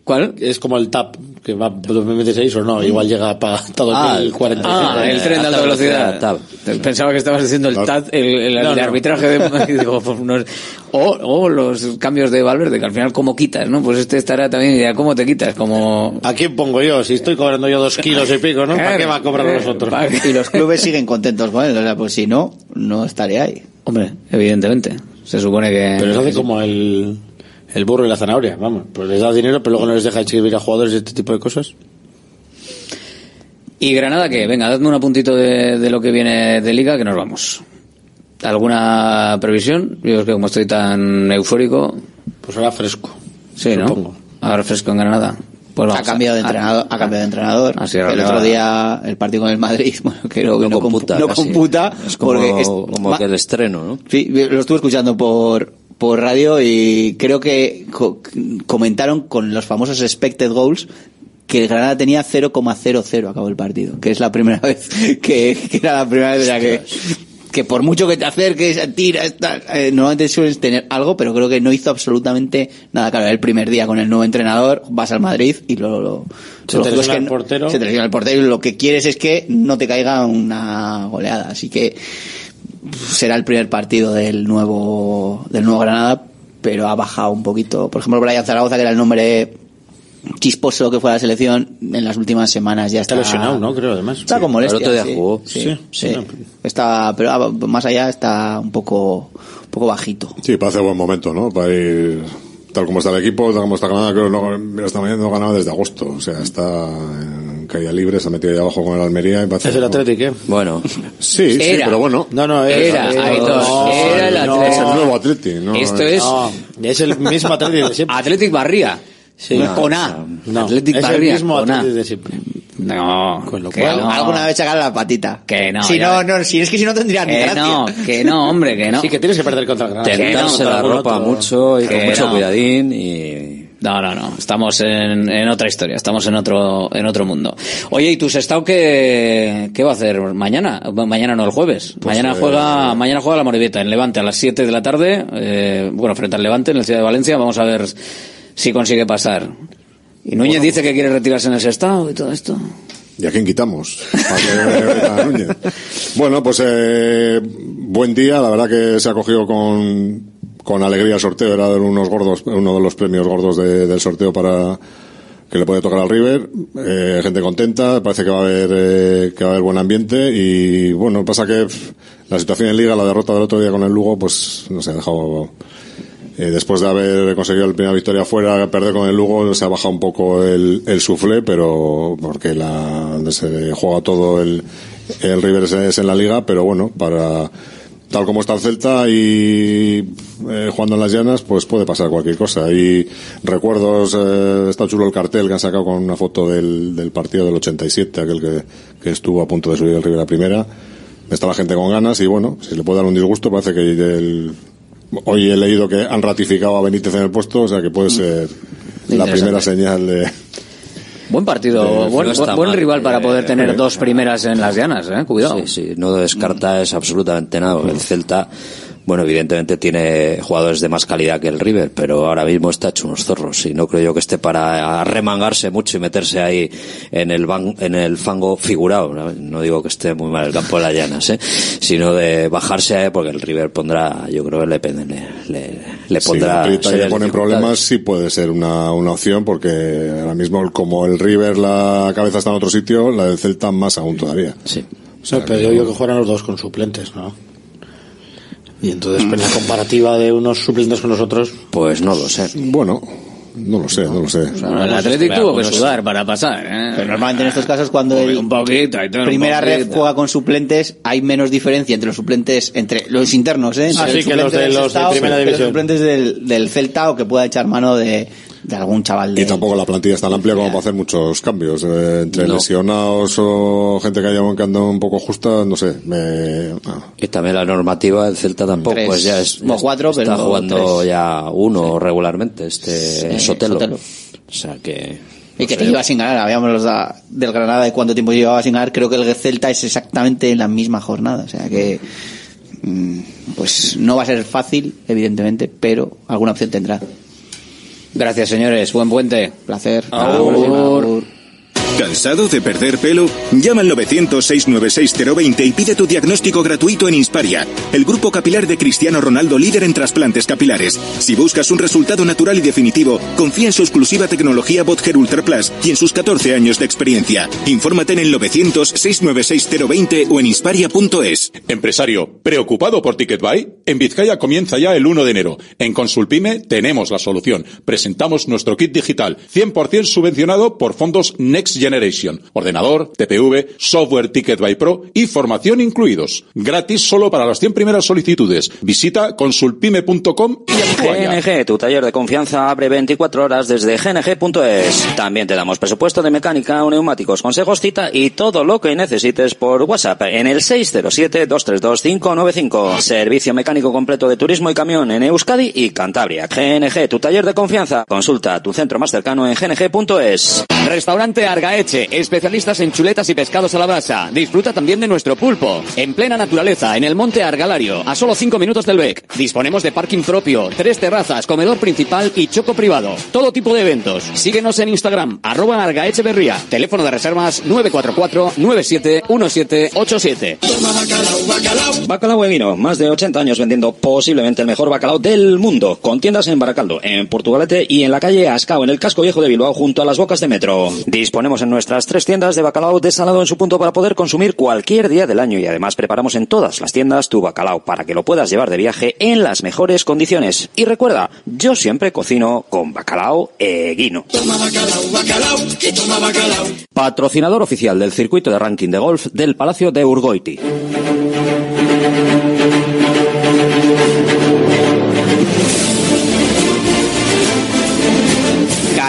¿Cuál? es como el TAP que va 2026 o no igual llega para Ah, 2040 ah, el tren de alta velocidad. Tab. Pensaba que estabas diciendo el, TAT, el, el- el No, de no. arbitraje de, digo, pues, no es- o, o los cambios de Valverde, que al final cómo quitas, ¿no? Pues este estará también, ya cómo te quitas, como... ¿A quién pongo yo? Si estoy cobrando yo dos kilos y pico, ¿no? ¿Para qué va a cobrar Eh, nosotros? ¿para qué? Y los clubes siguen contentos con él. O sea, pues si no, no estaré ahí. Hombre, evidentemente. Se supone que... Pero se hace como el, el burro y la zanahoria, vamos. Pues les da dinero, pero luego no les deja inscribir a jugadores y este tipo de cosas. ¿Y Granada qué? Venga, dadme un apuntito de, de lo que viene de Liga, que nos vamos. ¿Alguna previsión? Yo es que como estoy tan eufórico... Pues ahora fresco. Sí, ¿no? Supongo. Ahora fresco en Granada. Pues ha cambiado de entrenador, ha cambiado de entrenador. Así el otro día el partido con el Madrid, bueno, creo que no, computa, no computa Es como, porque es- como que el estreno, ¿no? Sí, lo estuve escuchando por, por radio y creo que co- comentaron con los famosos expected goals que el Granada tenía 0,00 acabó el partido, que es la primera vez que, que era la primera vez que que por mucho que te acerques, tiras, tal, eh, normalmente sueles tener algo, pero creo que no hizo absolutamente nada. Claro, el primer día con el nuevo entrenador, vas al Madrid y lo, lo- Se lo te lógico es lesiona que el no- portero. Se te lesiona el portero y lo que quieres es que no te caiga una goleada. Así que será el primer partido del nuevo del nuevo Granada, pero ha bajado un poquito. Por ejemplo, Brian Zaragoza, que era el nombre chisposo que fue a la selección, en las últimas semanas ya está, Está lesionado, ¿no? Creo, además. Está con molestias. El otro día sí. jugó. Sí, Sí, sí. sí. Está, pero ah, más allá está un poco, un poco bajito. Sí, parece buen momento, ¿no? Para ir tal como está el equipo, tal como está Granada, creo que no, mira, esta mañana no ganaba desde agosto. O sea, está en caída libre, se ha metido ahí abajo con el Almería y. Es el Athletic, ¿eh? Bueno, Sí, sí, Era. pero bueno. No, no, es, Era, Aitor, no, era el no, Es el nuevo Atleti, ¿no? Esto es no, es el mismo Athletic de siempre. Athletic Barría. Sí. Con A. No, Athletic es el Barría. mismo con A. Athletic de siempre. No, Con lo que cual, no. Alguna vez sacar la patita. Que no, Si no, no, si es que si no tendría ni Que gracia. no, que no, hombre, que no. Sí, que tienes que perder contra el Granada. tentarse no, la ropa otro- mucho y con mucho no. cuidadín y... No, no, no. Estamos en, en otra historia. Estamos en otro, en otro mundo. Oye, ¿y tu Sestao qué, qué va a hacer mañana? Mañana no, el jueves. mañana eh, juega, mañana juega la Moribeta en Levante a las 7 de la tarde. Eh, bueno, frente al Levante en el Ciudad de Valencia. Vamos a ver si consigue pasar. Y Núñez dice que quiere retirarse en el Sestao y todo esto. ¿Y a quién quitamos? ¿Para que meta a Núñez? Bueno, pues eh, buen día. La verdad que se ha cogido con, con alegría el sorteo. Era unos gordos, uno de los premios gordos de- del sorteo para que le puede tocar al River. Eh, gente contenta. Parece que va a haber eh, que va a haber buen ambiente. Y bueno, pasa que la situación en Liga, la derrota del otro día con el Lugo, pues no sé, ha dejado eh, después de haber conseguido la primera victoria fuera, perder con el Lugo, se ha bajado un poco el, el suflé, pero porque la, se juega todo el, el River es en la liga, pero bueno, para tal como está el Celta y eh, jugando en las llanas, pues puede pasar cualquier cosa. Y recuerdos, eh, está chulo el cartel que han sacado con una foto del, del partido del 87, aquel que, que estuvo a punto de subir el River a primera. Está la gente con ganas y bueno, si le puede dar un disgusto, parece que el, Hoy he leído que han ratificado a Benítez en el puesto, o sea que puede ser la primera señal de... Buen partido, buen, buen- buen rival para poder Eh, tener eh, dos primeras en las llanas, eh. Cuidado. Sí, sí, no descartas absolutamente nada. El Celta, bueno, evidentemente tiene jugadores de más calidad que el River, pero ahora mismo está hecho unos zorros y no creo yo que esté para remangarse mucho y meterse ahí en el ban- en el fango figurado. No, No digo que esté muy mal el campo de las llanas, ¿eh? sino de bajarse ahí porque el River pondrá, yo creo que le, le, le, le Si pondrá. aprieta y le dificultades. problemas, sí puede ser una, una opción, porque ahora mismo como el River la cabeza está en otro sitio, la del Celta más aún todavía. Sí. O sea, pero yo que juegan los dos con suplentes, ¿no? Y entonces, pero la comparativa de unos suplentes con los otros. Pues no lo sé. Bueno, no lo sé, no lo sé. Bueno, el Atlético tuvo que sudar para pasar, eh. Pero normalmente en estos casos cuando el un poquito, y todo, un primera red juega con suplentes hay menos diferencia entre los suplentes entre los internos ¿eh? Entre Ah, sí, el que los de- del los de primera los suplentes del, del Celta o que pueda echar mano de, de algún chaval de Y tampoco la plantilla es tan amplia como para hacer muchos cambios. eh, entre No. lesionados o gente que haya que anda un poco justa, no sé. Me, ah. Y también la normativa del Celta tampoco, Tres, pues ya es, o cuatro, está pero jugando tres. ya uno regularmente, este Sí, Sotelo. Sotelo. O sea que... y que te lleva sin ganar habíamos los da- del Granada de cuánto tiempo llevaba sin ganar creo que el Celta es exactamente en la misma jornada o sea que mm, pues no va a ser fácil evidentemente pero alguna opción tendrá Gracias, señores. Buen puente. placer Agur. Agur. ¿Cansado de perder pelo? Llama al 900-696-020 y pide tu diagnóstico gratuito en Insparia, el grupo capilar de Cristiano Ronaldo líder en trasplantes capilares. Si buscas un resultado natural y definitivo, confía en su exclusiva tecnología Botger Ultra Plus y en sus 14 años de experiencia. Infórmate en el 900-696-020 o en insparia.es. Empresario, ¿preocupado por TicketBuy? En Vizcaya comienza ya el 1 de enero. En Consulpime tenemos la solución. Presentamos nuestro kit digital, 100% subvencionado por fondos Next Generation. Ordenador, TPV, software Ticket by Pro y formación incluidos. Gratis solo para las 100 primeras solicitudes. Visita consulpime.com y actúa. GNG, tu taller de confianza abre 24 horas desde gng.es. También te damos presupuesto de mecánica, neumáticos, consejos, cita y todo lo que necesites por WhatsApp en el 607-232-595. Servicio mecánico completo de turismo y camión en Euskadi y Cantabria. GNG, tu taller de confianza. Consulta tu centro más cercano en gng.es. Restaurante Argaeche, especialistas en chuletas y pescados a la brasa. Disfruta también de nuestro pulpo. En plena naturaleza, en el monte Argalario, a solo 5 minutos del BEC. Disponemos de parking propio, tres terrazas, comedor principal y choco privado. Todo tipo de eventos. Síguenos en Instagram, arroba Argaeche Berría. Teléfono de reservas 944-971787. Bacalao Eguino, más de 80 años vendiendo posiblemente el mejor bacalao del mundo, con tiendas en Baracaldo, en Portugalete y en la calle Ascao, en el casco viejo de Bilbao, junto a las bocas de metro. Disponemos en nuestras tres tiendas de bacalao desalado en su punto para poder consumir cualquier día del año y además preparamos en todas las tiendas tu bacalao para que lo puedas llevar de viaje en las mejores condiciones. Y recuerda, yo siempre cocino con bacalao Eguino. Patrocinador oficial del circuito de ranking de golf del Palacio de Urgoiti.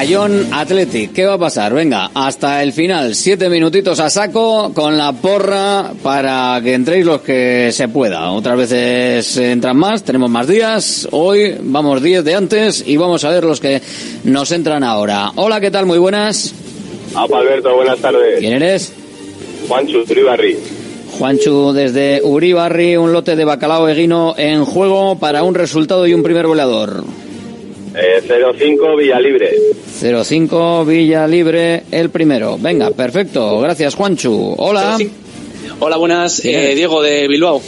Cayón Athletic, ¿qué va a pasar? Venga, hasta el final, siete minutitos a saco con la porra para que entréis los que se pueda. Otras veces entran más, tenemos más días. Hoy vamos 10 de antes y vamos a ver los que nos entran ahora. Hola, ¿qué tal? Muy buenas. Apa Alberto, buenas tardes. ¿Quién eres? Juanchu, Tribarri. Juanchu desde Uribarri, un lote de bacalao eguino en juego para un resultado y un primer goleador. Eh, 05 Villalibre. 05 Villa Libre, el primero. Venga, perfecto. Gracias, Juanchu. Hola. Hola, buenas. ¿Quién Eh? Diego de Bilbao.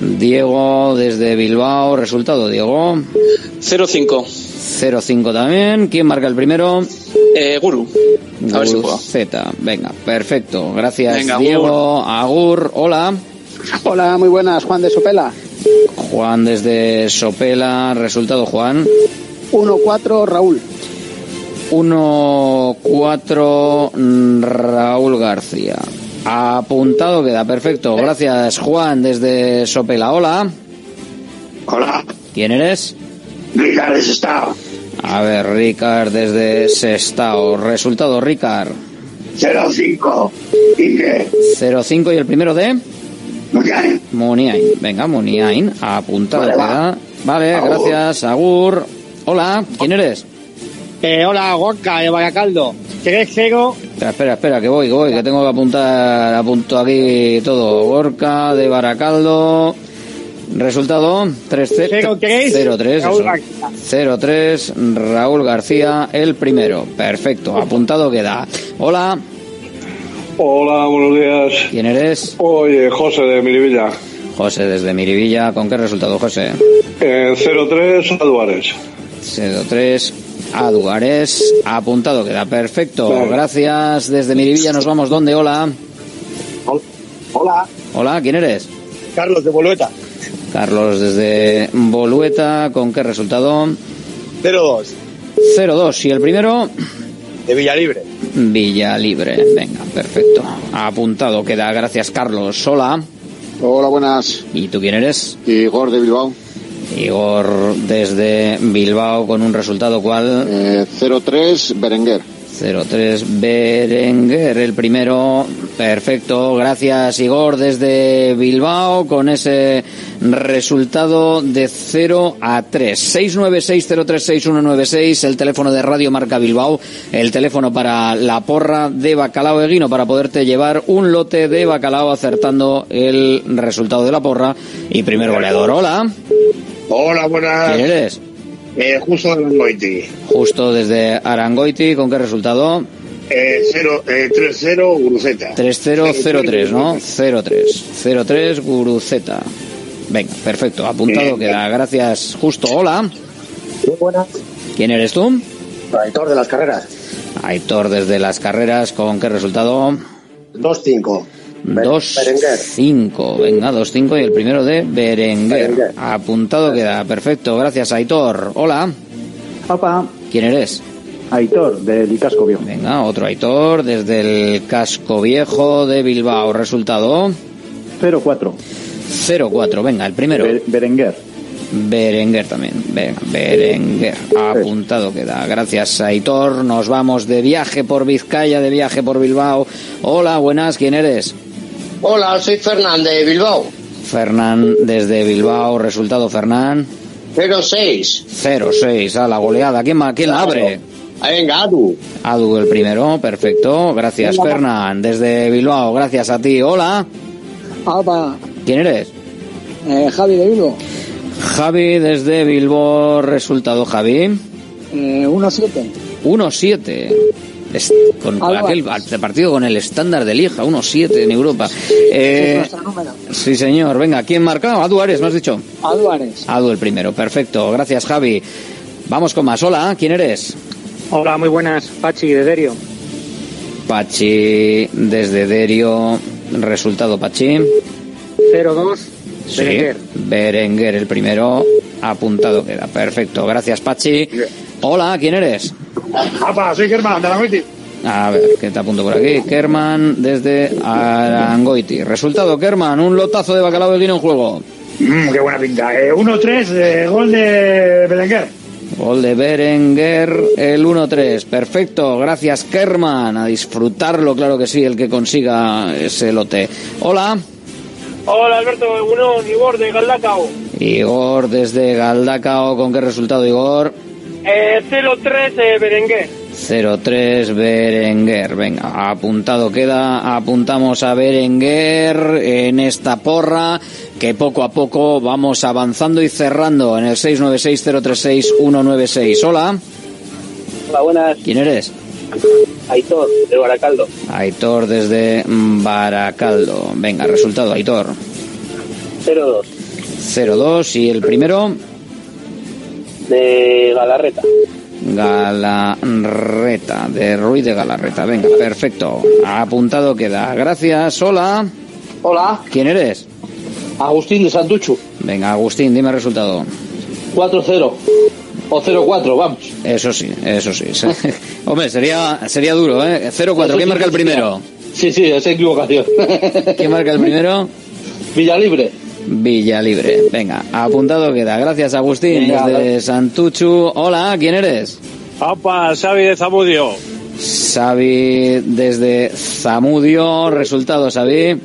Diego desde Bilbao. Resultado, Diego. 05. 05 también. ¿Quién marca el primero? Eh, Guru. A ver si. Z. Venga, perfecto. Gracias, Venga, Diego. Agur. Hola. Hola, muy buenas. Juan de Sopela. Juan desde Sopela. Resultado, Juan. 1-4, Raúl. 1-4 mm, Raúl García. Apuntado queda, perfecto. Gracias, Juan, desde Sopela. Hola. Hola. ¿Quién eres? Ricard de Sestao. A ver, Ricard desde Sestao. Resultado, Ricard. 05. Inge. 0-5 y el primero de Muniain. Muniain. Venga, Muniain. Apuntado Vale, va. queda. Vale, Agur. gracias, Agur. Hola, ¿quién eres? Eh, hola, Gorka de Baracaldo. 3-0. Espera, espera, espera, que voy, que voy, que tengo que apuntar, apunto aquí todo. Gorka de Baracaldo. Resultado 3-0. 0-3. Raúl eso. 0-3. Raúl García, el primero. Perfecto, apuntado queda. Hola, Hola, buenos días. ¿quién eres? Oye, José de Miribilla. José desde Miribilla. ¿Con qué resultado, José? Eh, 03 Aduares. 0-3. Aduares, apuntado queda. Perfecto, gracias. Desde Miribilla nos vamos. ¿Dónde? Hola. Hola. Hola, ¿quién eres? Carlos de Bolueta. Carlos desde Bolueta, ¿con qué resultado? 0-2. 0-2. ¿Y el primero? De Villalibre. Villa Libre. Venga, perfecto. Apuntado queda. Gracias, Carlos. Hola. Hola, buenas. ¿Y tú quién eres? Igor de Bilbao. Igor desde Bilbao con un resultado cuál? Eh, 03 Berenguer. 03 Berenguer, el primero. Perfecto, gracias Igor desde Bilbao con ese resultado de 0 a 3. 696036196, el teléfono de Radio Marca Bilbao, el teléfono para la porra de bacalao eguino para poderte llevar un lote de bacalao acertando el resultado de la porra y primer goleador. Hola, Hola, buenas. ¿quién eres? Eh, justo de Langoiti. Justo desde Arangoiti, ¿con qué resultado? Eh, cero- eh, 3-0 Guruceta. 3003, ¿no? 03. 03 Guruceta. Venga, perfecto. Apuntado queda. Gracias. Justo. Hola. Muy buenas. ¿Quién eres tú? Aitor de las carreras. Aitor desde las carreras. ¿Con qué resultado? 2-5. 2-5. Venga, 2-5 y el primero de Berenguer. Berenguer. Apuntado queda. Perfecto. Gracias, Aitor. Hola. Opa, ¿Quién eres? Aitor, del Casco Viejo. Venga, otro Aitor desde el casco viejo de Bilbao. Resultado 0-4. 0-4. Venga, el primero. Be- Berenguer. Berenguer también. Venga, Berenguer. Apuntado queda. Gracias, Aitor. Nos vamos de viaje por Vizcaya, de viaje por Bilbao. Hola, buenas. ¿Quién eres? Hola, soy Fernández de Bilbao. Fernán desde Bilbao. Resultado, Fernán. 06. 0-6 a la goleada. ¿Quién, quién la abre? Venga, Adu. Adu el primero, perfecto. Gracias, Hola. Fernán. Desde Bilbao, gracias a ti. Hola. ¿Quién eres? eh, Javi de Bilbo, Javi desde Bilbao, resultado Javi. eh, 1-7. 1-7. Es- Con aquel partido con el estándar de Lieja, 1-7 en Europa. Eh, sí, señor. Venga, ¿quién marca? Adu Ares, ¿me has dicho? Álvarez. Adu el primero, perfecto. Gracias, Javi. Vamos con más. Hola, ¿quién eres? Hola, muy buenas. Pachi de Derio. Pachi desde Derio. Resultado, Pachi. 0-2. Sí, Berenguer. Berenguer el primero. Apuntado queda. Perfecto. Gracias, Pachi. Hola, ¿quién eres? Apa, soy Germán, de la Goiti. A ver, que te apunto por aquí. Kerman desde Arangoiti. Resultado, Kerman, un lotazo de bacalao de guino en juego. Mm, qué buena pinta. Eh, 1-3, eh, gol de Belenguer. Gol de Berenguer, el 1-3. Perfecto, gracias Kerman. A disfrutarlo, claro que sí, el que consiga ese lote. Hola, Hola Alberto, uno, Igor de Galdacao. Igor desde Galdacao. ¿Con qué resultado, Igor? Eh, 03 eh, Berenguer. 0-3 Berenguer. Venga, apuntado queda. Apuntamos a Berenguer en esta porra que poco a poco vamos avanzando y cerrando en el 696-036-196. Hola, Hola, buenas. ¿quién eres? Aitor, de Baracaldo. Aitor desde Baracaldo. Venga, resultado, Aitor. 02 0-2 y el primero, de Galarreta. Galarreta, de Ruiz de Galarreta. Venga, perfecto. Apuntado queda. Gracias, hola. Hola, ¿Quién eres? Agustín de Santuchu, Venga, Agustín, dime el resultado. 4-0. O 0-4, vamos. Eso sí, eso sí. Hombre, sería, sería duro, ¿eh? 0-4. ¿Quién marca el primero? Sí, sí, es equivocación. ¿Quién marca el primero? Villalibre. Villalibre. Venga, apuntado queda. Gracias, Agustín, Venga, desde Santuchu. Hola, ¿quién eres? Opa, Xavi de Zamudio. Xavi desde Zamudio. Resultado, Xavi.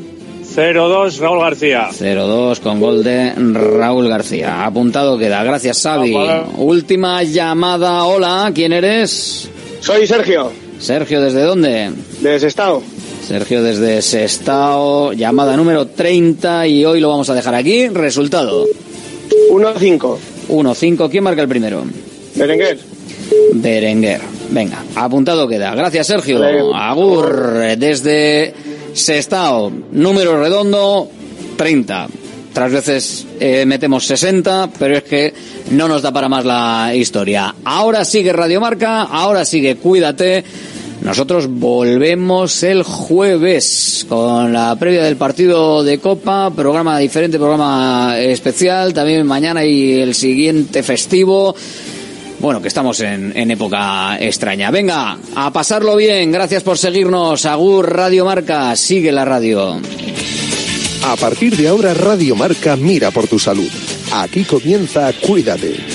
02 Raúl García. 0-2 con gol de Raúl García. Apuntado queda. Gracias, Xavi. Vamos. Última llamada. Hola, ¿quién eres? Soy Sergio, Sergio, ¿desde dónde? de Sestao. Sergio desde Sestao, llamada número 30 y hoy lo vamos a dejar aquí. Resultado 1-5. 1-5. ¿Quién marca el primero? Berenguer. Berenguer. Venga, apuntado queda. Gracias, Sergio. Vale. Agur, desde Sestao, número redondo 30. Otras veces eh, metemos 60, pero es que no nos da para más la historia. Ahora sigue Radiomarca, ahora sigue Cuídate. Nosotros volvemos el jueves con la previa del partido de Copa, programa diferente, programa especial, también mañana y el siguiente festivo. Bueno, que estamos en, en época extraña. Venga, a pasarlo bien. Gracias por seguirnos. Agur Radio Marca. Sigue la radio. A partir de ahora, Radio Marca mira por tu salud. Aquí comienza Cuídate.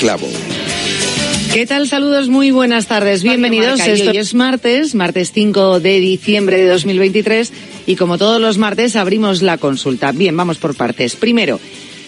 Clavo. ¿Qué tal? Saludos, muy buenas tardes. Bienvenidos. Esto es martes, martes 5 de diciembre de 2023 y como todos los martes abrimos la consulta. Bien, vamos por partes. Primero,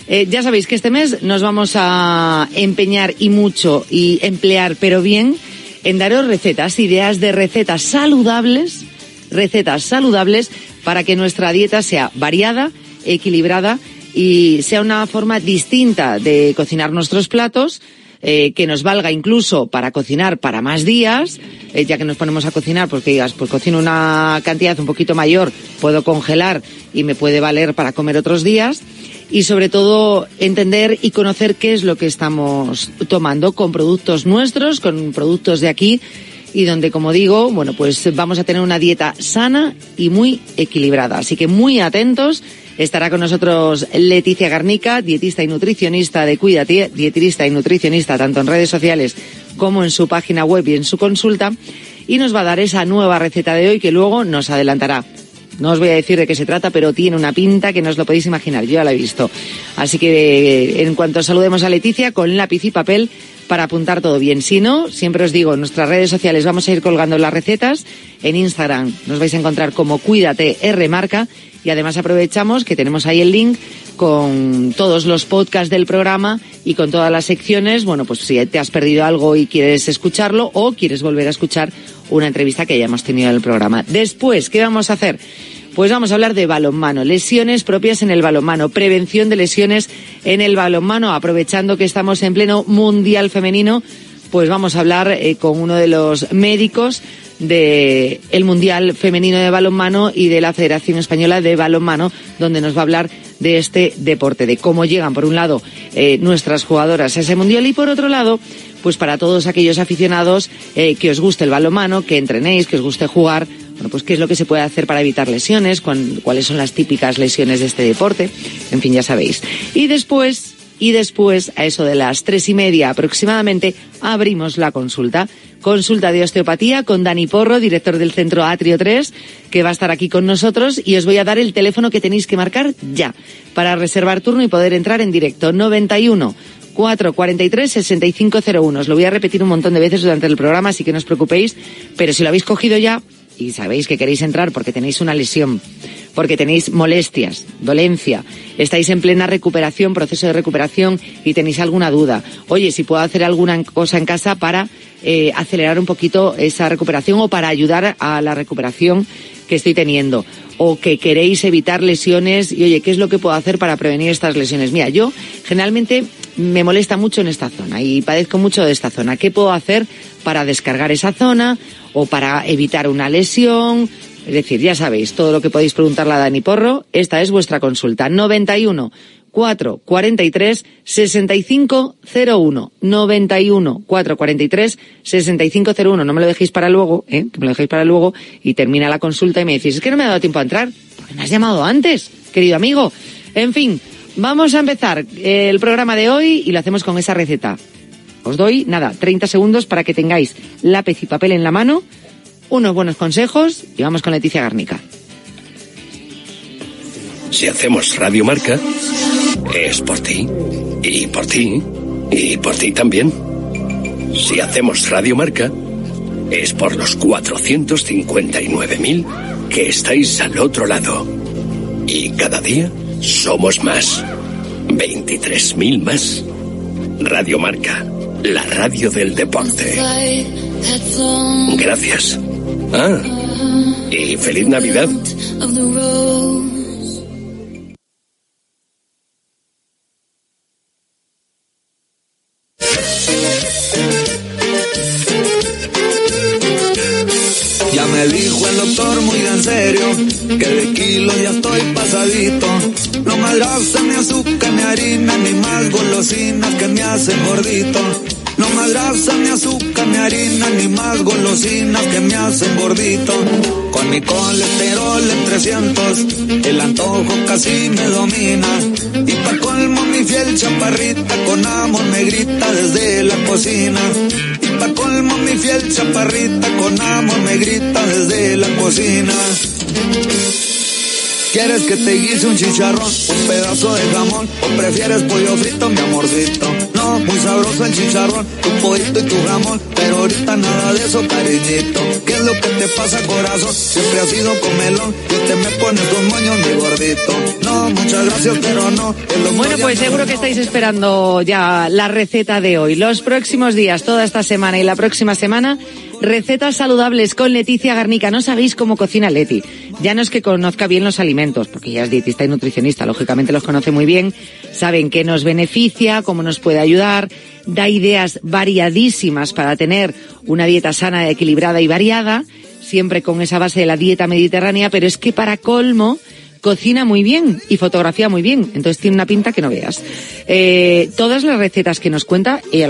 eh, ya sabéis que este mes nos vamos a empeñar y mucho y emplear, pero bien, en daros recetas, ideas de recetas saludables, recetas saludables para que nuestra dieta sea variada, equilibrada y sea una forma distinta de cocinar nuestros platos eh, que nos valga incluso para cocinar para más días, eh, ya que nos ponemos a cocinar, porque digas, pues cocino una cantidad un poquito mayor, puedo congelar y me puede valer para comer otros días. Y sobre todo entender y conocer qué es lo que estamos tomando con productos nuestros, con productos de aquí y donde, como digo, bueno, pues vamos a tener una dieta sana y muy equilibrada. Así que muy atentos Estará con nosotros Leticia Garnica, dietista y nutricionista de Cuídate, dietista y nutricionista tanto en redes sociales como en su página web y en su consulta, y nos va a dar esa nueva receta de hoy que luego nos adelantará. No os voy a decir de qué se trata, pero tiene una pinta que no os lo podéis imaginar, yo ya la he visto. Así que en cuanto saludemos a Leticia, con lápiz y papel para apuntar todo bien. Si no, siempre os digo, en nuestras redes sociales vamos a ir colgando las recetas. En Instagram nos vais a encontrar como Cuídate R Marca y además aprovechamos que tenemos ahí el link con todos los podcasts del programa y con todas las secciones. Bueno, pues si te has perdido algo y quieres escucharlo o quieres volver a escuchar una entrevista que hayamos tenido en el programa. Después, ¿qué vamos a hacer? Pues vamos a hablar de balonmano, lesiones propias en el balonmano, prevención de lesiones en el balonmano, aprovechando que estamos en pleno mundial femenino, pues vamos a hablar eh, con uno de los médicos del el Mundial Femenino de Balonmano y de la Federación Española de Balonmano, donde nos va a hablar de este deporte, de cómo llegan, por un lado, eh, nuestras jugadoras a ese Mundial y, por otro lado, pues para todos aquellos aficionados eh, que os guste el balonmano, que entrenéis, que os guste jugar, bueno, pues qué es lo que se puede hacer para evitar lesiones, cuáles son las típicas lesiones de este deporte, en fin, ya sabéis. Y después, y después, a eso de las tres y media aproximadamente, abrimos la consulta consulta de osteopatía con Dani Porro, director del Centro Atrio 3, que va a estar aquí con nosotros y os voy a dar el teléfono que tenéis que marcar ya para reservar turno y poder entrar en directo. 91 443 6501. Os lo voy a repetir un montón de veces durante el programa, así que no os preocupéis, pero si lo habéis cogido ya y sabéis que queréis entrar porque tenéis una lesión, porque tenéis molestias, dolencia, estáis en plena recuperación, proceso de recuperación y tenéis alguna duda. Oye, si puedo hacer alguna cosa en casa para eh, acelerar un poquito esa recuperación o para ayudar a la recuperación que estoy teniendo o que queréis evitar lesiones y oye, ¿qué es lo que puedo hacer para prevenir estas lesiones? Mira, yo generalmente me molesta mucho en esta zona y padezco mucho de esta zona. ¿Qué puedo hacer para descargar esa zona o para evitar una lesión? Es decir, ya sabéis, todo lo que podéis preguntarle a Dani Porro, esta es vuestra consulta. 91 4 43 65 01 91 4 43 65 01 no me lo dejéis para luego ¿eh? que me lo dejéis para luego y termina la consulta y me decís es que no me ha dado tiempo a entrar porque me has llamado antes querido amigo en fin vamos a empezar el programa de hoy y lo hacemos con esa receta os doy nada 30 segundos para que tengáis lápiz y papel en la mano unos buenos consejos y vamos con Leticia Garnica si hacemos Radio Marca, es por ti, y por ti, y por ti también. Si hacemos Radio Marca, es por los 459.000 que estáis al otro lado. Y cada día somos más. 23.000 más. Radio Marca, la radio del deporte. Gracias. Ah, y feliz Navidad. Kilos ya estoy pasadito. No más grasa, ni azúcar, ni harina, ni más golosinas que me hacen gordito. No más grasa, ni azúcar, ni harina, ni más golosinas que me hacen gordito. Con mi colesterol en 300, el antojo casi me domina. Y pa' colmo mi fiel chaparrita con amor me grita desde la cocina. Y pa' colmo mi fiel chaparrita con amor me grita desde la cocina. ¿Quieres que te guise un chicharrón, un pedazo de jamón o prefieres pollo frito, mi amorcito? No, muy sabroso el chicharrón, tu pollito y tu jamón, pero ahorita nada de eso, cariñito. ¿Qué es lo que te pasa, corazón? Siempre has sido comelón y te me pones tus moños, mi gordito. No, muchas gracias, pero no. Bueno, pues seguro que estáis esperando ya la receta de hoy. Los próximos días, toda esta semana y la próxima semana, recetas saludables con Leticia Garnica. No sabéis cómo cocina Leti. Ya no es que conozca bien los alimentos, porque ella es dietista y nutricionista, lógicamente los conoce muy bien, saben qué nos beneficia, cómo nos puede ayudar, da ideas variadísimas para tener una dieta sana, equilibrada y variada, siempre con esa base de la dieta mediterránea, pero es que para colmo, cocina muy bien y fotografía muy bien. Entonces tiene una pinta que no veas. Eh, todas las recetas que nos cuenta,